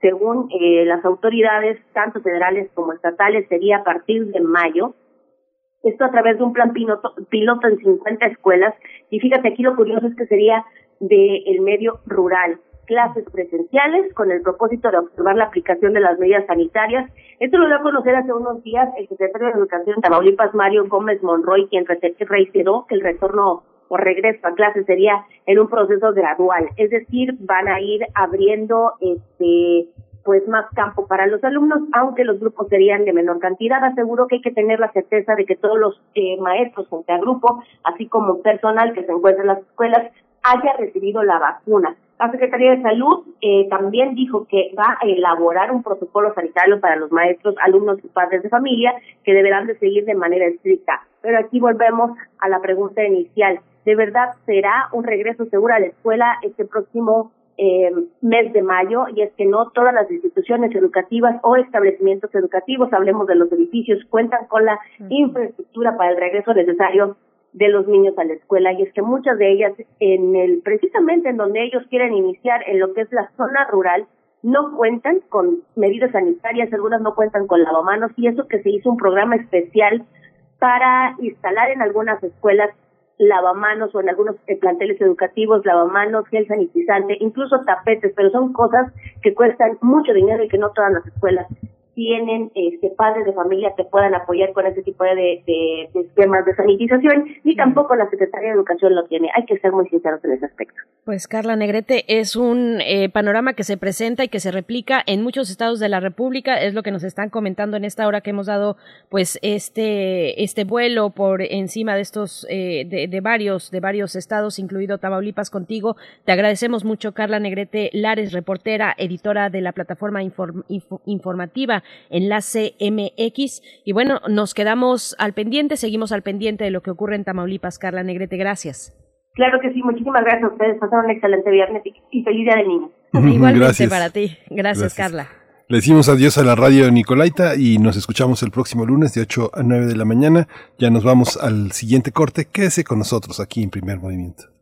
según eh, las autoridades, tanto federales como estatales, sería a partir de mayo. Esto a través de un plan piloto, en 50 escuelas. Y fíjate, aquí lo curioso es que sería del el medio rural clases presenciales con el propósito de observar la aplicación de las medidas sanitarias. Esto lo dio a conocer hace unos días el secretario de Educación de Tamaulipas, Mario Gómez Monroy, quien reiteró que el retorno o regreso a clases sería en un proceso gradual, es decir, van a ir abriendo este pues más campo para los alumnos, aunque los grupos serían de menor cantidad. Aseguro que hay que tener la certeza de que todos los eh, maestros junto al grupo, así como personal que se encuentra en las escuelas, haya recibido la vacuna. La Secretaría de Salud eh, también dijo que va a elaborar un protocolo sanitario para los maestros, alumnos y padres de familia que deberán de seguir de manera estricta. Pero aquí volvemos a la pregunta inicial. ¿De verdad será un regreso seguro a la escuela este próximo eh, mes de mayo? Y es que no todas las instituciones educativas o establecimientos educativos, hablemos de los edificios, cuentan con la infraestructura para el regreso necesario de los niños a la escuela y es que muchas de ellas en el precisamente en donde ellos quieren iniciar en lo que es la zona rural no cuentan con medidas sanitarias, algunas no cuentan con lavamanos y eso que se hizo un programa especial para instalar en algunas escuelas lavamanos o en algunos eh, planteles educativos lavamanos, gel sanitizante, incluso tapetes, pero son cosas que cuestan mucho dinero y que no todas las escuelas tienen este, padres de familia que puedan apoyar con ese tipo de, de, esquemas de sanitización, ni tampoco la Secretaría de Educación lo tiene. Hay que ser muy sinceros en ese aspecto. Pues Carla Negrete, es un eh, panorama que se presenta y que se replica en muchos estados de la República, es lo que nos están comentando en esta hora que hemos dado pues este, este vuelo por encima de estos, eh, de, varios, de varios estados, incluido Tamaulipas contigo. Te agradecemos mucho, Carla Negrete Lares, reportera, editora de la plataforma informativa Enlace MX. Y bueno, nos quedamos al pendiente, seguimos al pendiente de lo que ocurre en Tamaulipas. Carla Negrete, gracias. Claro que sí, muchísimas gracias a ustedes. Pasaron un excelente viernes y feliz día del niño. Igualmente para ti. Gracias, Carla. Le decimos adiós a la radio Nicolaita y nos escuchamos el próximo lunes de 8 a 9 de la mañana. Ya nos vamos al siguiente corte. Quédese con nosotros aquí en Primer Movimiento.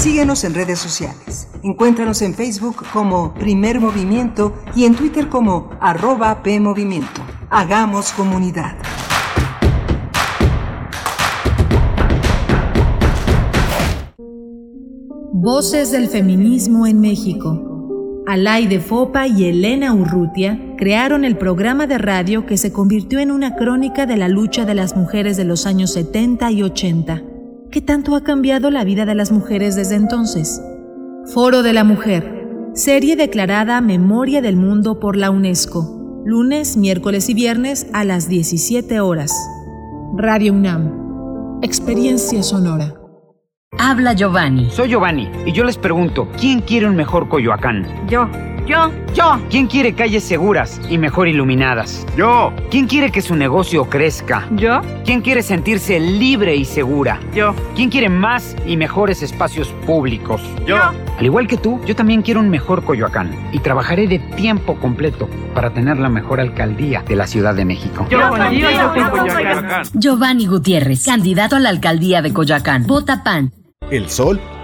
Síguenos en redes sociales. Encuéntranos en Facebook como Primer Movimiento y en Twitter como arroba PMovimiento. Hagamos comunidad. Voces del feminismo en México. Alaide Fopa y Elena Urrutia crearon el programa de radio que se convirtió en una crónica de la lucha de las mujeres de los años 70 y 80 ¿Qué tanto ha cambiado la vida de las mujeres desde entonces? Foro de la Mujer, serie declarada Memoria del Mundo por la UNESCO, lunes, miércoles y viernes a las 17 horas. Radio UNAM, experiencia sonora. Habla Giovanni. Soy Giovanni y yo les pregunto, ¿quién quiere un mejor Coyoacán? Yo. Yo. Yo. ¿Quién quiere calles seguras y mejor iluminadas? Yo. ¿Quién quiere que su negocio crezca? Yo. ¿Quién quiere sentirse libre y segura? Yo. ¿Quién quiere más y mejores espacios públicos? Yo. Al igual que tú, yo también quiero un mejor Coyoacán y trabajaré de tiempo completo para tener la mejor alcaldía de la Ciudad de México. Yo, yo, yo, Coyoacán. Giovanni Gutiérrez, candidato a la alcaldía de Coyoacán. Vota PAN. El sol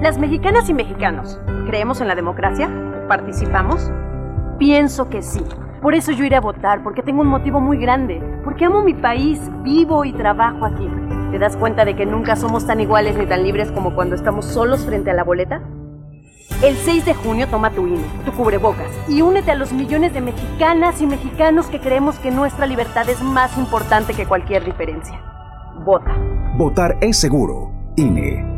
Las mexicanas y mexicanos, ¿creemos en la democracia? ¿Participamos? Pienso que sí. Por eso yo iré a votar, porque tengo un motivo muy grande, porque amo mi país, vivo y trabajo aquí. ¿Te das cuenta de que nunca somos tan iguales ni tan libres como cuando estamos solos frente a la boleta? El 6 de junio toma tu INE, tu cubrebocas y únete a los millones de mexicanas y mexicanos que creemos que nuestra libertad es más importante que cualquier diferencia. Vota. Votar es seguro. INE.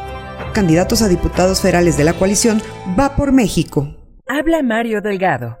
candidatos a diputados federales de la coalición Va por México. Habla Mario Delgado.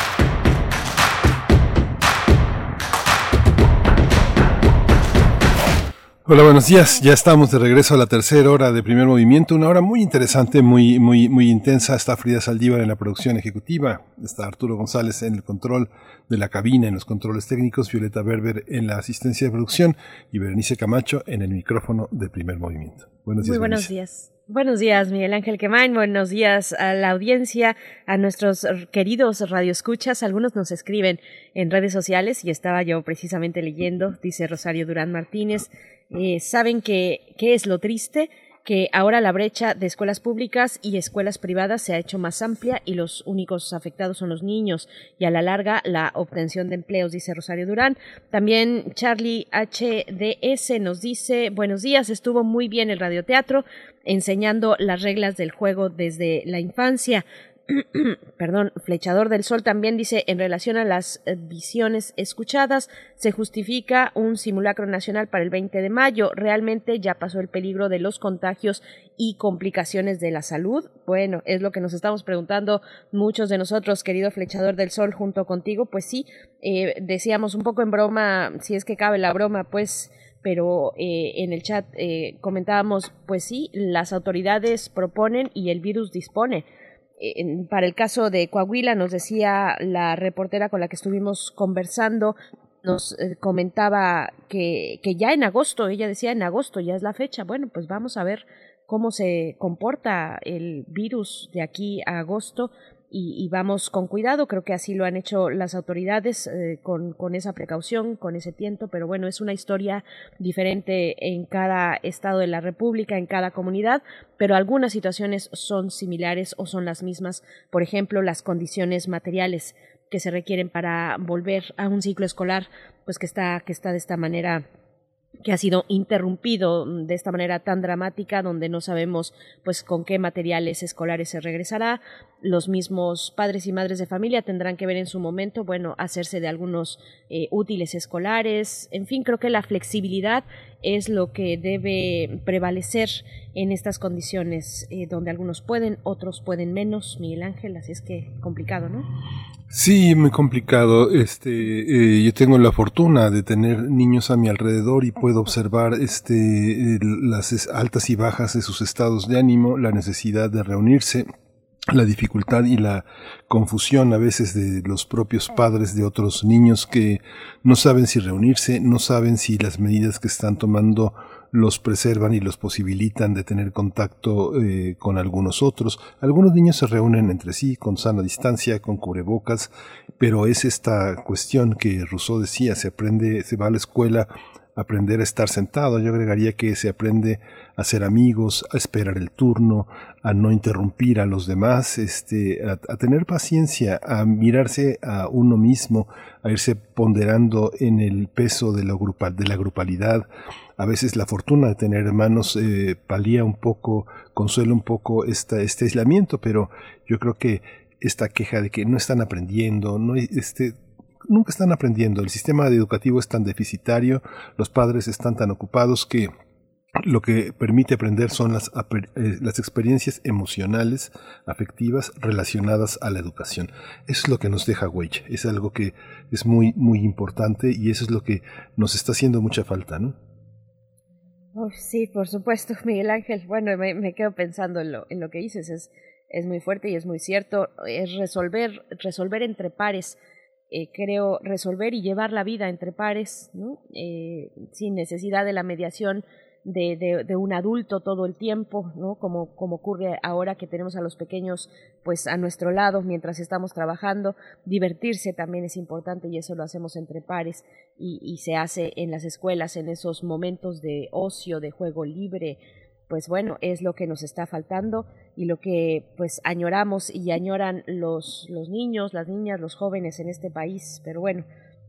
Hola, buenos días. Ya estamos de regreso a la tercera hora de primer movimiento. Una hora muy interesante, muy, muy, muy intensa. Está Frida Saldívar en la producción ejecutiva. Está Arturo González en el control de la cabina, en los controles técnicos. Violeta Berber en la asistencia de producción. Y Berenice Camacho en el micrófono de primer movimiento. Buenos días. Muy buenos días. Buenos días, Miguel Ángel Quemain. Buenos días a la audiencia, a nuestros queridos radioescuchas. Algunos nos escriben en redes sociales y estaba yo precisamente leyendo, dice Rosario Durán Martínez. Eh, saben que, qué es lo triste, que ahora la brecha de escuelas públicas y escuelas privadas se ha hecho más amplia y los únicos afectados son los niños y a la larga la obtención de empleos, dice Rosario Durán. También Charlie HDS nos dice, buenos días, estuvo muy bien el radioteatro enseñando las reglas del juego desde la infancia. perdón, Flechador del Sol también dice, en relación a las eh, visiones escuchadas, se justifica un simulacro nacional para el 20 de mayo. Realmente ya pasó el peligro de los contagios y complicaciones de la salud. Bueno, es lo que nos estamos preguntando muchos de nosotros, querido Flechador del Sol, junto contigo. Pues sí, eh, decíamos un poco en broma, si es que cabe la broma, pues pero eh, en el chat comentábamos, pues sí, las autoridades proponen y el virus dispone para el caso de Coahuila, nos decía la reportera con la que estuvimos conversando, nos eh, comentaba que, que ya en agosto, ella decía en agosto ya es la fecha, bueno, pues vamos a ver cómo se comporta el virus de aquí a agosto y, vamos con cuidado. Creo que así lo han hecho las autoridades eh, con, con, esa precaución, con ese tiento, pero bueno, es una historia diferente en cada estado de la República, en cada comunidad, pero algunas situaciones son similares o son las mismas. Por ejemplo, las condiciones materiales que se requieren para volver a un ciclo escolar, pues que está, que está de esta manera que ha sido interrumpido de esta manera tan dramática donde no sabemos pues con qué materiales escolares se regresará. Los mismos padres y madres de familia tendrán que ver en su momento bueno hacerse de algunos eh, útiles escolares. En fin creo que la flexibilidad es lo que debe prevalecer en estas condiciones eh, donde algunos pueden, otros pueden menos, Miguel Ángel, así es que complicado, ¿no? Sí, muy complicado. Este, eh, yo tengo la fortuna de tener niños a mi alrededor y puedo observar este, las altas y bajas de sus estados de ánimo, la necesidad de reunirse, la dificultad y la confusión a veces de los propios padres de otros niños que no saben si reunirse, no saben si las medidas que están tomando los preservan y los posibilitan de tener contacto eh, con algunos otros. Algunos niños se reúnen entre sí con sana distancia, con cubrebocas, pero es esta cuestión que Rousseau decía, se aprende, se va a la escuela aprender a estar sentado. Yo agregaría que se aprende a ser amigos, a esperar el turno, a no interrumpir a los demás, este, a, tener paciencia, a mirarse a uno mismo, a irse ponderando en el peso de la, de la grupalidad. A veces la fortuna de tener hermanos eh, palía un poco, consuela un poco esta, este aislamiento, pero yo creo que esta queja de que no están aprendiendo, no, este, nunca están aprendiendo. El sistema educativo es tan deficitario, los padres están tan ocupados que lo que permite aprender son las, eh, las experiencias emocionales, afectivas, relacionadas a la educación. Eso es lo que nos deja huella, es algo que es muy, muy importante y eso es lo que nos está haciendo mucha falta, ¿no? sí, por supuesto, Miguel Ángel. Bueno, me, quedo pensando en lo, en lo que dices, es, es muy fuerte y es muy cierto, es resolver, resolver entre pares eh, creo, resolver y llevar la vida entre pares, eh, sin necesidad de la mediación de, de, un adulto todo el tiempo, ¿no? Como, como ocurre ahora que tenemos a los pequeños pues a nuestro lado mientras estamos trabajando. Divertirse también es importante y eso lo hacemos entre pares y, y se hace en las escuelas en esos momentos de ocio, de juego libre, pues bueno, es lo que nos está faltando y lo que pues añoramos y añoran los, los niños, las niñas, los jóvenes en este país. Pero bueno,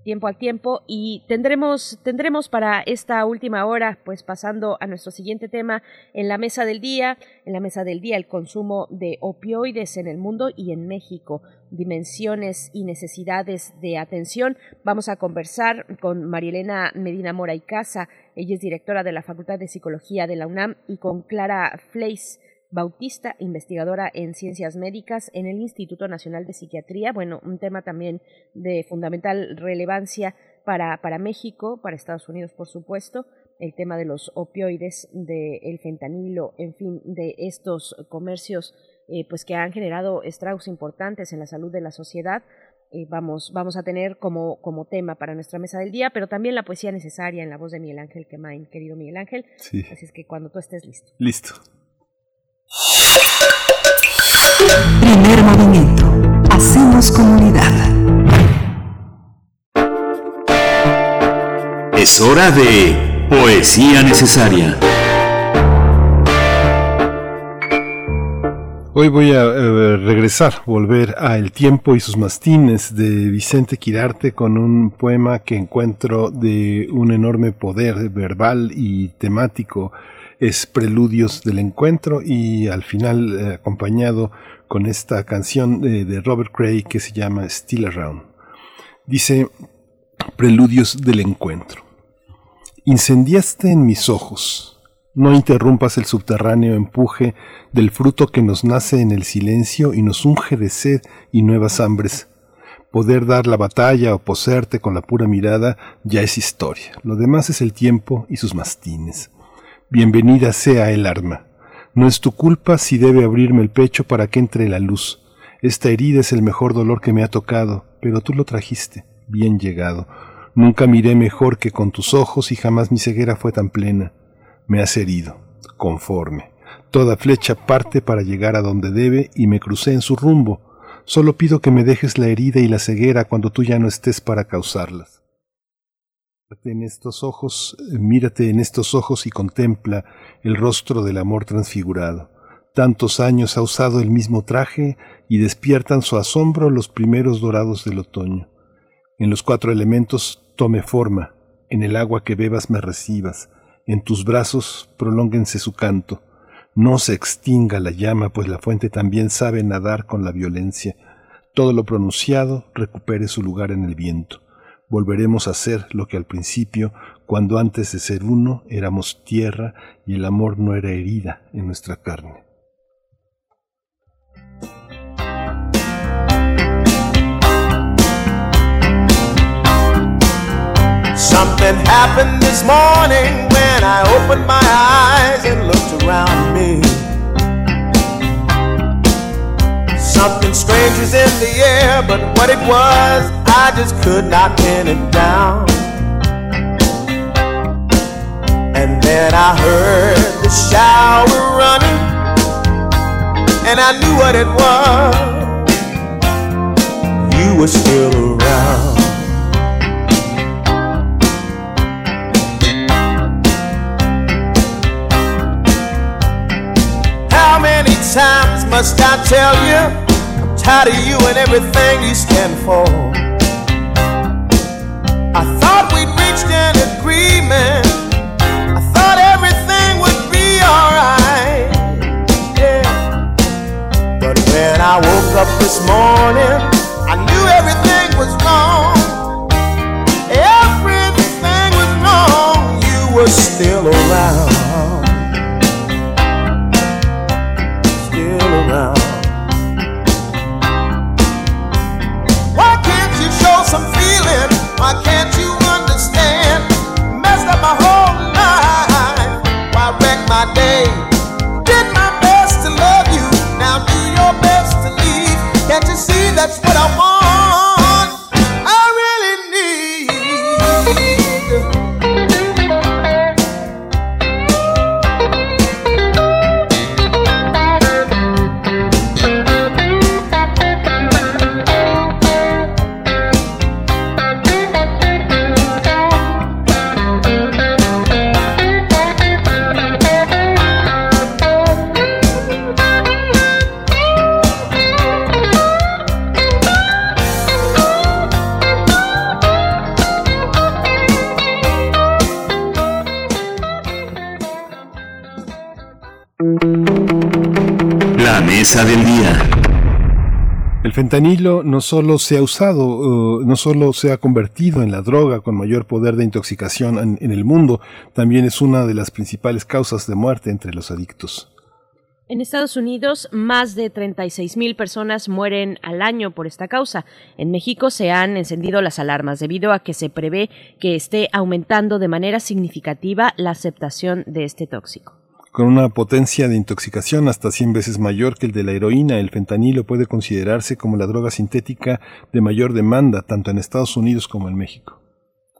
tiempo al tiempo y tendremos tendremos para esta última hora pues pasando a nuestro siguiente tema en la mesa del día en la mesa del día el consumo de opioides en el mundo y en México dimensiones y necesidades de atención. Vamos a conversar con Marielena Medina Mora y Casa. Ella es directora de la Facultad de Psicología de la UNAM y con Clara Fleis Bautista, investigadora en ciencias médicas en el Instituto Nacional de Psiquiatría. Bueno, un tema también de fundamental relevancia para, para México, para Estados Unidos, por supuesto, el tema de los opioides, del fentanilo, en fin, de estos comercios eh, pues que han generado estragos importantes en la salud de la sociedad. Eh, vamos, vamos a tener como, como tema para nuestra mesa del día, pero también la poesía necesaria en la voz de Miguel Ángel Quemain, querido Miguel Ángel. Sí. Así es que cuando tú estés listo. Listo. Primer movimiento. Hacemos comunidad. Es hora de poesía necesaria. Hoy voy a eh, regresar, volver a El tiempo y sus mastines de Vicente Quirarte con un poema que encuentro de un enorme poder verbal y temático es Preludios del Encuentro y al final eh, acompañado con esta canción de, Robert Cray que se llama Still Around. Dice Preludios del Encuentro. Incendiaste en mis ojos. No interrumpas el subterráneo empuje del fruto que nos nace en el silencio y nos unge de sed y nuevas hambres. Poder dar la batalla o poserte con la pura mirada ya es historia. Lo demás es el tiempo y sus mastines. Bienvenida sea el arma. No es tu culpa si debe abrirme el pecho para que entre la luz. Esta herida es el mejor dolor que me ha tocado, pero tú lo trajiste, bien llegado. Nunca miré mejor que con tus ojos y jamás mi ceguera fue tan plena. Me has herido, conforme. Toda flecha parte para llegar a donde debe y me crucé en su rumbo. Solo pido que me dejes la herida y la ceguera cuando tú ya no estés para causarlas en estos ojos, eh, mírate en estos ojos y contempla el rostro del amor transfigurado. Tantos años ha usado el mismo traje y despiertan su asombro los primeros dorados del otoño. En los cuatro elementos tome forma, en el agua que bebas me recibas, en tus brazos prolónguense su canto. No se extinga la llama, pues la fuente también sabe nadar con la violencia. Todo lo pronunciado recupere su lugar en el viento volveremos a ser lo que al principio, cuando antes de ser uno éramos tierra y el amor no era herida en nuestra carne. Something happened this morning when I opened my eyes and looked around me. Something strange was in the air, but what it was, I just could not pin it down. And then I heard the shower running, and I knew what it was. You were still around. How many times must I tell you? Tired of you and everything you stand for. I thought we'd reached an agreement. I thought everything would be alright. Yeah. But when I woke up this morning, I knew everything was wrong. Everything was wrong. You were still around. Did my best to love you. Now do your best to leave. Can't you see that's what I want? Mesa del día. El fentanilo no solo se ha usado, uh, no solo se ha convertido en la droga con mayor poder de intoxicación en, en el mundo, también es una de las principales causas de muerte entre los adictos. En Estados Unidos, más de 36 mil personas mueren al año por esta causa. En México se han encendido las alarmas debido a que se prevé que esté aumentando de manera significativa la aceptación de este tóxico. Con una potencia de intoxicación hasta 100 veces mayor que el de la heroína, el fentanilo puede considerarse como la droga sintética de mayor demanda tanto en Estados Unidos como en México.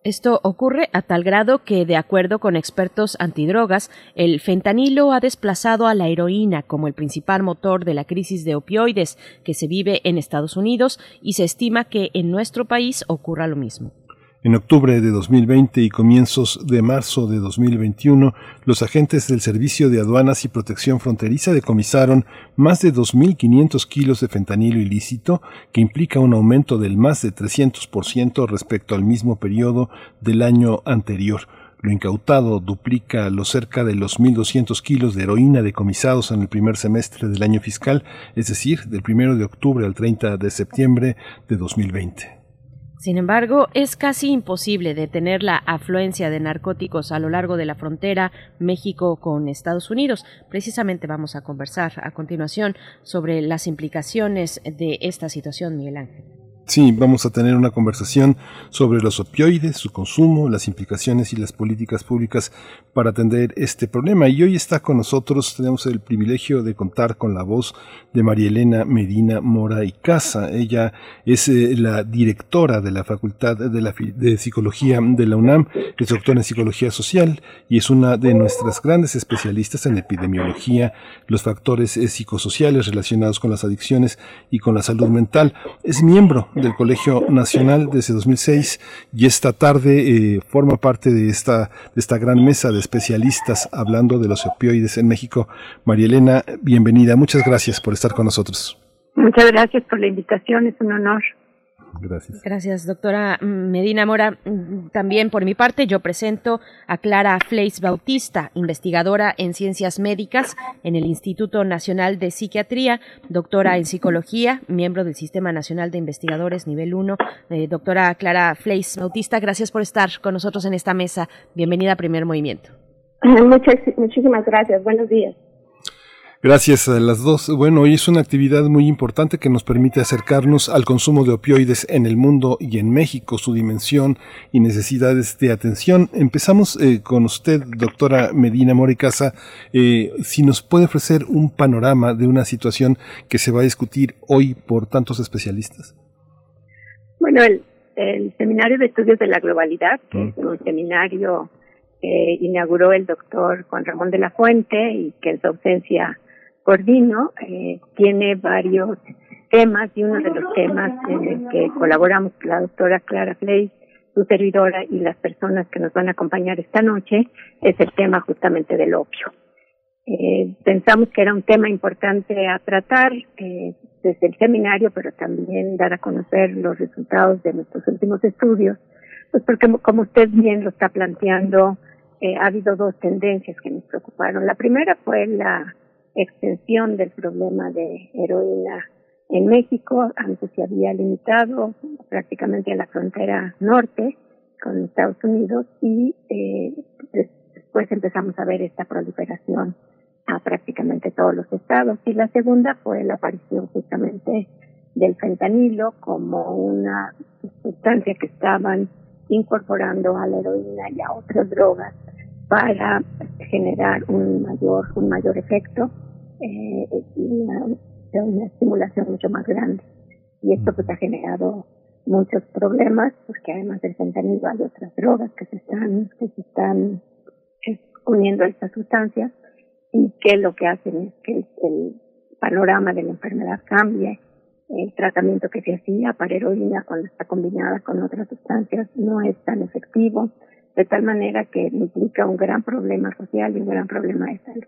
Esto ocurre a tal grado que, de acuerdo con expertos antidrogas, el fentanilo ha desplazado a la heroína como el principal motor de la crisis de opioides que se vive en Estados Unidos y se estima que en nuestro país ocurra lo mismo. En octubre de 2020 y comienzos de marzo de 2021, los agentes del Servicio de Aduanas y Protección Fronteriza decomisaron más de 2.500 kilos de fentanilo ilícito, que implica un aumento del más de 300% respecto al mismo periodo del año anterior. Lo incautado duplica los cerca de los 1.200 kilos de heroína decomisados en el primer semestre del año fiscal, es decir, del 1 de octubre al 30 de septiembre de 2020. Sin embargo, es casi imposible detener la afluencia de narcóticos a lo largo de la frontera México con Estados Unidos. Precisamente vamos a conversar a continuación sobre las implicaciones de esta situación, Miguel Ángel. Sí, vamos a tener una conversación sobre los opioides, su consumo, las implicaciones y las políticas públicas para atender este problema. Y hoy está con nosotros, tenemos el privilegio de contar con la voz de María Elena Medina Mora y Casa. Ella es eh, la directora de la Facultad de, la, de Psicología de la UNAM, es doctora en Psicología Social y es una de nuestras grandes especialistas en epidemiología, los factores eh, psicosociales relacionados con las adicciones y con la salud mental. Es miembro del Colegio Nacional desde 2006 y esta tarde eh, forma parte de esta, de esta gran mesa de especialistas hablando de los opioides en México. María Elena, bienvenida. Muchas gracias por estar con nosotros. Muchas gracias por la invitación, es un honor. Gracias. Gracias, doctora Medina Mora. También por mi parte, yo presento a Clara Fleis Bautista, investigadora en ciencias médicas en el Instituto Nacional de Psiquiatría, doctora en psicología, miembro del Sistema Nacional de Investigadores nivel 1. Eh, doctora Clara Fleis Bautista, gracias por estar con nosotros en esta mesa. Bienvenida a Primer Movimiento. Muchas, muchísimas gracias. Buenos días. Gracias a las dos. Bueno, hoy es una actividad muy importante que nos permite acercarnos al consumo de opioides en el mundo y en México, su dimensión y necesidades de atención. Empezamos eh, con usted, doctora Medina Moricasa, eh, si nos puede ofrecer un panorama de una situación que se va a discutir hoy por tantos especialistas. Bueno, el, el Seminario de Estudios de la Globalidad, que es un seminario que inauguró el doctor Juan Ramón de la Fuente y que en su ausencia coordino, eh, tiene varios temas y uno de los temas en el que colaboramos la doctora Clara Flay, su servidora y las personas que nos van a acompañar esta noche es el tema justamente del opio. Eh, pensamos que era un tema importante a tratar eh, desde el seminario, pero también dar a conocer los resultados de nuestros últimos estudios, pues porque como usted bien lo está planteando, ha habido dos tendencias que nos preocuparon. La primera fue la extensión del problema de heroína en México. Antes se había limitado prácticamente a la frontera norte con Estados Unidos y eh, después empezamos a ver esta proliferación a prácticamente todos los estados. Y la segunda fue la aparición justamente del fentanilo como una sustancia que estaban incorporando a la heroína y a otras drogas para generar un mayor un mayor efecto eh, y una, una estimulación mucho más grande. Y esto pues ha generado muchos problemas porque además del fentanilo hay otras drogas que se están que se están uniendo a esta sustancia y que lo que hacen es que el, panorama de la enfermedad cambie. El tratamiento que se hacía para heroína cuando está combinada con otras sustancias no es tan efectivo de tal manera que implica un gran problema social y un gran problema de salud.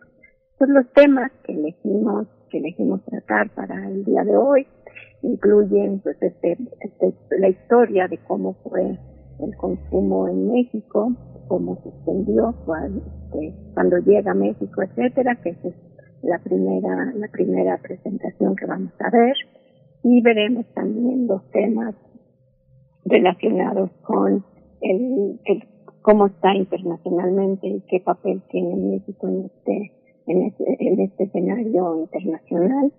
Pues los temas que elegimos, que elegimos tratar para el día de hoy incluyen pues este, este, la historia de cómo fue el consumo en México, cómo se extendió cuando, este, cuando llega a México, etcétera, que es la primera, la primera presentación que vamos a ver, y veremos también los temas relacionados con el cómo está internacionalmente y qué papel tiene México en este, en este, en este escenario internacional.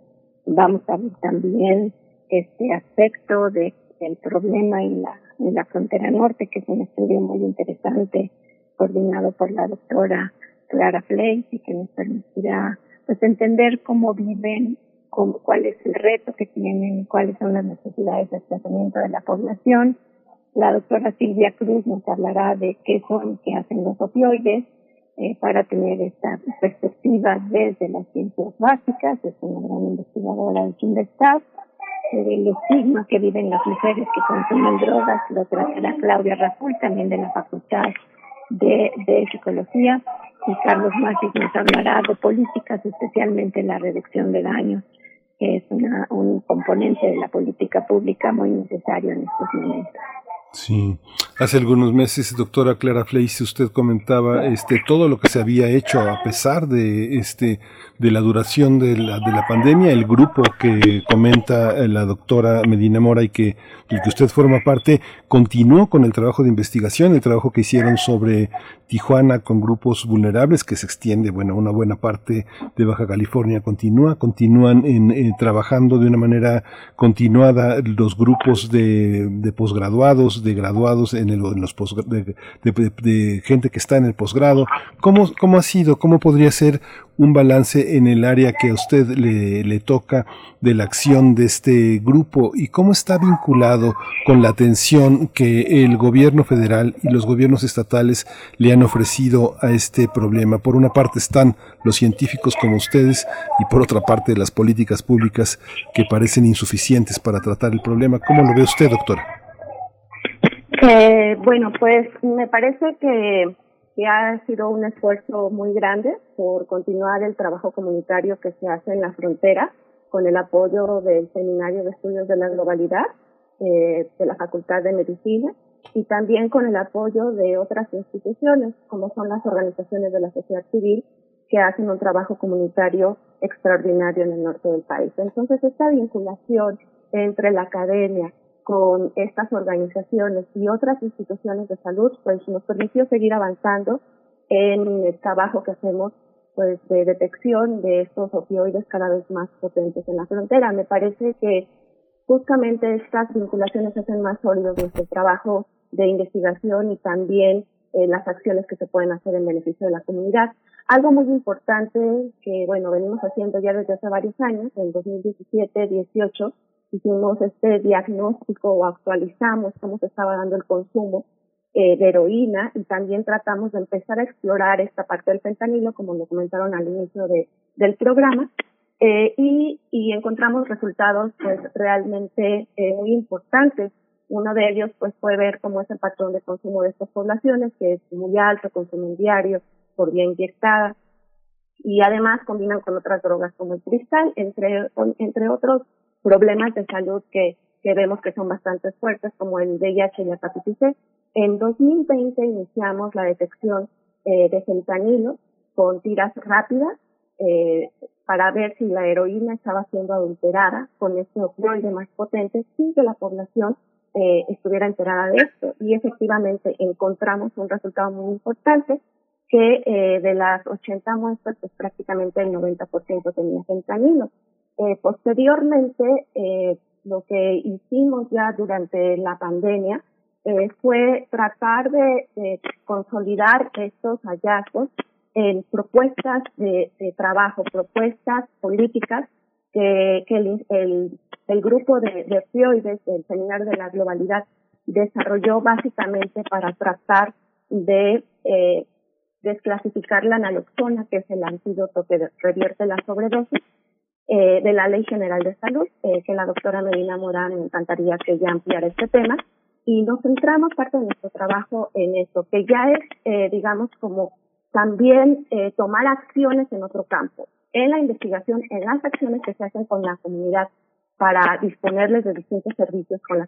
Vamos a ver también este aspecto de el problema en la, en la frontera norte, que es un estudio muy interesante coordinado por la doctora Clara Fleis y que nos permitirá pues entender cómo viven, cuál es el reto que tienen, cuáles son las necesidades de tratamiento de la población la doctora Silvia Cruz nos hablará de qué son qué hacen los opioides eh, para tener esta perspectiva desde las ciencias básicas. Es una gran investigadora. De los estigmas que viven las mujeres que consumen drogas, lo tratará Claudia Raful, también de la Facultad de, Psicología. Y Carlos Masi nos hablará de políticas, especialmente la reducción de daños, que es una, un componente de la política pública muy necesario en estos momentos. Sí, hace algunos meses, doctora Clara Fleiss, usted comentaba este todo lo que se había hecho a pesar de este de la duración de la, de la pandemia, el grupo que comenta la doctora Medina Mora y que, y que usted forma parte, continuó con el trabajo de investigación, el trabajo que hicieron sobre Tijuana con grupos vulnerables que se extiende, bueno, una buena parte de Baja California continúa, continúan en, eh, trabajando de una manera continuada los grupos de, de posgraduados, de graduados en, en los de, de, gente que está en el posgrado. ¿Cómo, ¿Cómo ha sido? ¿Cómo podría ser un balance en el área que a usted le, le toca de la acción de este grupo y cómo está vinculado con la atención que el gobierno federal y los gobiernos estatales le han ofrecido a este problema. Por una parte están los científicos como ustedes y por otra parte las políticas públicas que parecen insuficientes para tratar el problema. ¿Cómo lo ve usted, doctora? Eh, bueno, pues me parece que que ha sido un esfuerzo muy grande por continuar el trabajo comunitario que se hace en la frontera con el apoyo del Seminario de Estudios de la Globalidad. eh, de la Facultad de Medicina y también con el apoyo de otras instituciones, como son las organizaciones de la sociedad civil, que hacen un trabajo comunitario extraordinario en el norte del país. Entonces, esta vinculación entre la academia con estas organizaciones y otras instituciones de salud, pues nos permitió seguir avanzando en el trabajo que hacemos pues de detección de estos opioides cada vez más potentes en la frontera. Me parece que justamente estas vinculaciones hacen más sólido nuestro trabajo de investigación y también eh, las acciones que se pueden hacer en beneficio de la comunidad. Algo muy importante que, bueno, venimos haciendo ya desde hace varios años, en 2017-18, hicimos este diagnóstico o actualizamos cómo se estaba dando el consumo eh, de heroína y también tratamos de empezar a explorar esta parte del fentanilo, como lo comentaron al inicio de, del programa, eh, y, y encontramos resultados pues realmente eh, muy importantes. Uno de ellos pues fue ver cómo es el patrón de consumo de estas poblaciones, que es muy alto, consumen diario, por vía inyectada, y además combinan con otras drogas como el cristal, entre, entre otros problemas de salud que, que vemos que son bastante fuertes, como el VIH y la hepatitis C. En 2020 iniciamos la detección eh, de fentanilo con tiras rápidas eh, para ver si la heroína estaba siendo adulterada con este opioide más potente sin que la población eh, estuviera enterada de esto. Y efectivamente encontramos un resultado muy importante que eh, de las 80 muestras, pues prácticamente el 90% tenía fentanilo. Eh, posteriormente, eh, lo que hicimos ya durante la pandemia eh, fue tratar de, consolidar estos hallazgos en propuestas de, trabajo, propuestas políticas que, el, grupo de, de del Seminario de la Globalidad desarrolló básicamente para tratar de eh, desclasificar la naloxona, que es el antídoto que revierte la sobredosis, eh, de la Ley General de Salud, eh, que la doctora Medina Morán me encantaría que ya ampliara este tema. Y nos centramos parte de nuestro trabajo en esto, que ya es, eh, digamos, como también eh, tomar acciones en otro campo, en la investigación, en las acciones que se hacen con la comunidad para disponerles de distintos servicios con las,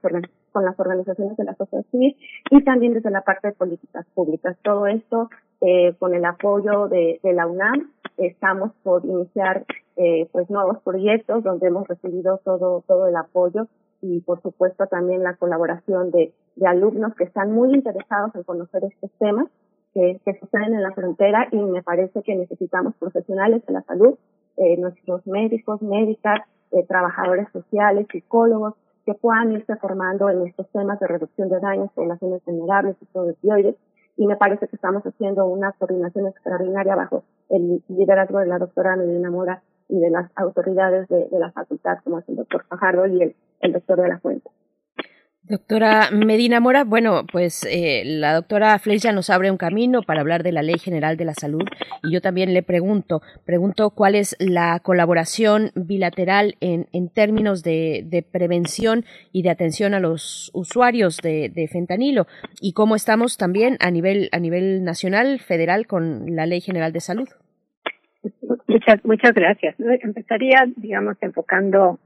con las organizaciones de la sociedad civil y también desde la parte de políticas públicas. Todo esto eh, con el apoyo de, de, la UNAM estamos por iniciar eh, pues nuevos proyectos donde hemos recibido todo todo el apoyo y por supuesto también la colaboración de, de alumnos que están muy interesados en conocer estos temas que, que suceden en la frontera y me parece que necesitamos profesionales de la salud, eh, nuestros médicos, médicas, eh, trabajadores sociales, psicólogos, que puedan irse formando en estos temas de reducción de daños, poblaciones vulnerables, uso de opioides, y me parece que estamos haciendo una coordinación extraordinaria bajo el liderazgo de la doctora Medina Mora y de las autoridades de, de la facultad, como es el doctor Fajardo y el, el doctor de la Fuente. Doctora Medina Mora, bueno, pues eh, la doctora Flecha nos abre un camino para hablar de la Ley General de la Salud y yo también le pregunto, pregunto cuál es la colaboración bilateral en, en términos de, de, prevención y de atención a los usuarios de, de, fentanilo y cómo estamos también a nivel a nivel nacional, federal con la Ley General de Salud. Muchas muchas gracias. Empezaría, digamos, enfocando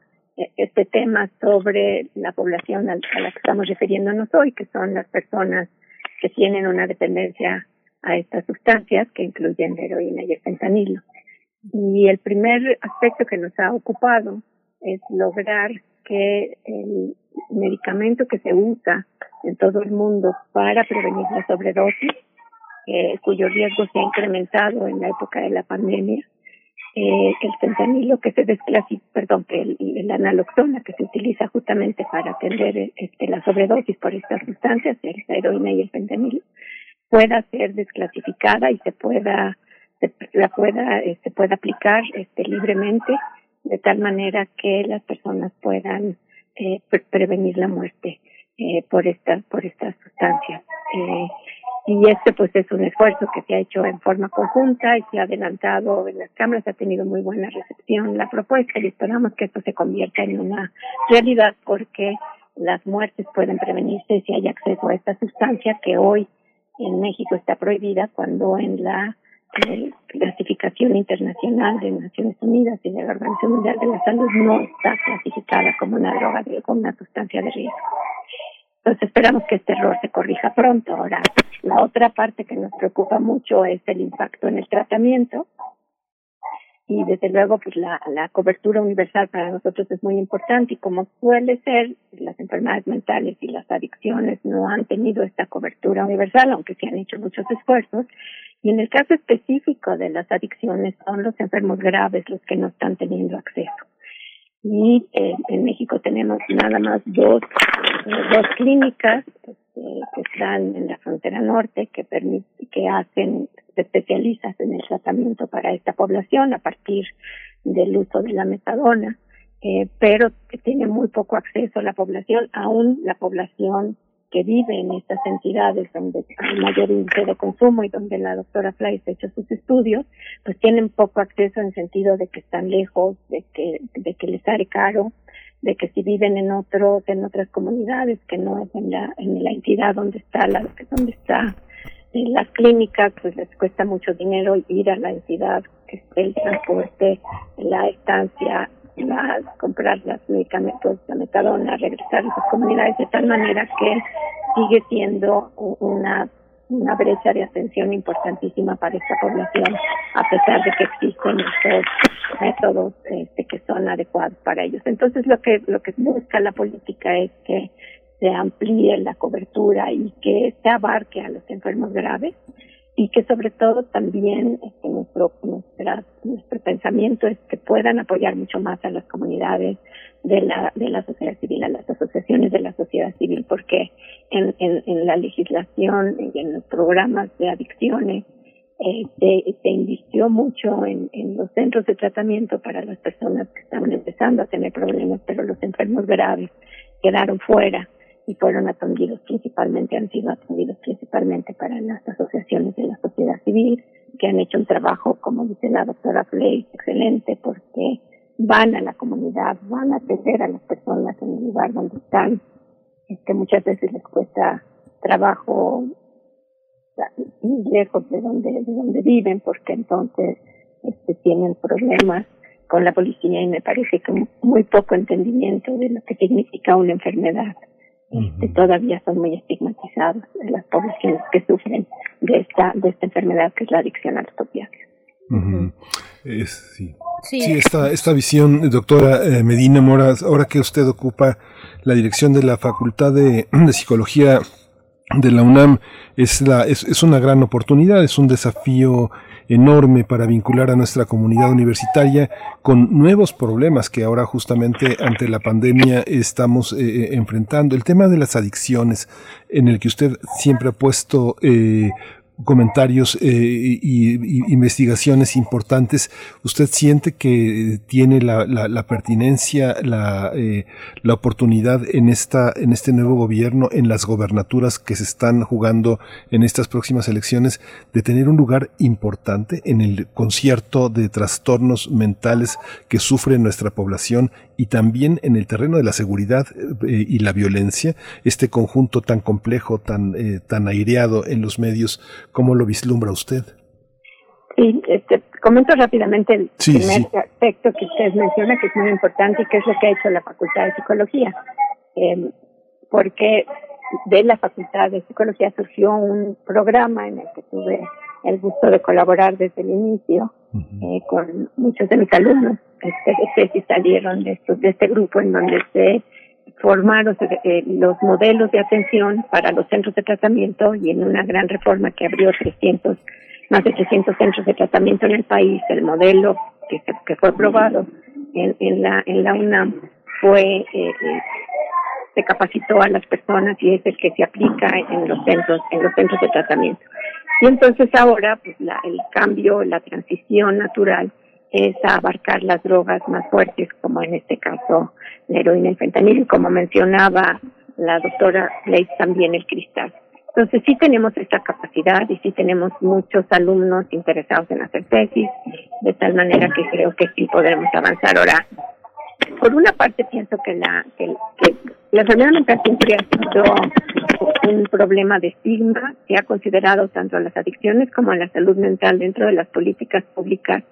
este tema sobre la población a la que estamos refiriéndonos hoy, que son las personas que tienen una dependencia a estas sustancias que incluyen heroína y el fentanilo. Y el primer aspecto que nos ha ocupado es lograr que el medicamento que se usa en todo el mundo para prevenir la sobredosis, eh, cuyo riesgo se ha incrementado en la época de la pandemia, eh, el fentanilo que se desclasifica, perdón, que el, naloxona que se utiliza justamente para atender este, la sobredosis por estas sustancias, la heroína y el fentanilo, pueda ser desclasificada y se pueda se, la pueda se este, pueda aplicar este, libremente de tal manera que las personas puedan eh, pre prevenir la muerte eh, por estas por estas sustancias. Eh, y este pues es un esfuerzo que se ha hecho en forma conjunta y se ha adelantado en las cámaras, ha tenido muy buena recepción la propuesta y esperamos que esto se convierta en una realidad porque las muertes pueden prevenirse si hay acceso a esta sustancia que hoy en México está prohibida cuando en la eh, clasificación internacional de Naciones Unidas y de la Organización Mundial de la Salud no está clasificada como una droga, como una sustancia de riesgo. Entonces esperamos que este error se corrija pronto. Ahora, la otra parte que nos preocupa mucho es el impacto en el tratamiento. Y desde luego pues la, cobertura universal para nosotros es muy importante y como suele ser las enfermedades mentales y las adicciones no han tenido esta cobertura universal aunque se han hecho muchos esfuerzos. Y en el caso específico de las adicciones son los enfermos graves los que no están teniendo acceso y eh, en México tenemos nada más dos dos clínicas este, que están en la frontera norte que permite que hacen especialistas en el tratamiento para esta población a partir del uso de la metadona, eh, pero que tiene muy poco acceso la población, aún la población que vive en estas entidades donde hay mayor índice de consumo y donde la doctora Fleiss ha hecho sus estudios, pues tienen poco acceso en sentido de que están lejos, de que, de que les sale caro, de que si viven en otros, en otras comunidades que no es en la, en la entidad donde está la, donde está en las clínicas pues les cuesta mucho dinero ir a la entidad, el transporte, la estancia, la, comprar los medicamentos, la metadona, regresar a sus comunidades de tal manera que sigue siendo una una brecha de atención importantísima para esta población, a pesar de que existen estos métodos este, que son adecuados para ellos. Entonces, lo que lo que busca la política es que se amplíe la cobertura y que se abarque a los enfermos graves y que sobre todo también este, nuestro, nuestra, nuestro pensamiento es que puedan apoyar mucho más a las comunidades de la, de la sociedad civil, a las asociaciones de la sociedad civil, porque en, en, la legislación y en los programas de adicciones eh, se, se, invirtió mucho en, en los centros de tratamiento para las personas que estaban empezando a tener problemas, pero los enfermos graves quedaron fuera y fueron atendidos principalmente, han sido atendidos principalmente para las asociaciones de la sociedad civil, que han hecho un trabajo, como dice la doctora Flay, excelente, porque van a la comunidad, van a atender a las personas en el lugar donde están, es que muchas veces les cuesta trabajo lejos de donde, de donde viven, porque entonces este, tienen problemas con la policía y me parece que muy poco entendimiento de lo que significa una enfermedad este, todavía son muy estigmatizados las poblaciones que sufren de esta, de esta enfermedad que es la adicción a los opiáceos. sí. sí. esta, esta visión, doctora eh, Medina Mora, ahora que usted ocupa la dirección de la Facultad de, de Psicología de la UNAM, es, la, es, es una gran oportunidad, es un desafío enorme para vincular a nuestra comunidad universitaria con nuevos problemas que ahora justamente ante la pandemia estamos eh, eh, enfrentando. El tema de las adicciones, en el que usted siempre ha puesto eh, comentarios eh, y, investigaciones importantes, ¿usted siente que tiene la, la, pertinencia, la, eh, la oportunidad en, esta, en este nuevo gobierno, en las gobernaturas que se están jugando en estas próximas elecciones, de tener un lugar importante en el concierto de trastornos mentales que sufre nuestra población y también en el terreno de la seguridad eh, y la violencia, este conjunto tan complejo, tan, tan aireado en los medios ¿Cómo lo vislumbra usted? Sí, este, comento rápidamente el primer aspecto que usted menciona, que es muy importante y que es lo que ha hecho la Facultad de Psicología. Eh, porque de la Facultad de Psicología surgió un programa en el que tuve el gusto de colaborar desde el inicio eh, con muchos de mis alumnos. Este, y salieron de, de este grupo en donde se formaron eh, los modelos de atención para los centros de tratamiento y en una gran reforma que abrió 300, más de 300 centros de tratamiento en el país, el modelo que, que fue aprobado en, en, la, en la UNAM fue, eh, eh, se capacitó a las personas y es el que se aplica en los centros, en los centros de tratamiento. Y entonces ahora, pues la, el cambio, la transición natural es abarcar las drogas más fuertes, como en este caso la heroína y fentanil, y como mencionaba la doctora Leitz, también el cristal. Entonces sí tenemos esta capacidad y sí tenemos muchos alumnos interesados en hacer tesis, de tal manera que creo que sí podremos avanzar. Ahora, por una parte pienso que la, que, la enfermedad mental siempre ha sido un problema de estigma que ha considerado tanto a las adicciones como a la salud mental dentro de las políticas públicas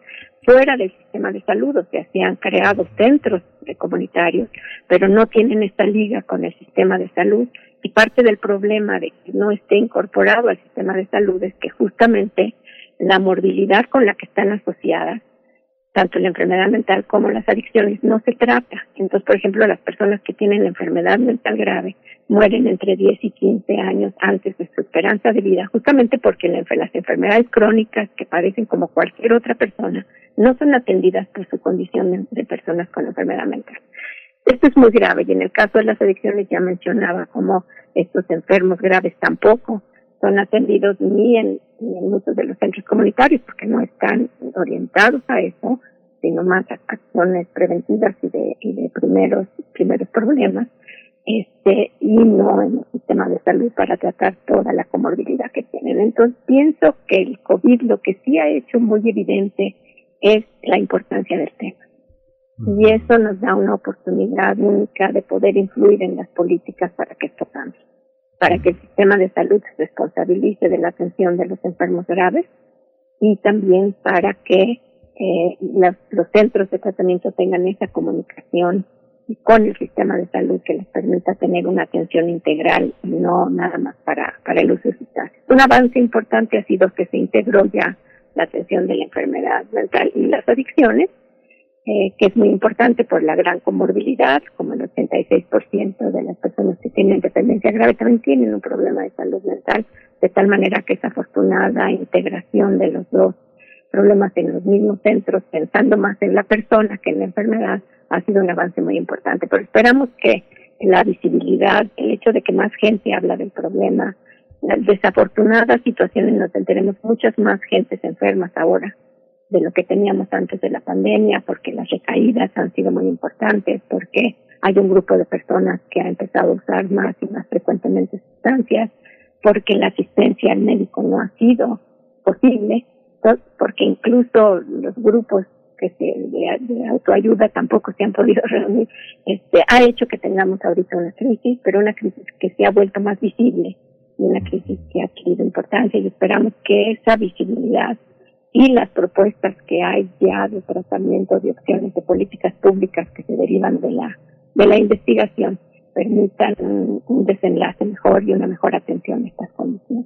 fuera del sistema de salud, o sea, se han creado centros de comunitarios, pero no tienen esta liga con el sistema de salud. Y parte del problema de que no esté incorporado al sistema de salud es que justamente la morbilidad con la que están asociadas tanto la enfermedad mental como las adicciones, no se trata. Entonces, por ejemplo, las personas que tienen la enfermedad mental grave mueren entre 10 y 15 años antes de su esperanza de vida, justamente porque las enfermedades crónicas que padecen como cualquier otra persona no son atendidas por su condición de, personas con enfermedad mental. Esto es muy grave y en el caso de las adicciones ya mencionaba como estos enfermos graves tampoco son atendidos ni en, muchos de los centros comunitarios porque no están orientados a eso, sino más acciones preventivas y de, y de primeros, primeros problemas, este, y no en el sistema de salud para tratar toda la comorbilidad que tienen. Entonces pienso que el COVID lo que sí ha hecho muy evidente es la importancia del tema. Y eso nos da una oportunidad única de poder influir en las políticas para que esto cambie para que el sistema de salud se responsabilice de la atención de los enfermos graves y también para que eh, los centros de tratamiento tengan esa comunicación con el sistema de salud que les permita tener una atención integral y no nada más para, para el uso sustancias. Un avance importante ha sido que se integró ya la atención de la enfermedad mental y las adicciones eh, que es muy importante por la gran comorbilidad, como el 86% de las personas que tienen dependencia grave también tienen un problema de salud mental, de tal manera que esa afortunada integración de los dos problemas en los mismos centros, pensando más en la persona que en la enfermedad, ha sido un avance muy importante. Pero esperamos que la visibilidad, el hecho de que más gente habla del problema, las desafortunadas situaciones nos tenemos muchas más gentes enfermas ahora de lo que teníamos antes de la pandemia, porque las recaídas han sido muy importantes, porque hay un grupo de personas que ha empezado a usar más y más frecuentemente sustancias, porque la asistencia al médico no ha sido posible, porque incluso los grupos que se, de, autoayuda tampoco se han podido reunir, este, ha hecho que tengamos ahorita una crisis, pero una crisis que se ha vuelto más visible y una crisis que ha adquirido importancia y esperamos que esa visibilidad y las propuestas que hay ya de tratamiento de opciones de políticas públicas que se derivan de la de la investigación permitan un, desenlace mejor y una mejor atención a estas condiciones.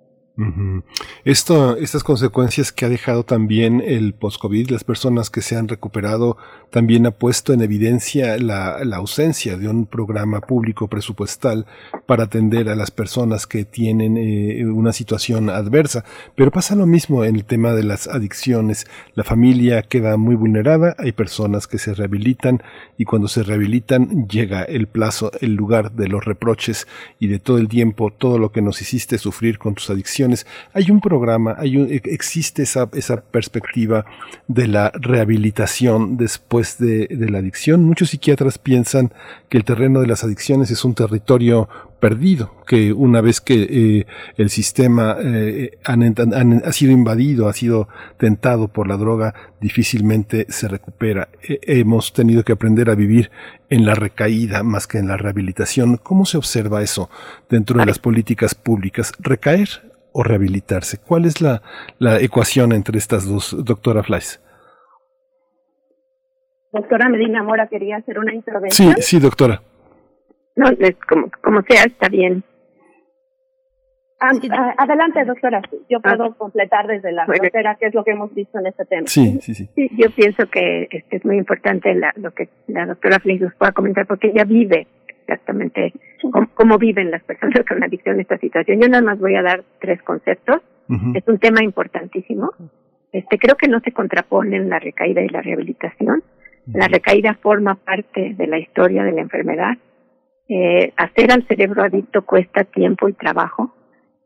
Esto, estas consecuencias que ha dejado también el post-COVID, las personas que se han recuperado, también ha puesto en evidencia la, ausencia de un programa público presupuestal para atender a las personas que tienen eh, una situación adversa. Pero pasa lo mismo en el tema de las adicciones. La familia queda muy vulnerada, hay personas que se rehabilitan y cuando se rehabilitan llega el plazo, el lugar de los reproches y de todo el tiempo, todo lo que nos hiciste sufrir con tus adicciones hay un programa, hay un, existe esa, esa perspectiva de la rehabilitación después de, la adicción. Muchos psiquiatras piensan que el terreno de las adicciones es un territorio perdido, que una vez que eh, el sistema eh, ha sido invadido, ha sido tentado por la droga, difícilmente se recupera. hemos tenido que aprender a vivir en la recaída más que en la rehabilitación. ¿Cómo se observa eso dentro de las políticas públicas? ¿Recaer o rehabilitarse? ¿Cuál es la, la ecuación entre estas dos, doctora Fleiss? Doctora Medina Mora quería hacer una intervención. Sí, sí, doctora. No, como, como sea, está bien. Ah, ah, adelante, doctora. Yo ah. puedo completar desde la frontera, que es lo que hemos visto en este tema. Sí, sí, sí. sí yo pienso que este es muy importante lo que la doctora Fleiss nos pueda comentar, porque ella vive exactamente cómo, viven las personas con adicción esta situación. Yo nada más voy a dar tres conceptos. Es un tema importantísimo. Este, creo que no se contraponen la recaída y la rehabilitación. La recaída forma parte de la historia de la enfermedad. Eh, hacer al cerebro adicto cuesta tiempo y trabajo.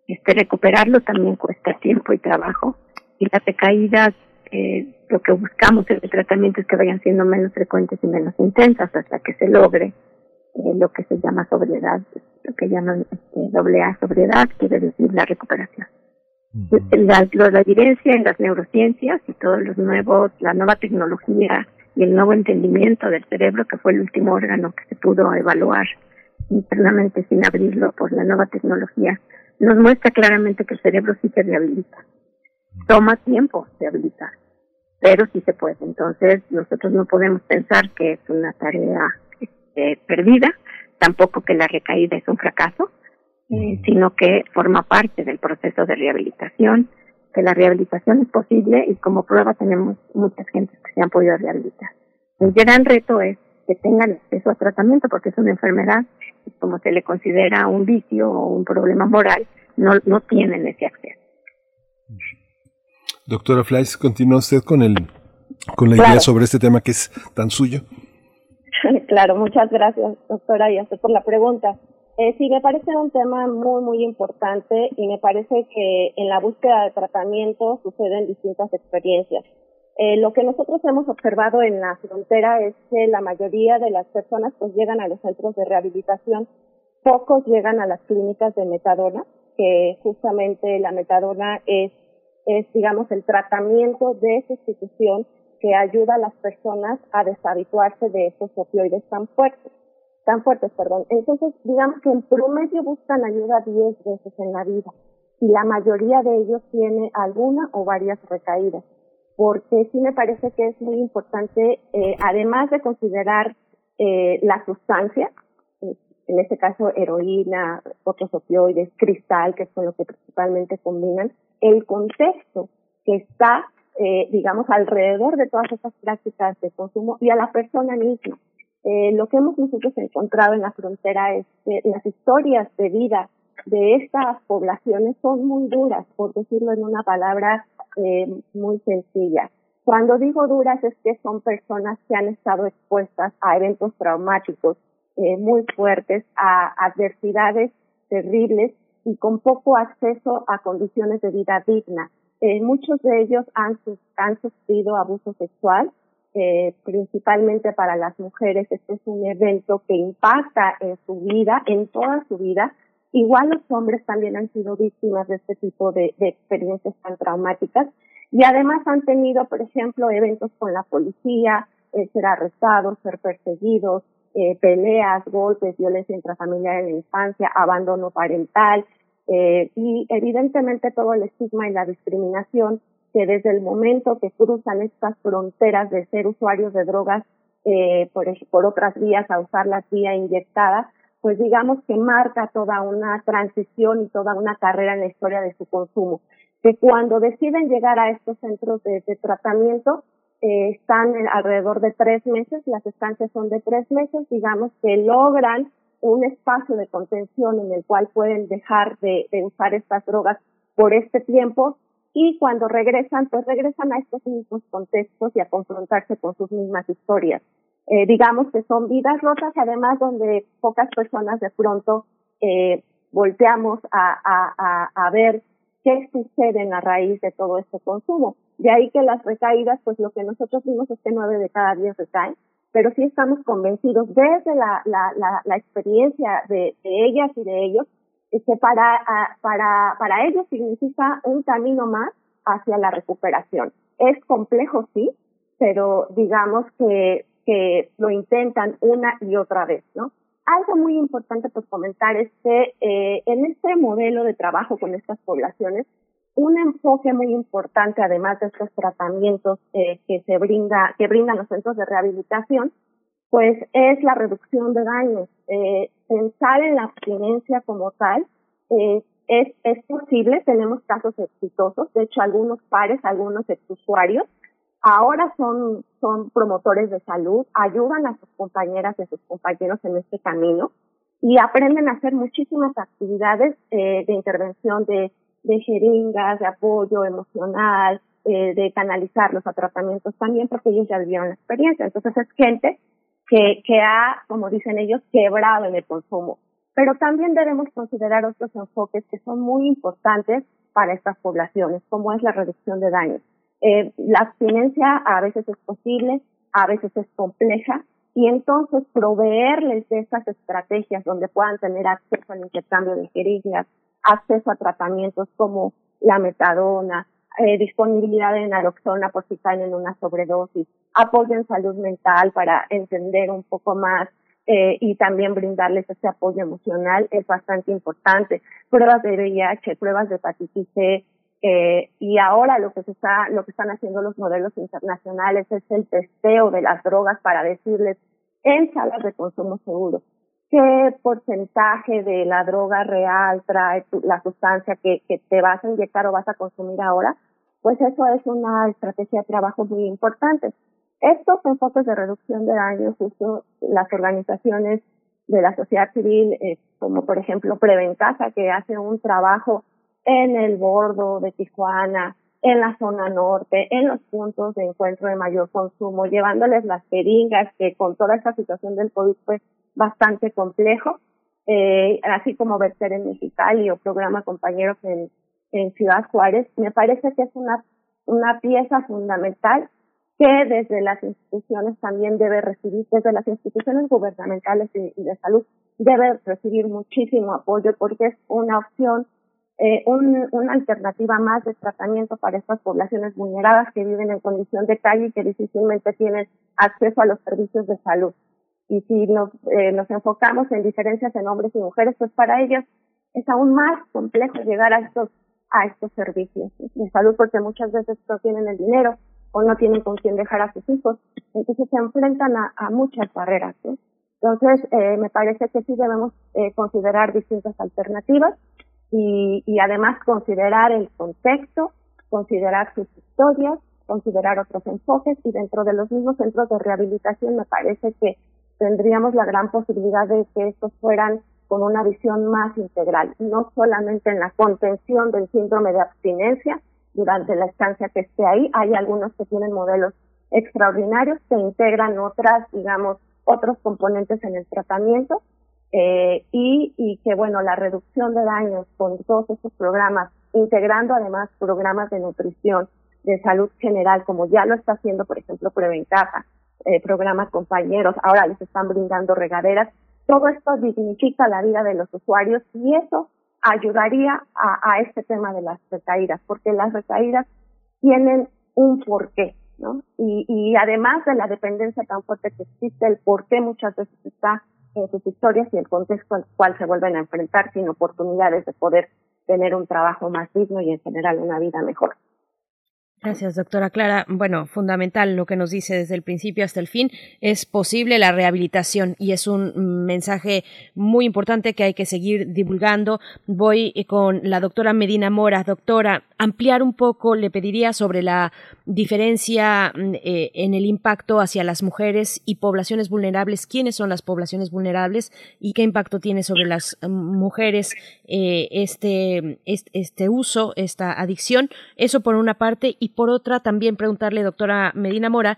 Este, recuperarlo también cuesta tiempo y trabajo. Y las recaídas, eh, lo que buscamos en el tratamiento es que vayan siendo menos frecuentes y menos intensas hasta que se logre eh, lo que se llama sobriedad, lo que llaman este, doble A sobriedad, quiere decir la recuperación. la, la, evidencia en las neurociencias y todos los nuevos, la nueva tecnología y el nuevo entendimiento del cerebro, que fue el último órgano que se pudo evaluar internamente sin abrirlo por la nueva tecnología, nos muestra claramente que el cerebro sí se rehabilita. Toma tiempo rehabilitar, pero sí se puede. Entonces, nosotros no podemos pensar que es una tarea este, perdida, tampoco que la recaída es un fracaso, eh, sino que forma parte del proceso de rehabilitación, que la rehabilitación es posible y como prueba tenemos muchas gentes que se han podido rehabilitar. El gran reto es que tengan acceso a tratamiento porque es una enfermedad y como se le considera un vicio o un problema moral, no, no tienen ese acceso. Doctora Fleiss, continúa usted con el con la idea sobre este tema que es tan suyo. claro, muchas gracias, doctora, y hasta por la pregunta. Eh, sí, me parece un tema muy, muy importante y me parece que en la búsqueda de tratamiento suceden distintas experiencias. Eh, lo que nosotros hemos observado en la frontera es que la mayoría de las personas pues llegan a los centros de rehabilitación, pocos llegan a las clínicas de metadona, que justamente la metadona es, es digamos, el tratamiento de sustitución que ayuda a las personas a deshabituarse de esos opioides tan fuertes, tan fuertes, perdón. Entonces, digamos que en promedio buscan ayuda 10 veces en la vida y la mayoría de ellos tiene alguna o varias recaídas porque sí me parece que es muy importante, eh, además de considerar eh, la sustancia, en este caso heroína, otros opioides, cristal, que son los que principalmente combinan, el contexto que está, eh, digamos, alrededor de todas estas prácticas de consumo y a la persona misma. Eh, lo que hemos nosotros encontrado en la frontera es que las historias de vida de estas poblaciones son muy duras, por decirlo en una palabra eh, muy sencilla. Cuando digo duras es que son personas que han estado expuestas a eventos traumáticos eh, muy fuertes, a adversidades terribles y con poco acceso a condiciones de vida digna. Eh, muchos de ellos han, han sufrido abuso sexual, eh, principalmente para las mujeres. Este es un evento que impacta en su vida, en toda su vida, Igual los hombres también han sido víctimas de este tipo de, experiencias tan traumáticas y además han tenido, por ejemplo, eventos con la policía, eh, ser arrestados, ser perseguidos, eh, peleas, golpes, violencia intrafamiliar en la infancia, abandono parental eh, y evidentemente todo el estigma y la discriminación que desde el momento que cruzan estas fronteras de ser usuarios de drogas por, por otras vías a usar la vía inyectada, pues digamos que marca toda una transición y toda una carrera en la historia de su consumo. Que cuando deciden llegar a estos centros de, tratamiento, eh, están alrededor de tres meses, las estancias son de tres meses, digamos que logran un espacio de contención en el cual pueden dejar de, usar estas drogas por este tiempo y cuando regresan, pues regresan a estos mismos contextos y a confrontarse con sus mismas historias eh, digamos que son vidas rotas, además donde pocas personas de pronto eh, volteamos a, a, ver qué sucede en la raíz de todo este consumo. De ahí que las recaídas, pues lo que nosotros vimos es que nueve de cada diez recaen, pero sí estamos convencidos desde la, la, la, experiencia de, ellas y de ellos, que para, para, para ellos significa un camino más hacia la recuperación. Es complejo, sí, pero digamos que que lo intentan una y otra vez, ¿no? Algo muy importante por comentar es que eh, en este modelo de trabajo con estas poblaciones, un enfoque muy importante, además de estos tratamientos eh, que se brinda, que brindan los centros de rehabilitación, pues es la reducción de daños. Eh, pensar en la abstinencia como tal eh, es, es posible, tenemos casos exitosos, de hecho algunos pares, algunos exusuarios ahora son, son promotores de salud, ayudan a sus compañeras y a sus compañeros en este camino y aprenden a hacer muchísimas actividades de intervención de, de jeringas, de apoyo emocional, eh, de canalizarlos a tratamientos también porque ellos ya vivieron la experiencia. Entonces es gente que, que ha, como dicen ellos, quebrado en el consumo. Pero también debemos considerar otros enfoques que son muy importantes para estas poblaciones, como es la reducción de daños. Eh, la abstinencia a veces es posible, a veces es compleja, y entonces proveerles de estas estrategias donde puedan tener acceso al intercambio de jeringas, acceso a tratamientos como la metadona, eh, disponibilidad de naloxona por si caen en una sobredosis, apoyo en salud mental para entender un poco más eh, y también brindarles ese apoyo emocional es bastante importante. Pruebas de VIH, pruebas de hepatitis C, eh, y ahora lo que se está, lo que están haciendo los modelos internacionales es el testeo de las drogas para decirles en salas de consumo seguro qué porcentaje de la droga real trae la sustancia que, que te vas a inyectar o vas a consumir ahora, pues eso es una estrategia de trabajo muy importante. Estos enfoques de reducción de daño, justo las organizaciones de la sociedad civil, eh, como por ejemplo Prevencasa, que hace un trabajo en el bordo de Tijuana, en la zona norte, en los puntos de encuentro de mayor consumo, llevándoles las jeringas, que con toda esta situación del COVID fue bastante complejo, eh, así como Verter en Mexicali o programa Compañeros en, Ciudad Juárez, me parece que es una, una pieza fundamental que desde las instituciones también debe recibir, desde las instituciones gubernamentales y, de salud, debe recibir muchísimo apoyo porque es una opción, eh, un, una alternativa más de tratamiento para estas poblaciones vulneradas que viven en condición de calle y que difícilmente tienen acceso a los servicios de salud. Y si nos, eh, nos enfocamos en diferencias en hombres y mujeres, pues para ellos es aún más complejo llegar a estos a estos servicios de salud porque muchas veces no tienen el dinero o no tienen con quién dejar a sus hijos. Entonces se enfrentan a, a muchas barreras. Entonces, eh, me parece que sí debemos eh, considerar distintas alternativas y, y además considerar el contexto, considerar sus historias, considerar otros enfoques y dentro de los mismos centros de rehabilitación me parece que tendríamos la gran posibilidad de que estos fueran con una visión más integral, no solamente en la contención del síndrome de abstinencia, durante la estancia que esté ahí. Hay algunos que tienen modelos extraordinarios que integran otras, digamos, otros componentes en el tratamiento eh, y, y que, bueno, la reducción de daños con todos estos programas, integrando además programas de nutrición, de salud general, como ya lo está haciendo, por ejemplo, Prevencaja, eh, programas compañeros, ahora les están brindando regaderas. Todo esto dignifica la vida de los usuarios y eso ayudaría a, este tema de las recaídas, porque las recaídas tienen un porqué, ¿no? Y, y además de la dependencia tan fuerte que existe, el porqué muchas veces está en sus historias y el contexto al cual se vuelven a enfrentar sin oportunidades de poder tener un trabajo más digno y en general una vida mejor. Gracias, doctora Clara. Bueno, fundamental lo que nos dice desde el principio hasta el fin. Es posible la rehabilitación y es un mensaje muy importante que hay que seguir divulgando. Voy con la doctora Medina Mora. Doctora, ampliar un poco, le pediría sobre la diferencia mm, eh, en el impacto hacia las mujeres y poblaciones vulnerables. ¿Quiénes son las poblaciones vulnerables y qué impacto tiene sobre las mujeres eh, este, este uso, esta adicción? Eso por una parte por otra también preguntarle, doctora Medina Mora,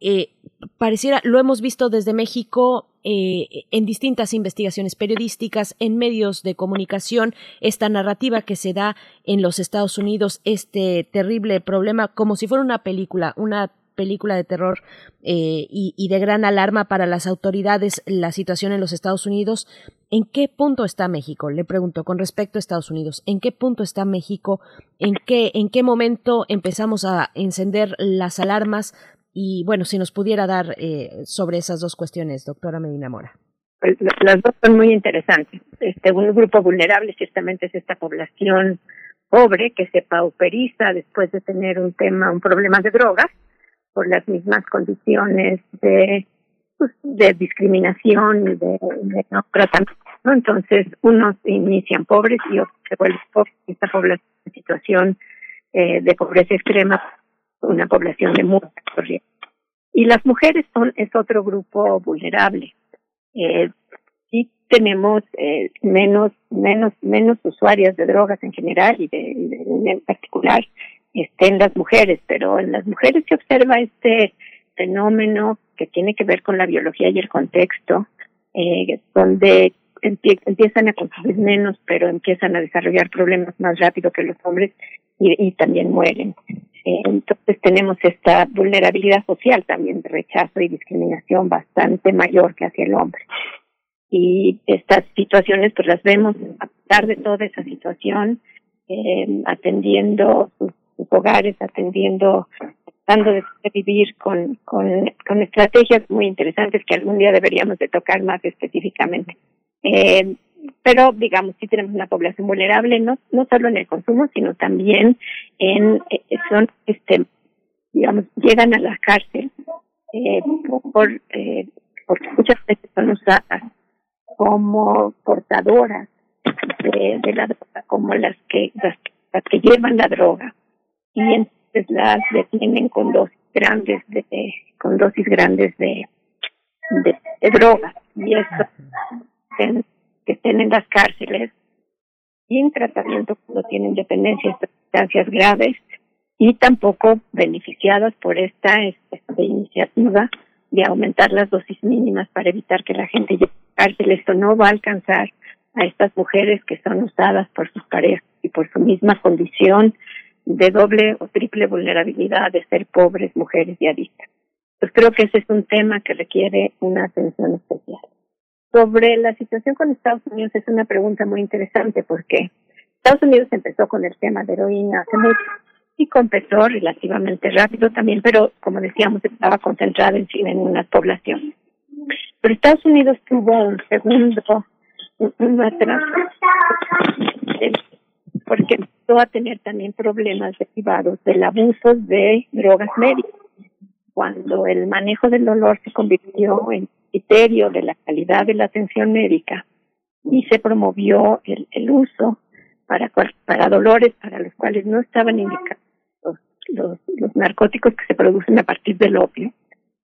eh, pareciera, lo hemos visto desde México eh, en distintas investigaciones periodísticas, en medios de comunicación, esta narrativa que se da en los Estados Unidos, este terrible problema, como si fuera una película, una película de terror eh, y, de gran alarma para las autoridades la situación en los Estados Unidos. ¿En qué punto está México? Le pregunto con respecto a Estados Unidos. ¿En qué punto está México? ¿En qué, en qué momento empezamos a encender las alarmas? Y bueno, si nos pudiera dar eh, sobre esas dos cuestiones, doctora Medina Mora. Pues, las dos son muy interesantes. Este, un grupo vulnerable ciertamente es esta población pobre que se pauperiza después de tener un tema, un problema de drogas por las mismas condiciones de, pues, de discriminación y de, no tratamiento. Entonces, unos inician pobres y otros se vuelven pobres. Esta población en situación eh, de pobreza extrema, una población de mucha corriente. Y las mujeres son es otro grupo vulnerable. Eh, sí tenemos eh, menos menos menos usuarias de drogas en general y de, en particular en las mujeres, pero en las mujeres se observa este fenómeno que tiene que ver con la biología y el contexto, eh, donde empiezan a consumir menos, pero empiezan a desarrollar problemas más rápido que los hombres y, también mueren. Eh, entonces tenemos esta vulnerabilidad social también de rechazo y discriminación bastante mayor que hacia el hombre. Y estas situaciones pues las vemos a pesar de toda esa situación, eh, atendiendo sus sus hogares, atendiendo tratando de vivir con, con, estrategias muy interesantes que algún día deberíamos de tocar más específicamente. Eh, pero digamos sí tenemos una población vulnerable no no solo en el consumo sino también en eh, son este digamos llegan a la cárcel eh, por eh, porque muchas veces son usadas como portadoras de, de la droga como las que las, las, que llevan la droga y entonces las detienen con dosis grandes de con dosis grandes de de, de droga y eso que estén en las cárceles sin tratamiento cuando tienen dependencias de sustancias graves y tampoco beneficiadas por esta, esta, iniciativa de aumentar las dosis mínimas para evitar que la gente llegue a cárcel. Esto no va a alcanzar a estas mujeres que son usadas por sus parejas y por su misma condición de doble o triple vulnerabilidad de ser pobres, mujeres y adictas. Pues creo que ese es un tema que requiere una atención especial. Sobre la situación con Estados Unidos es una pregunta muy interesante porque Estados Unidos empezó con el tema de heroína hace mucho y completó relativamente rápido también, pero como decíamos estaba concentrado en, en una población. Pero Estados Unidos tuvo un segundo, una porque empezó a tener también problemas derivados del abuso de drogas médicas. Cuando el manejo del dolor se convirtió en criterio de la calidad de la atención médica y se promovió el, el uso para, para dolores para los cuales no estaban indicados los, los, narcóticos que se producen a partir del opio.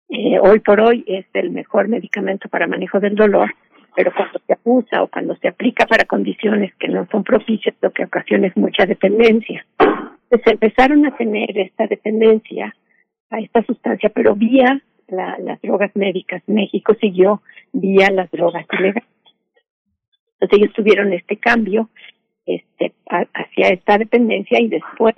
Eh, hoy por hoy es el mejor medicamento para manejo del dolor, pero cuando se abusa o cuando se aplica para condiciones que no son propicias, lo que ocasiona es mucha dependencia. Entonces empezaron a tener esta dependencia a esta sustancia, pero vía la, las drogas médicas. México siguió vía las drogas ilegales. Entonces ellos tuvieron este cambio este, hacia esta dependencia y después,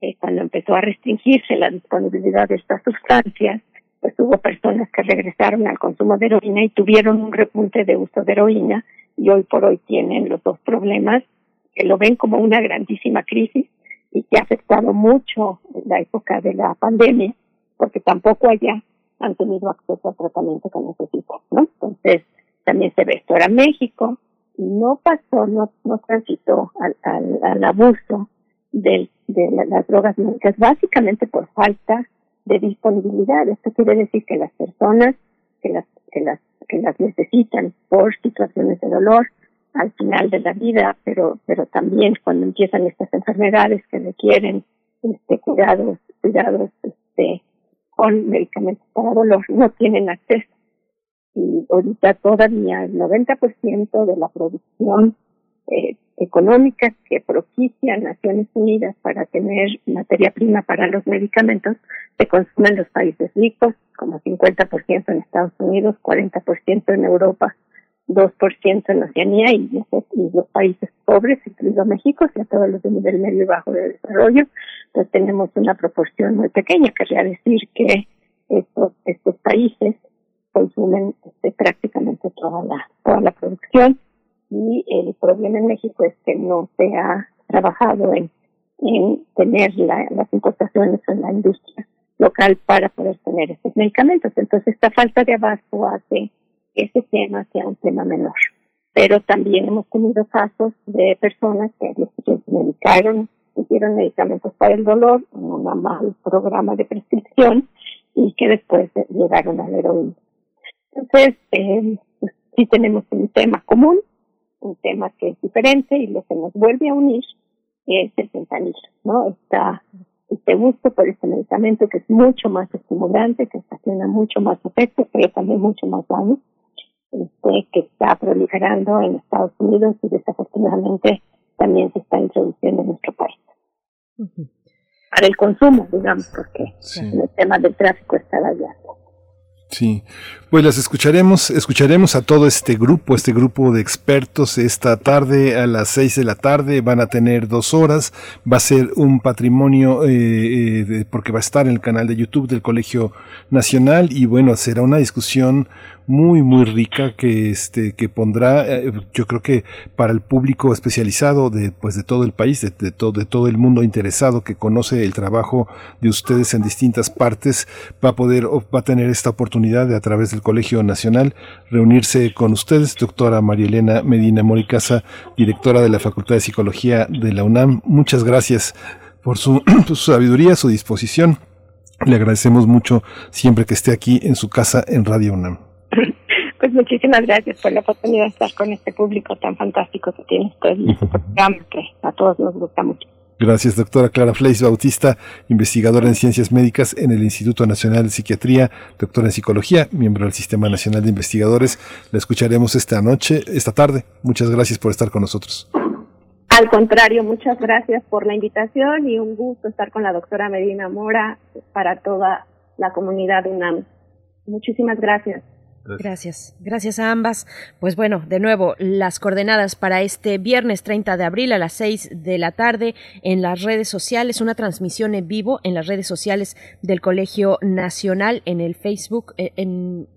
eh, cuando empezó a restringirse la disponibilidad de estas sustancias, pues hubo personas que regresaron al consumo de heroína y tuvieron un repunte de uso de heroína y hoy por hoy tienen los dos problemas que lo ven como una grandísima crisis y que ha afectado mucho la época de la pandemia, porque tampoco allá han tenido acceso al tratamiento que necesitan, ¿no? Entonces, también se ve esto. Ahora México no pasó, no, no transitó al, al, al abuso del, de las drogas médicas, básicamente por falta de disponibilidad. Esto quiere decir que las personas que las, que las, que las necesitan por situaciones de dolor al final de la vida, pero, pero también cuando empiezan estas enfermedades que requieren este, cuidados, cuidados este, con medicamentos para dolor no tienen acceso. Y ahorita todavía el 90% de la producción eh, económica que propicia Naciones Unidas para tener materia prima para los medicamentos se consume en los países ricos, como 50% en Estados Unidos, 40% en Europa, 2% en Oceanía y, y los países pobres, incluido México, o sea, todos los de nivel medio y bajo de desarrollo, entonces tenemos una proporción muy pequeña, querría decir que estos, estos países consumen este, prácticamente toda la, toda la producción y el problema en México es que no se ha trabajado en, en tener la, las importaciones en la industria local para poder tener estos medicamentos. Entonces, esta falta de abasto hace que ese tema sea un tema menor. Pero también hemos tenido casos de personas que se medicaron hicieron medicamentos para el dolor en un mal programa de prescripción y que después llegaron a la heroína. Entonces, eh, pues, sí tenemos un tema común, un tema que es diferente y lo que nos vuelve a unir es el fentanilo, ¿no? Está este gusto por este medicamento que es mucho más estimulante, que ocasiona mucho más efecto, pero también mucho más daño, este, que está proliferando en Estados Unidos y desafortunadamente también se está introduciendo en nuestro país. Para el consumo, digamos, porque el tema del tráfico está allá. Sí, pues las escucharemos, escucharemos a todo este grupo, este grupo de expertos. Esta tarde a las seis de la tarde, van a tener dos horas, va a ser un patrimonio eh, eh porque va a estar en el canal de YouTube del Colegio Nacional. Y bueno, será una discusión muy, muy rica que, este, que pondrá, eh, yo creo que para el público especializado de, pues, de todo el país, de, de, todo, de todo el mundo interesado que conoce el trabajo de ustedes en distintas partes, va a poder, va a tener esta oportunidad de a través del Colegio Nacional reunirse con ustedes, doctora María Elena Medina Moricasa, directora de la Facultad de Psicología de la UNAM. Muchas gracias por su, su sabiduría, su disposición. Le agradecemos mucho siempre que esté aquí en su casa en Radio UNAM. Pues muchísimas gracias por la oportunidad de estar con este público tan fantástico que tiene programa, que a todos nos gusta mucho. Gracias, doctora Clara Fleis Bautista, investigadora en ciencias médicas en el Instituto Nacional de Psiquiatría, doctora en psicología, miembro del Sistema Nacional de Investigadores. La escucharemos esta noche, esta tarde. Muchas gracias por estar con nosotros. Al contrario, muchas gracias por la invitación y un gusto estar con la doctora Medina Mora para toda la comunidad UNAM. Muchísimas gracias. Gracias, gracias a ambas. Pues bueno, de nuevo, las coordenadas para este viernes 30 de abril a las 6 de la tarde en las redes sociales, una transmisión en vivo en las redes sociales del Colegio Nacional, en el Facebook, en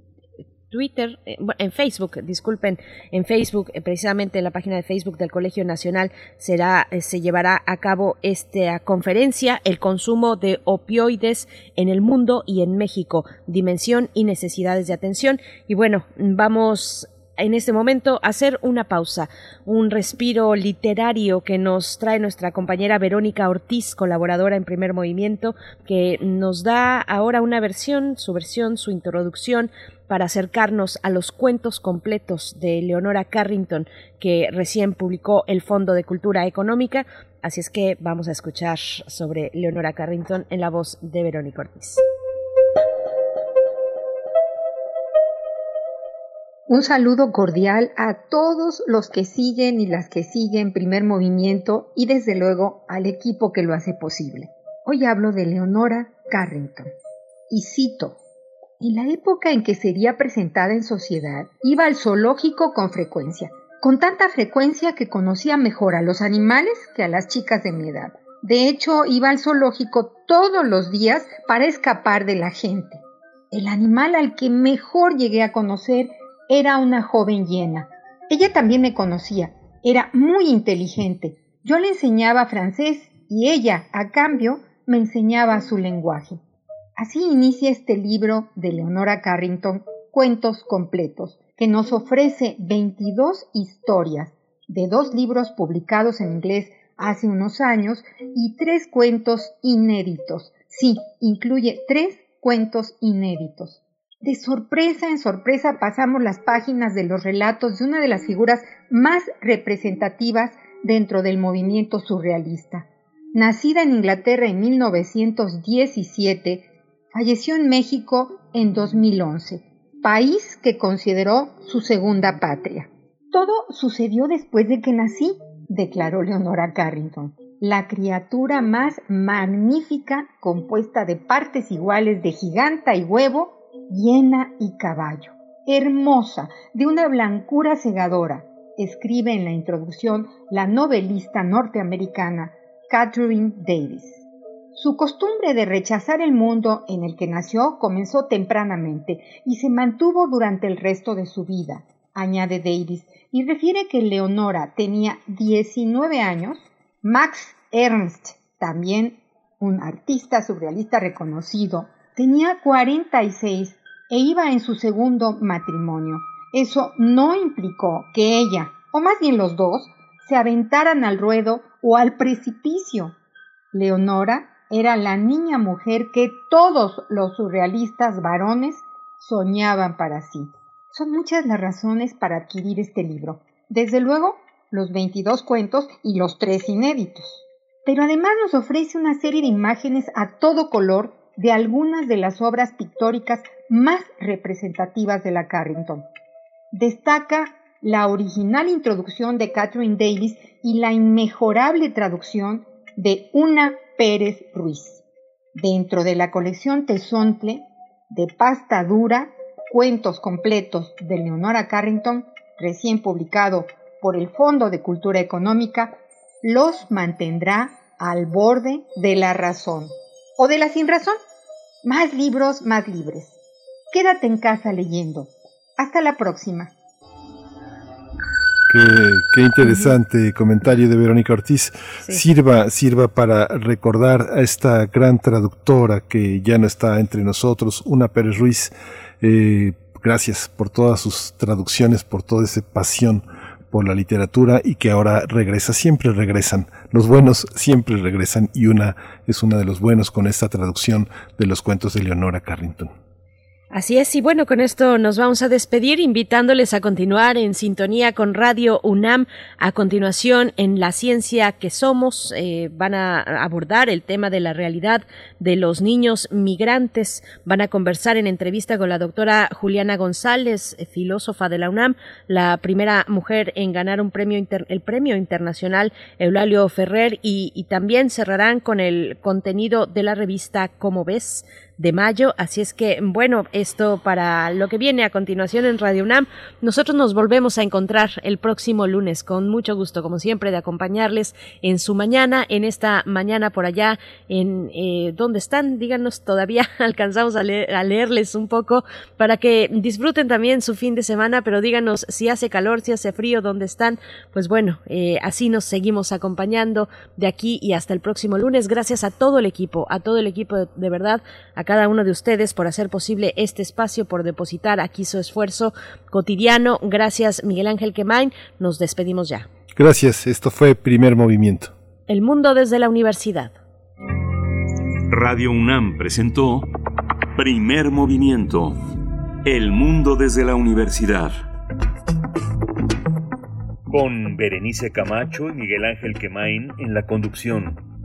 Twitter, en Facebook, disculpen, en Facebook, precisamente en la página de Facebook del Colegio Nacional será, se llevará a cabo esta conferencia, el consumo de opioides en el mundo y en México, dimensión y necesidades de atención. Y bueno, vamos en este momento hacer una pausa, un respiro literario que nos trae nuestra compañera Verónica Ortiz, colaboradora en Primer Movimiento, que nos da ahora una versión, su versión, su introducción para acercarnos a los cuentos completos de Leonora Carrington que recién publicó el Fondo de Cultura Económica. Así es que vamos a escuchar sobre Leonora Carrington en la voz de Verónica Ortiz. Un saludo cordial a todos los que siguen y las que siguen primer movimiento y desde luego al equipo que lo hace posible. Hoy hablo de Leonora Carrington y cito, en la época en que sería presentada en sociedad, iba al zoológico con frecuencia, con tanta frecuencia que conocía mejor a los animales que a las chicas de mi edad. De hecho, iba al zoológico todos los días para escapar de la gente. El animal al que mejor llegué a conocer era una joven hiena. Ella también me conocía, era muy inteligente. Yo le enseñaba francés y ella, a cambio, me enseñaba su lenguaje. Así inicia este libro de Leonora Carrington, Cuentos Completos, que nos ofrece 22 historias de dos libros publicados en inglés hace unos años y tres cuentos inéditos. Sí, incluye tres cuentos inéditos. De sorpresa en sorpresa pasamos las páginas de los relatos de una de las figuras más representativas dentro del movimiento surrealista. Nacida en Inglaterra en 1917, falleció en México en 2011, país que consideró su segunda patria. Todo sucedió después de que nací, declaró Leonora Carrington, la criatura más magnífica compuesta de partes iguales de giganta y huevo, hiena y caballo. Hermosa, de una blancura cegadora, escribe en la introducción la novelista norteamericana Catherine Davis. Su costumbre de rechazar el mundo en el que nació comenzó tempranamente y se mantuvo durante el resto de su vida, añade Davis, y refiere que Leonora tenía 19 años, Max Ernst, también un artista surrealista reconocido, tenía 46 e iba en su segundo matrimonio. Eso no implicó que ella, o más bien los dos, se aventaran al ruedo o al precipicio. Leonora era la niña mujer que todos los surrealistas varones soñaban para sí. Son muchas las razones para adquirir este libro. Desde luego, los 22 cuentos y los tres inéditos. Pero además nos ofrece una serie de imágenes a todo color de algunas de las obras pictóricas más representativas de la Carrington. Destaca la original introducción de Catherine Davis y la inmejorable traducción de Una Pérez Ruiz. Dentro de la colección Tesontle de pasta dura, cuentos completos de Leonora Carrington, recién publicado por el Fondo de Cultura Económica, los mantendrá al borde de la razón o de la sin razón. Más libros, más libres. Quédate en casa leyendo. Hasta la próxima. Qué, interesante comentario de Verónica Ortiz. Sirva, sirva para recordar a esta gran traductora que ya no está entre nosotros, una Pérez Ruiz. Eh, gracias por todas sus traducciones, por toda esa pasión por la literatura y que ahora regresa, siempre regresan. Los buenos siempre regresan y una es una de los buenos con esta traducción de los cuentos de Leonora Carrington. Así es, y bueno, con esto nos vamos a despedir invitándoles a continuar en sintonía con Radio UNAM. A continuación, en La Ciencia que Somos, eh, van a abordar el tema de la realidad de los niños migrantes. Van a conversar en entrevista con la doctora Juliana González, eh, filósofa de la UNAM, la primera mujer en ganar un premio el premio internacional Eulalio Ferrer, y, y también cerrarán con el contenido de la revista Como ves de mayo. Así es que, bueno, esto para lo que viene a continuación en Radio UNAM. Nosotros nos volvemos a encontrar el próximo lunes con mucho gusto, como siempre, de acompañarles en su mañana, en esta mañana por allá, en eh, dónde están. Díganos, todavía alcanzamos a, leerles un poco para que disfruten también su fin de semana, pero díganos si hace calor, si hace frío, dónde están. Pues bueno, eh, así nos seguimos acompañando de aquí y hasta el próximo lunes. Gracias a todo el equipo, a todo el equipo de, de verdad, a cada uno de ustedes por hacer posible este espacio, por depositar aquí su esfuerzo cotidiano. Gracias, Miguel Ángel Quemain. Nos despedimos ya. Gracias. Esto fue Primer Movimiento. El mundo desde la universidad. Radio UNAM presentó Primer Movimiento. El mundo desde la universidad. Con Berenice Camacho y Miguel Ángel Quemain en la conducción.